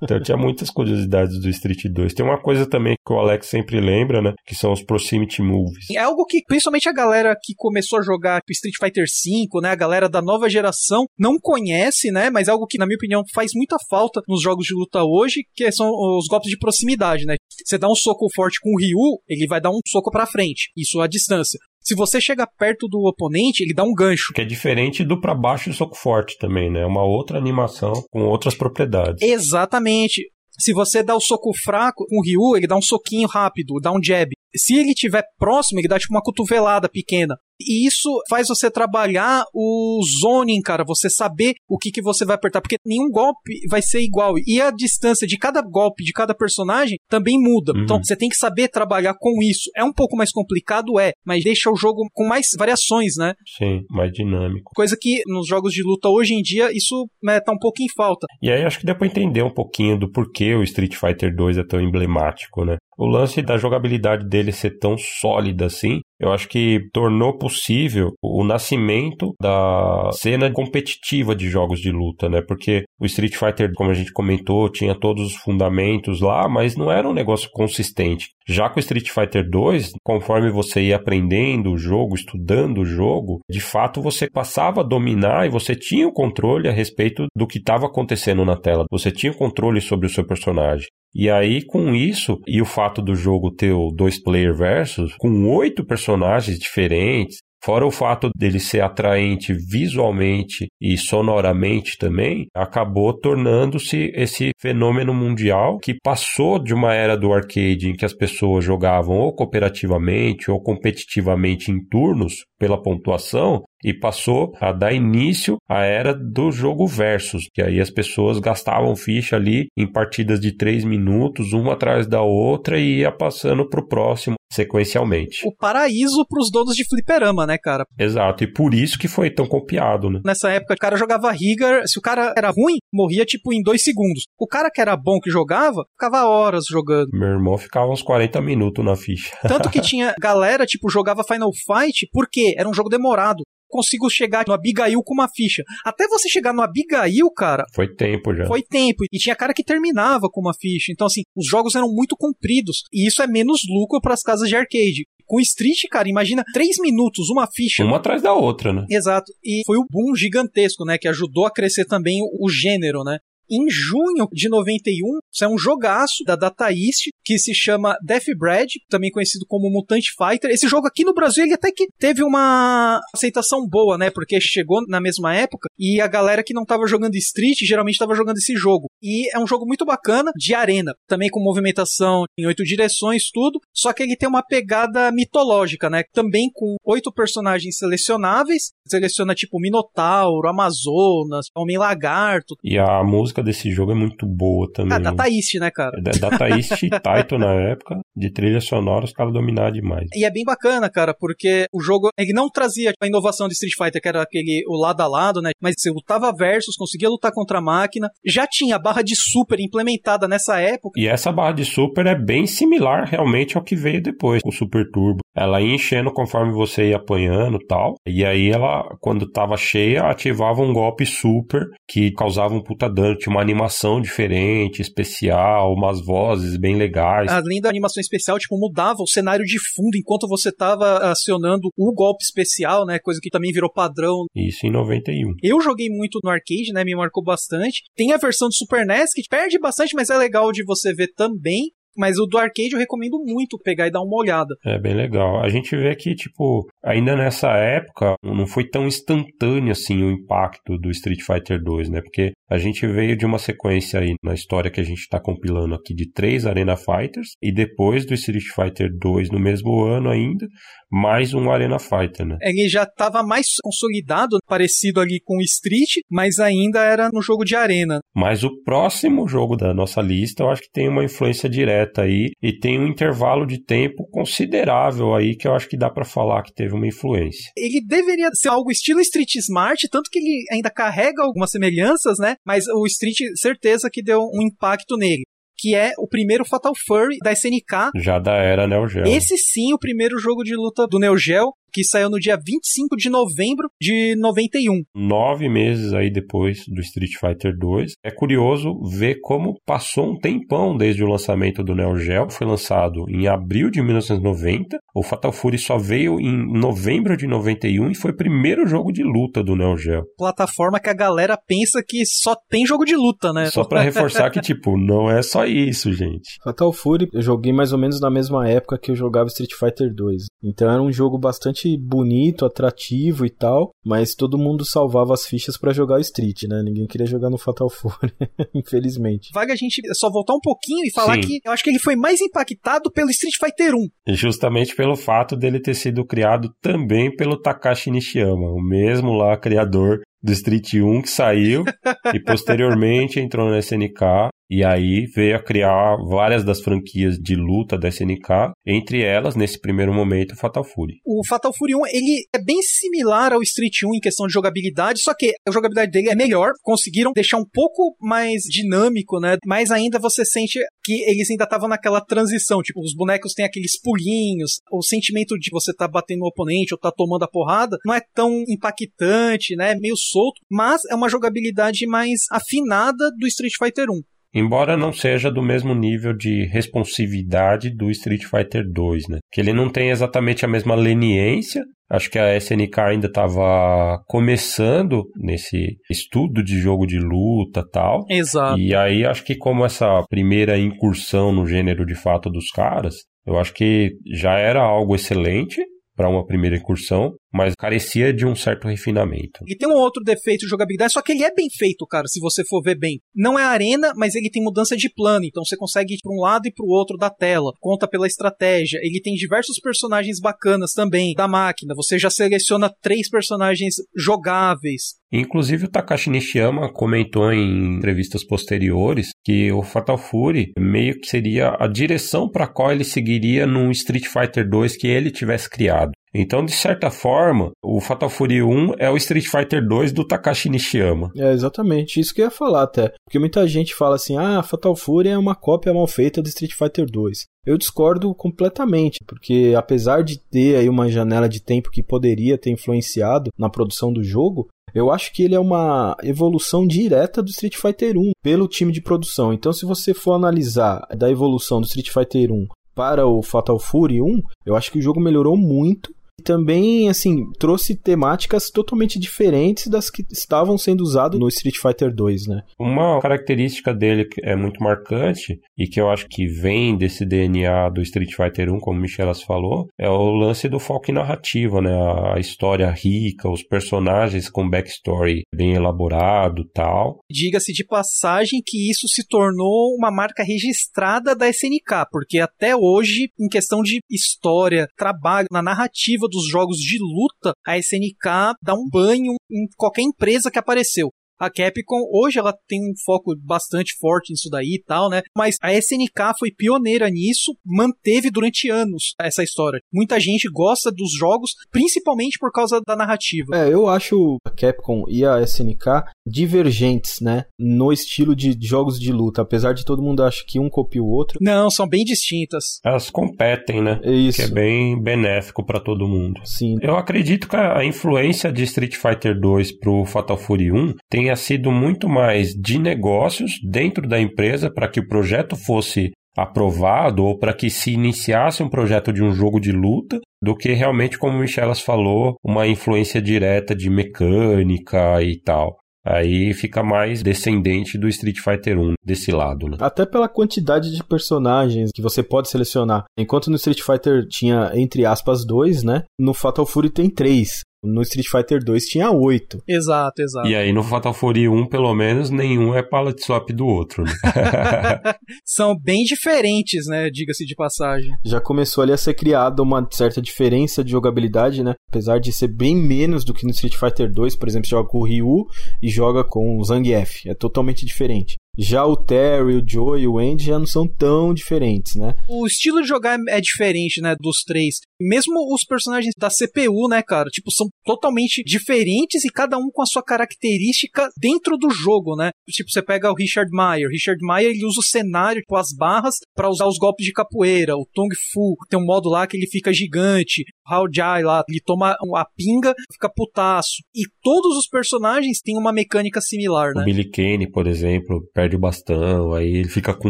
Então tinha muitas curiosidades do Street 2. Tem uma coisa também que o Alex sempre lembra, né? Que são os proximity moves. É algo que, principalmente a galera que começou a jogar Street Fighter V, né? A galera da nova geração não conhece, né? Mas é algo que, na minha opinião, faz muita falta nos jogos de luta hoje, que são os golpes de proximidade, né? Você dá um soco forte com o Ryu, ele vai dar um soco para frente, isso à distância. Se você chega perto do oponente, ele dá um gancho. Que é diferente do para baixo do soco forte também, né? É uma outra animação com outras propriedades. Exatamente. Se você dá o soco fraco com o Ryu, ele dá um soquinho rápido, dá um jab. Se ele estiver próximo, ele dá tipo uma cotovelada pequena. E isso faz você trabalhar o zoning, cara, você saber o que, que você vai apertar, porque nenhum golpe vai ser igual. E a distância de cada golpe, de cada personagem, também muda. Uhum. Então você tem que saber trabalhar com isso. É um pouco mais complicado, é, mas deixa o jogo com mais variações, né? Sim, mais dinâmico. Coisa que nos jogos de luta hoje em dia, isso né, tá um pouco em falta. E aí acho que dá pra entender um pouquinho do porquê o Street Fighter 2 é tão emblemático, né? O lance da jogabilidade dele ser tão sólida assim, eu acho que tornou possível o nascimento da cena competitiva de jogos de luta, né? Porque o Street Fighter, como a gente comentou, tinha todos os fundamentos lá, mas não era um negócio consistente. Já com o Street Fighter 2, conforme você ia aprendendo o jogo, estudando o jogo, de fato você passava a dominar e você tinha o controle a respeito do que estava acontecendo na tela. Você tinha o controle sobre o seu personagem. E aí, com isso, e o fato do jogo ter o dois player versus, com oito personagens diferentes, Fora o fato dele ser atraente visualmente e sonoramente também, acabou tornando-se esse fenômeno mundial que passou de uma era do arcade em que as pessoas jogavam ou cooperativamente ou competitivamente em turnos pela pontuação e passou a dar início à era do jogo versus, que aí as pessoas gastavam ficha ali em partidas de três minutos, uma atrás da outra e ia passando para o próximo sequencialmente. O paraíso para os donos de fliperama, né, cara? Exato, e por isso que foi tão copiado, né? Nessa época, o cara jogava Rigger, se o cara era ruim, morria tipo em dois segundos. O cara que era bom que jogava, ficava horas jogando. Meu irmão ficava uns 40 minutos na ficha. Tanto que tinha galera, tipo, jogava Final Fight, porque era um jogo demorado consigo chegar no Abigail com uma ficha. Até você chegar no Abigail, cara. Foi tempo já. Foi tempo. E tinha cara que terminava com uma ficha. Então, assim, os jogos eram muito compridos. E isso é menos lucro para as casas de arcade. Com Street, cara, imagina três minutos, uma ficha. Uma atrás da outra, né? Exato. E foi um boom gigantesco, né? Que ajudou a crescer também o, o gênero, né? Em junho de 91, isso é um jogaço da Data East que se chama Death Bread, também conhecido como Mutant Fighter. Esse jogo aqui no Brasil ele até que teve uma aceitação boa, né? Porque chegou na mesma época e a galera que não estava jogando Street geralmente estava jogando esse jogo. E é um jogo muito bacana de arena, também com movimentação em oito direções, tudo. Só que ele tem uma pegada mitológica, né? Também com oito personagens selecionáveis. Seleciona tipo Minotauro, Amazonas, Homem Lagarto. E a música música desse jogo é muito boa também. Ah, Data East, né, cara? É, Data East e Taito na época, de trilha sonora, os caras dominaram demais. E é bem bacana, cara, porque o jogo, ele não trazia a inovação de Street Fighter, que era aquele o lado a lado, né? Mas você lutava versus, conseguia lutar contra a máquina. Já tinha a barra de super implementada nessa época. E essa barra de super é bem similar realmente ao que veio depois, o Super Turbo. Ela ia enchendo conforme você ia apanhando e tal. E aí ela, quando tava cheia, ativava um golpe super que causava um puta dano uma animação diferente, especial, umas vozes bem legais. Além da animação especial, tipo, mudava o cenário de fundo enquanto você tava acionando o golpe especial, né? Coisa que também virou padrão. Isso em 91. Eu joguei muito no arcade, né? Me marcou bastante. Tem a versão do Super NES que perde bastante, mas é legal de você ver também. Mas o do arcade eu recomendo muito pegar e dar uma olhada. É bem legal. A gente vê que, tipo, ainda nessa época não foi tão instantâneo assim o impacto do Street Fighter 2, né? Porque a gente veio de uma sequência aí na história que a gente está compilando aqui de três Arena Fighters e depois do Street Fighter 2 no mesmo ano ainda, mais um Arena Fighter, né? Ele já estava mais consolidado, parecido ali com o Street, mas ainda era no jogo de arena. Mas o próximo jogo da nossa lista, eu acho que tem uma influência direta aí e tem um intervalo de tempo considerável aí que eu acho que dá para falar que teve uma influência. Ele deveria ser algo estilo Street Smart, tanto que ele ainda carrega algumas semelhanças, né? Mas o Street, certeza que deu um impacto nele que é o primeiro Fatal Fury da SNK. Já da era Neo Geo. Esse sim, o primeiro jogo de luta do Neo Geo, que saiu no dia 25 de novembro de 91. Nove meses aí depois do Street Fighter 2. É curioso ver como passou um tempão desde o lançamento do Neo Geo. Foi lançado em abril de 1990. O Fatal Fury só veio em novembro de 91 e foi o primeiro jogo de luta do Neo Geo. Plataforma que a galera pensa que só tem jogo de luta, né? Só para reforçar que, tipo, não é só isso, gente. Fatal Fury eu joguei mais ou menos na mesma época que eu jogava Street Fighter 2. Então era um jogo bastante bastante bonito, atrativo e tal, mas todo mundo salvava as fichas para jogar o Street, né? Ninguém queria jogar no Fatal Fury, infelizmente. Vale a gente só voltar um pouquinho e falar Sim. que eu acho que ele foi mais impactado pelo Street Fighter 1. Justamente pelo fato dele ter sido criado também pelo Takashi Nishiyama, o mesmo lá criador do Street 1 que saiu e posteriormente entrou na SNK e aí veio a criar várias das franquias de luta da SNK, entre elas, nesse primeiro momento, o Fatal Fury. O Fatal Fury 1, ele é bem similar ao Street 1 em questão de jogabilidade, só que a jogabilidade dele é melhor, conseguiram deixar um pouco mais dinâmico, né? Mas ainda você sente que eles ainda estavam naquela transição, tipo, os bonecos têm aqueles pulinhos, o sentimento de você tá batendo no oponente ou tá tomando a porrada não é tão impactante, né? Meio solto, mas é uma jogabilidade mais afinada do Street Fighter 1. Embora não seja do mesmo nível de responsividade do Street Fighter 2, né? Que ele não tem exatamente a mesma leniência. Acho que a SNK ainda estava começando nesse estudo de jogo de luta tal. Exato. E aí acho que como essa primeira incursão no gênero de fato dos caras, eu acho que já era algo excelente para uma primeira incursão, mas carecia de um certo refinamento. E tem um outro defeito de jogabilidade, só que ele é bem feito, cara, se você for ver bem. Não é arena, mas ele tem mudança de plano, então você consegue ir para um lado e para o outro da tela. Conta pela estratégia. Ele tem diversos personagens bacanas também da máquina. Você já seleciona três personagens jogáveis. Inclusive o Takashi Nishiyama comentou em entrevistas posteriores que o Fatal Fury meio que seria a direção para qual ele seguiria num Street Fighter 2 que ele tivesse criado. Então, de certa forma, o Fatal Fury 1 é o Street Fighter 2 do Takashi Nishiyama. É exatamente isso que eu ia falar até. Porque muita gente fala assim: ah, Fatal Fury é uma cópia mal feita do Street Fighter 2. Eu discordo completamente, porque apesar de ter aí uma janela de tempo que poderia ter influenciado na produção do jogo, eu acho que ele é uma evolução direta do Street Fighter 1 pelo time de produção. Então, se você for analisar da evolução do Street Fighter 1 para o Fatal Fury 1, eu acho que o jogo melhorou muito também, assim, trouxe temáticas totalmente diferentes das que estavam sendo usadas no Street Fighter 2, né? Uma característica dele que é muito marcante e que eu acho que vem desse DNA do Street Fighter 1, como o Michelas falou, é o lance do foco em narrativa, né? A história rica, os personagens com backstory bem elaborado tal. Diga-se de passagem que isso se tornou uma marca registrada da SNK, porque até hoje, em questão de história, trabalho na narrativa dos jogos de luta, a SNK dá um banho em qualquer empresa que apareceu. A Capcom, hoje ela tem um foco bastante forte nisso daí e tal, né? Mas a SNK foi pioneira nisso, manteve durante anos essa história. Muita gente gosta dos jogos, principalmente por causa da narrativa. É, eu acho a Capcom e a SNK divergentes, né? No estilo de jogos de luta, apesar de todo mundo achar que um copia o outro. Não, são bem distintas. Elas competem, né? É isso. Que é bem benéfico para todo mundo. Sim. Eu acredito que a influência de Street Fighter 2 pro Fatal Fury 1 tem tenha sido muito mais de negócios dentro da empresa para que o projeto fosse aprovado ou para que se iniciasse um projeto de um jogo de luta do que realmente, como o Michelas falou, uma influência direta de mecânica e tal. Aí fica mais descendente do Street Fighter 1 desse lado, né? Até pela quantidade de personagens que você pode selecionar. Enquanto no Street Fighter tinha, entre aspas, dois, né? No Fatal Fury tem três. No Street Fighter 2 tinha oito. Exato, exato. E aí no Fatal Fury 1, pelo menos, nenhum é palette swap do outro. Né? São bem diferentes, né? Diga-se de passagem. Já começou ali a ser criada uma certa diferença de jogabilidade, né? Apesar de ser bem menos do que no Street Fighter 2, por exemplo, você joga com o Ryu e joga com o Zangief. É totalmente diferente. Já o Terry, o Joe e o Andy já não são tão diferentes, né? O estilo de jogar é diferente, né, dos três. Mesmo os personagens da CPU, né, cara, tipo, são totalmente diferentes e cada um com a sua característica dentro do jogo, né? Tipo, você pega o Richard Meyer. Richard Meyer, ele usa o cenário com as barras para usar os golpes de capoeira. O Tong Fu tem um modo lá que ele fica gigante. O Hao Jai lá, ele toma a pinga, fica putaço. E todos os personagens têm uma mecânica similar, né? O Billy Kane, por exemplo, perde o bastão, aí ele fica com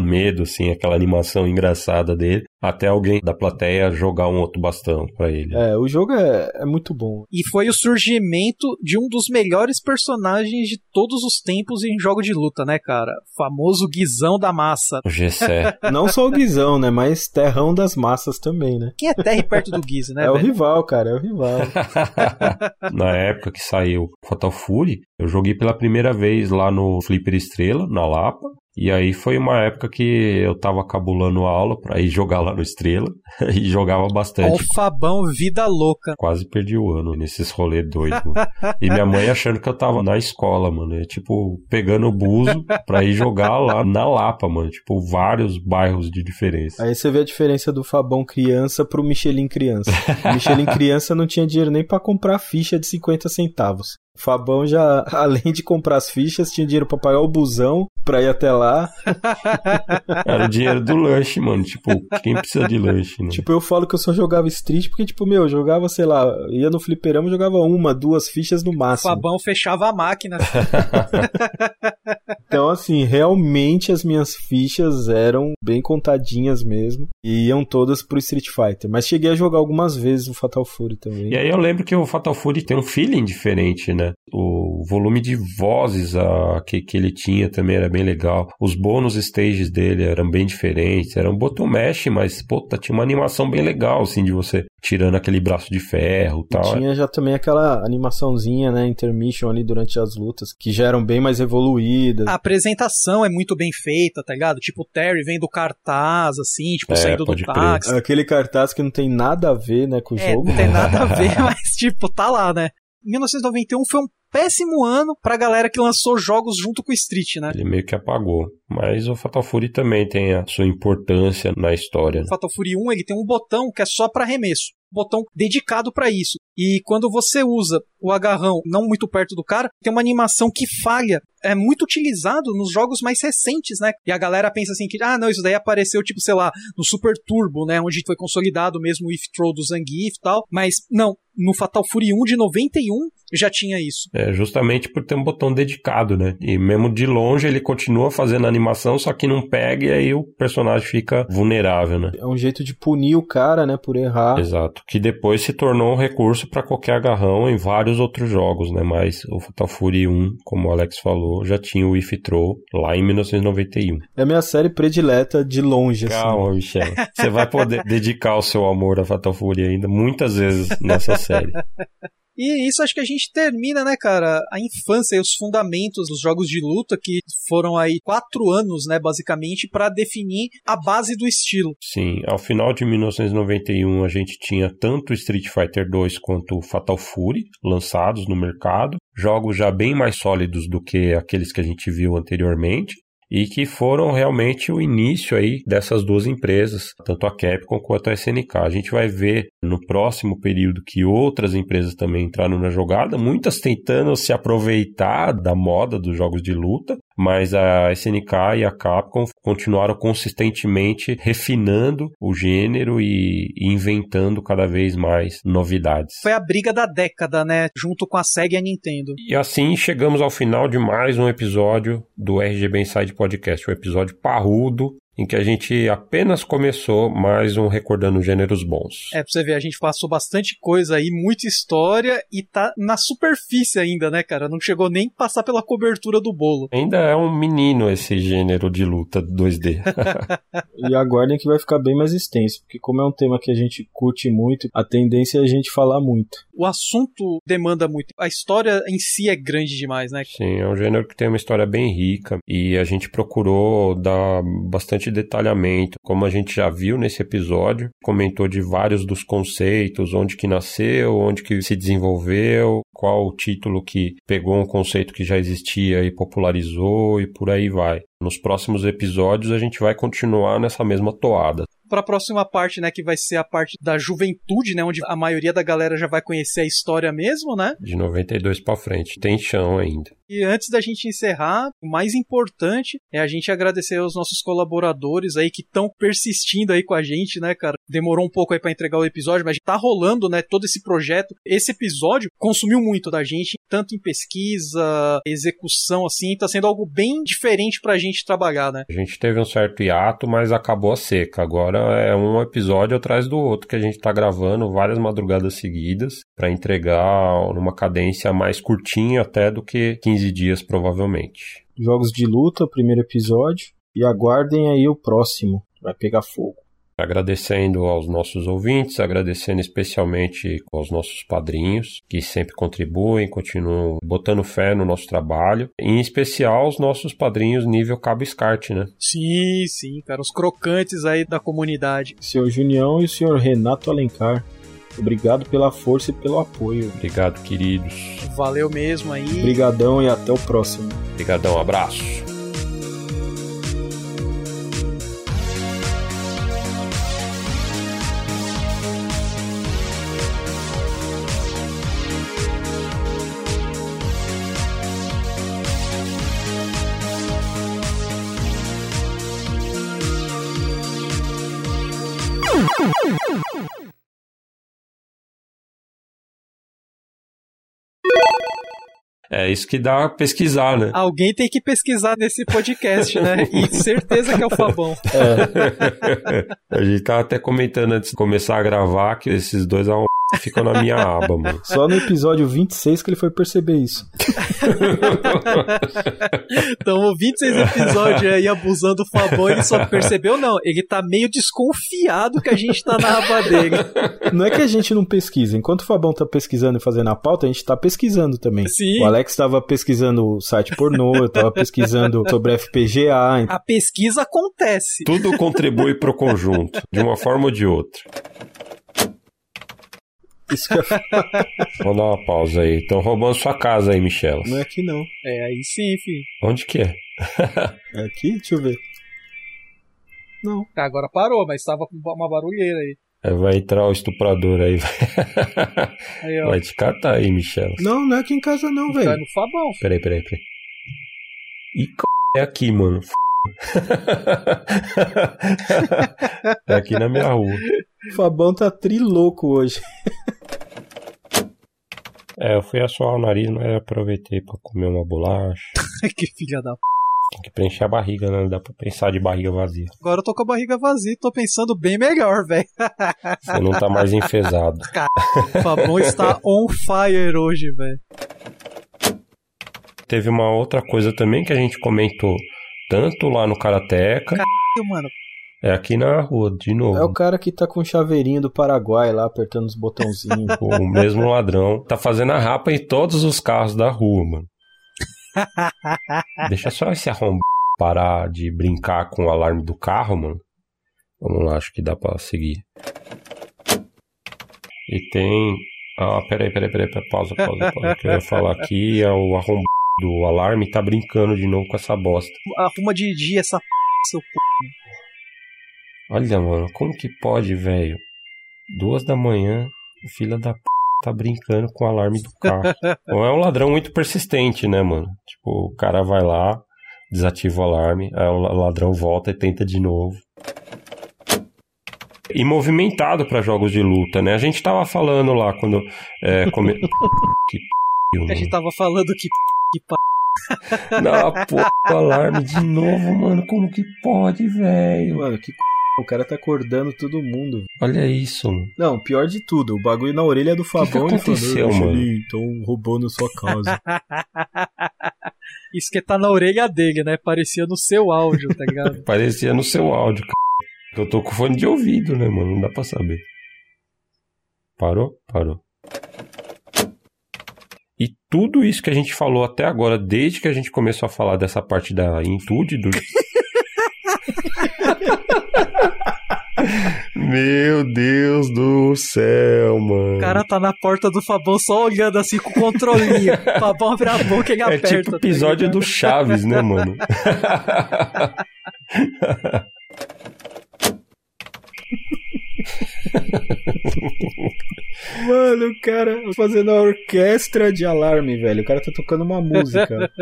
medo, assim, aquela animação engraçada dele. até alguém da plateia jogar um outro bastão para ele. É, o jogo é, é muito bom. E foi o surgimento de um dos melhores personagens de todos os tempos em jogo de luta, né, cara? O famoso Guizão da massa. O Gessé. Não só o Guizão, né, mas Terrão das massas também, né? Quem é Terry perto do Guiz, né? É o velho? rival, cara, é o rival. Na época que saiu Fatal Fury, eu joguei pela primeira vez lá no Flipper Estrela, na Lapa. E aí foi uma época que eu tava cabulando aula pra ir jogar lá no Estrela e jogava bastante. o Fabão, vida louca. Quase perdi o ano nesses rolês doidos. mano. E minha mãe achando que eu tava na escola, mano. É, tipo, pegando o buzo pra ir jogar lá na Lapa, mano. Tipo, vários bairros de diferença. Aí você vê a diferença do Fabão criança pro Michelin criança. O Michelin criança não tinha dinheiro nem pra comprar ficha de 50 centavos. O Fabão já, além de comprar as fichas, tinha dinheiro pra pagar o busão pra ir até lá. Era o dinheiro do lanche, mano. Tipo, quem precisa de lanche, né? Tipo, eu falo que eu só jogava Street porque, tipo, meu, eu jogava, sei lá, ia no fliperama e jogava uma, duas fichas no O máximo. Fabão fechava a máquina. Então, assim, realmente as minhas fichas eram bem contadinhas mesmo. E iam todas pro Street Fighter. Mas cheguei a jogar algumas vezes o Fatal Fury também. E aí eu lembro que o Fatal Fury tem um feeling diferente, né? O volume de vozes ah, que, que ele tinha também era bem legal. Os bônus stages dele eram bem diferentes. Era um botão mesh, mas, puta, tinha uma animação bem legal, assim, de você tirando aquele braço de ferro e tal. Tinha já também aquela animaçãozinha, né, intermission ali durante as lutas, que já eram bem mais evoluídas. A apresentação é muito bem feita, tá ligado? Tipo, o Terry vem do cartaz, assim, tipo, É, saindo do pode crer. táxi. Aquele cartaz que não tem nada a ver, né, com o É, jogo. não tem nada a ver, mas, tipo, tá lá, né? 1991 foi um péssimo ano pra galera que lançou jogos junto com o Street, né? Ele meio que apagou. Mas o Fatal Fury também tem a sua importância na história. O né? Fatal Fury 1 ele tem um botão que é só para arremesso, um botão dedicado para isso. E quando você usa o agarrão não muito perto do cara, tem uma animação que falha. É muito utilizado nos jogos mais recentes, né? E a galera pensa assim que, ah, não, isso daí apareceu tipo, sei lá, no Super Turbo, né, onde foi consolidado mesmo o If Throw do Zangief e tal, mas não, no Fatal Fury 1 de 91 já tinha isso. É justamente por ter um botão dedicado, né? E mesmo de longe ele continua fazendo a animação, só que não pega e aí o personagem fica vulnerável, né? É um jeito de punir o cara, né, por errar. Exato. Que depois se tornou um recurso para qualquer agarrão em vários outros jogos, né? Mas o Fatal Fury 1, como o Alex falou, já tinha o If Throw lá em 1991. É a minha série predileta de longe, assim. Calma, Michel. Você vai poder dedicar o seu amor a Fatal Fury ainda muitas vezes nessa série. E isso acho que a gente termina, né, cara? A infância e os fundamentos dos jogos de luta, que foram aí quatro anos, né, basicamente, para definir a base do estilo. Sim, ao final de 1991 a gente tinha tanto Street Fighter 2 quanto Fatal Fury lançados no mercado, jogos já bem mais sólidos do que aqueles que a gente viu anteriormente. E que foram realmente o início aí dessas duas empresas, tanto a Capcom quanto a SNK. A gente vai ver no próximo período que outras empresas também entraram na jogada, muitas tentando se aproveitar da moda dos jogos de luta, mas a SNK e a Capcom continuaram consistentemente refinando o gênero e inventando cada vez mais novidades. Foi a briga da década, né, junto com a Sega e a Nintendo. E assim chegamos ao final de mais um episódio do RGB Inside Podcast, um episódio parrudo em que a gente apenas começou mais um Recordando Gêneros Bons. É, pra você ver, a gente passou bastante coisa aí, muita história, e tá na superfície ainda, né, cara? Não chegou nem a passar pela cobertura do bolo. Ainda é um menino esse gênero de luta 2D. E aguardem que vai ficar bem mais extenso, porque como é um tema que a gente curte muito, a tendência é a gente falar muito. O assunto demanda muito. A história em si é grande demais, né? Sim, é um gênero que tem uma história bem rica e a gente procurou dar bastante detalhamento, como a gente já viu nesse episódio, comentou de vários dos conceitos, onde que nasceu, onde que se desenvolveu, qual o título que pegou um conceito que já existia e popularizou e por aí vai. Nos próximos episódios a gente vai continuar nessa mesma toada. Para a próxima parte, né, que vai ser a parte da juventude, né, onde a maioria da galera já vai conhecer a história mesmo, né? De 92 para frente, tem chão ainda. E antes da gente encerrar, o mais importante é a gente agradecer aos nossos colaboradores aí que estão persistindo aí com a gente, né, cara? Demorou um pouco aí para entregar o episódio, mas tá rolando, né, todo esse projeto. Esse episódio consumiu muito da gente, tanto em pesquisa, execução, assim, tá sendo algo bem diferente pra gente trabalhar, né? A gente teve um certo hiato, mas acabou a seca. Agora é um episódio atrás do outro que a gente tá gravando várias madrugadas seguidas para entregar numa cadência mais curtinha até do que 15 dias provavelmente. Jogos de luta, primeiro episódio. E aguardem aí o próximo. Vai pegar fogo. Agradecendo aos nossos ouvintes, agradecendo especialmente aos nossos padrinhos, que sempre contribuem, continuam botando fé no nosso trabalho. Em especial os nossos padrinhos nível Cabo Escarte, né? Sim, sim, cara, os crocantes aí da comunidade. Senhor Junião e o senhor Renato Alencar. Obrigado pela força e pelo apoio. Obrigado, queridos. Valeu mesmo aí. Obrigadão e até o próximo. Obrigadão, abraço. É isso que dá pesquisar, né? Alguém tem que pesquisar nesse podcast, né? E certeza que é o Fabão. É. a gente tava até comentando antes de começar a gravar que esses dois ficam na minha aba, mano. Só no episódio 26 que ele foi perceber isso. então, 26 episódios aí abusando do Fabão, ele só percebeu, não. Ele tá meio desconfiado que a gente tá na aba dele. Não é que a gente não pesquisa. Enquanto o Fabão tá pesquisando e fazendo a pauta, a gente tá pesquisando também. Sim. O Alex tava pesquisando o site pornô, eu tava pesquisando sobre FPGA. A pesquisa acontece. Tudo contribui pro conjunto, de uma forma ou de outra. Isso que eu... Vamos dar uma pausa aí. Estão roubando sua casa aí, Michel. Não é aqui não. É aí sim, filho. Onde que é? é aqui? Deixa eu ver. Não. Agora parou, mas estava com uma barulheira aí. É, vai entrar o estuprador aí. aí vai te catar aí, Michel. Não, não é aqui em casa não, velho. Tá no Fabão. Peraí, peraí, peraí. E c... é aqui, mano. é aqui na minha rua. O Fabão tá trilouco hoje. É, eu fui assoar o nariz, mas aproveitei pra comer uma bolacha. que filha da p. Tem que preencher a barriga, né? Não dá pra pensar de barriga vazia. Agora eu tô com a barriga vazia tô pensando bem melhor, velho. Você não tá mais enfesado. o Fabão está on fire hoje, velho. Teve uma outra coisa também que a gente comentou, tanto lá no Karateka. Caralho, mano. É aqui na rua, de novo. É o cara que tá com o chaveirinho do Paraguai lá, apertando os botãozinhos. o mesmo ladrão. Tá fazendo a rapa em todos os carros da rua, mano. Deixa só esse arrombado parar de brincar com o alarme do carro, mano. Vamos lá, acho que dá pra seguir. E tem. Ah, peraí, peraí, peraí, peraí pausa, pausa, pausa. O que eu ia falar aqui é o arrombado do alarme tá brincando de novo com essa bosta. Arruma de dia essa p, seu c... Olha, mano, como que pode, velho? Duas da manhã, o filho da p tá brincando com o alarme do carro. Ou é um ladrão muito persistente, né, mano? Tipo, o cara vai lá, desativa o alarme, aí o ladrão volta e tenta de novo. E movimentado para jogos de luta, né? A gente tava falando lá quando. É, come... que p... A gente tava falando que que p... Não, pô, alarme de novo, mano. Como que pode, velho? Mano, que o cara tá acordando todo mundo. Olha isso. Mano. Não, pior de tudo, o bagulho na orelha do Fabão que que aconteceu, mano? Estão roubando sua casa. Isso que tá na orelha dele, né? Parecia no seu áudio, tá ligado? Parecia no seu áudio, cara. Eu tô com fone de ouvido, né, mano? Não dá pra saber. Parou? Parou. E tudo isso que a gente falou até agora, desde que a gente começou a falar dessa parte da intude do. Meu Deus do céu, mano. O cara tá na porta do Fabão só olhando assim com o controlinho. o Fabão abre a boca e ele é aperta. É tipo episódio tá do Chaves, né, mano? Mano, o cara fazendo a orquestra de alarme, velho. O cara tá tocando uma música.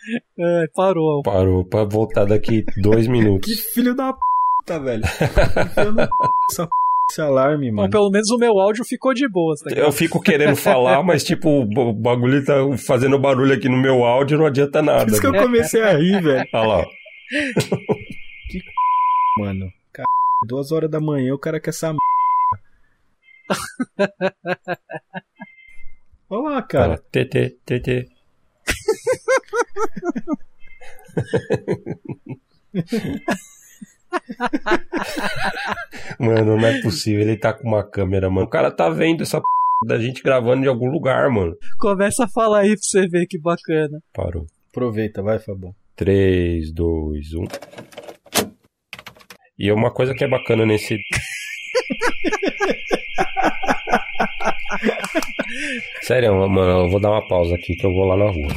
É, parou. Parou pra voltar daqui dois minutos. que filho da p, velho. Que filho da p, essa p, esse alarme, mano. Bom, pelo menos o meu áudio ficou de boa. Tá eu fico querendo falar, mas tipo, o bagulho tá fazendo barulho aqui no meu áudio não adianta nada. Por isso que eu comecei a rir, velho. Olha lá. que mano. Duas horas da manhã o cara quer essa m... Olha lá, cara. TT, TT. mano, não é possível. Ele tá com uma câmera, mano. O cara tá vendo essa p... da gente gravando de algum lugar, mano. Começa a falar aí pra você ver que bacana. Parou. Aproveita, vai, Fabão. 3, 2, 1. E é uma coisa que é bacana nesse. Sério, mano, eu vou dar uma pausa aqui que eu vou lá na rua.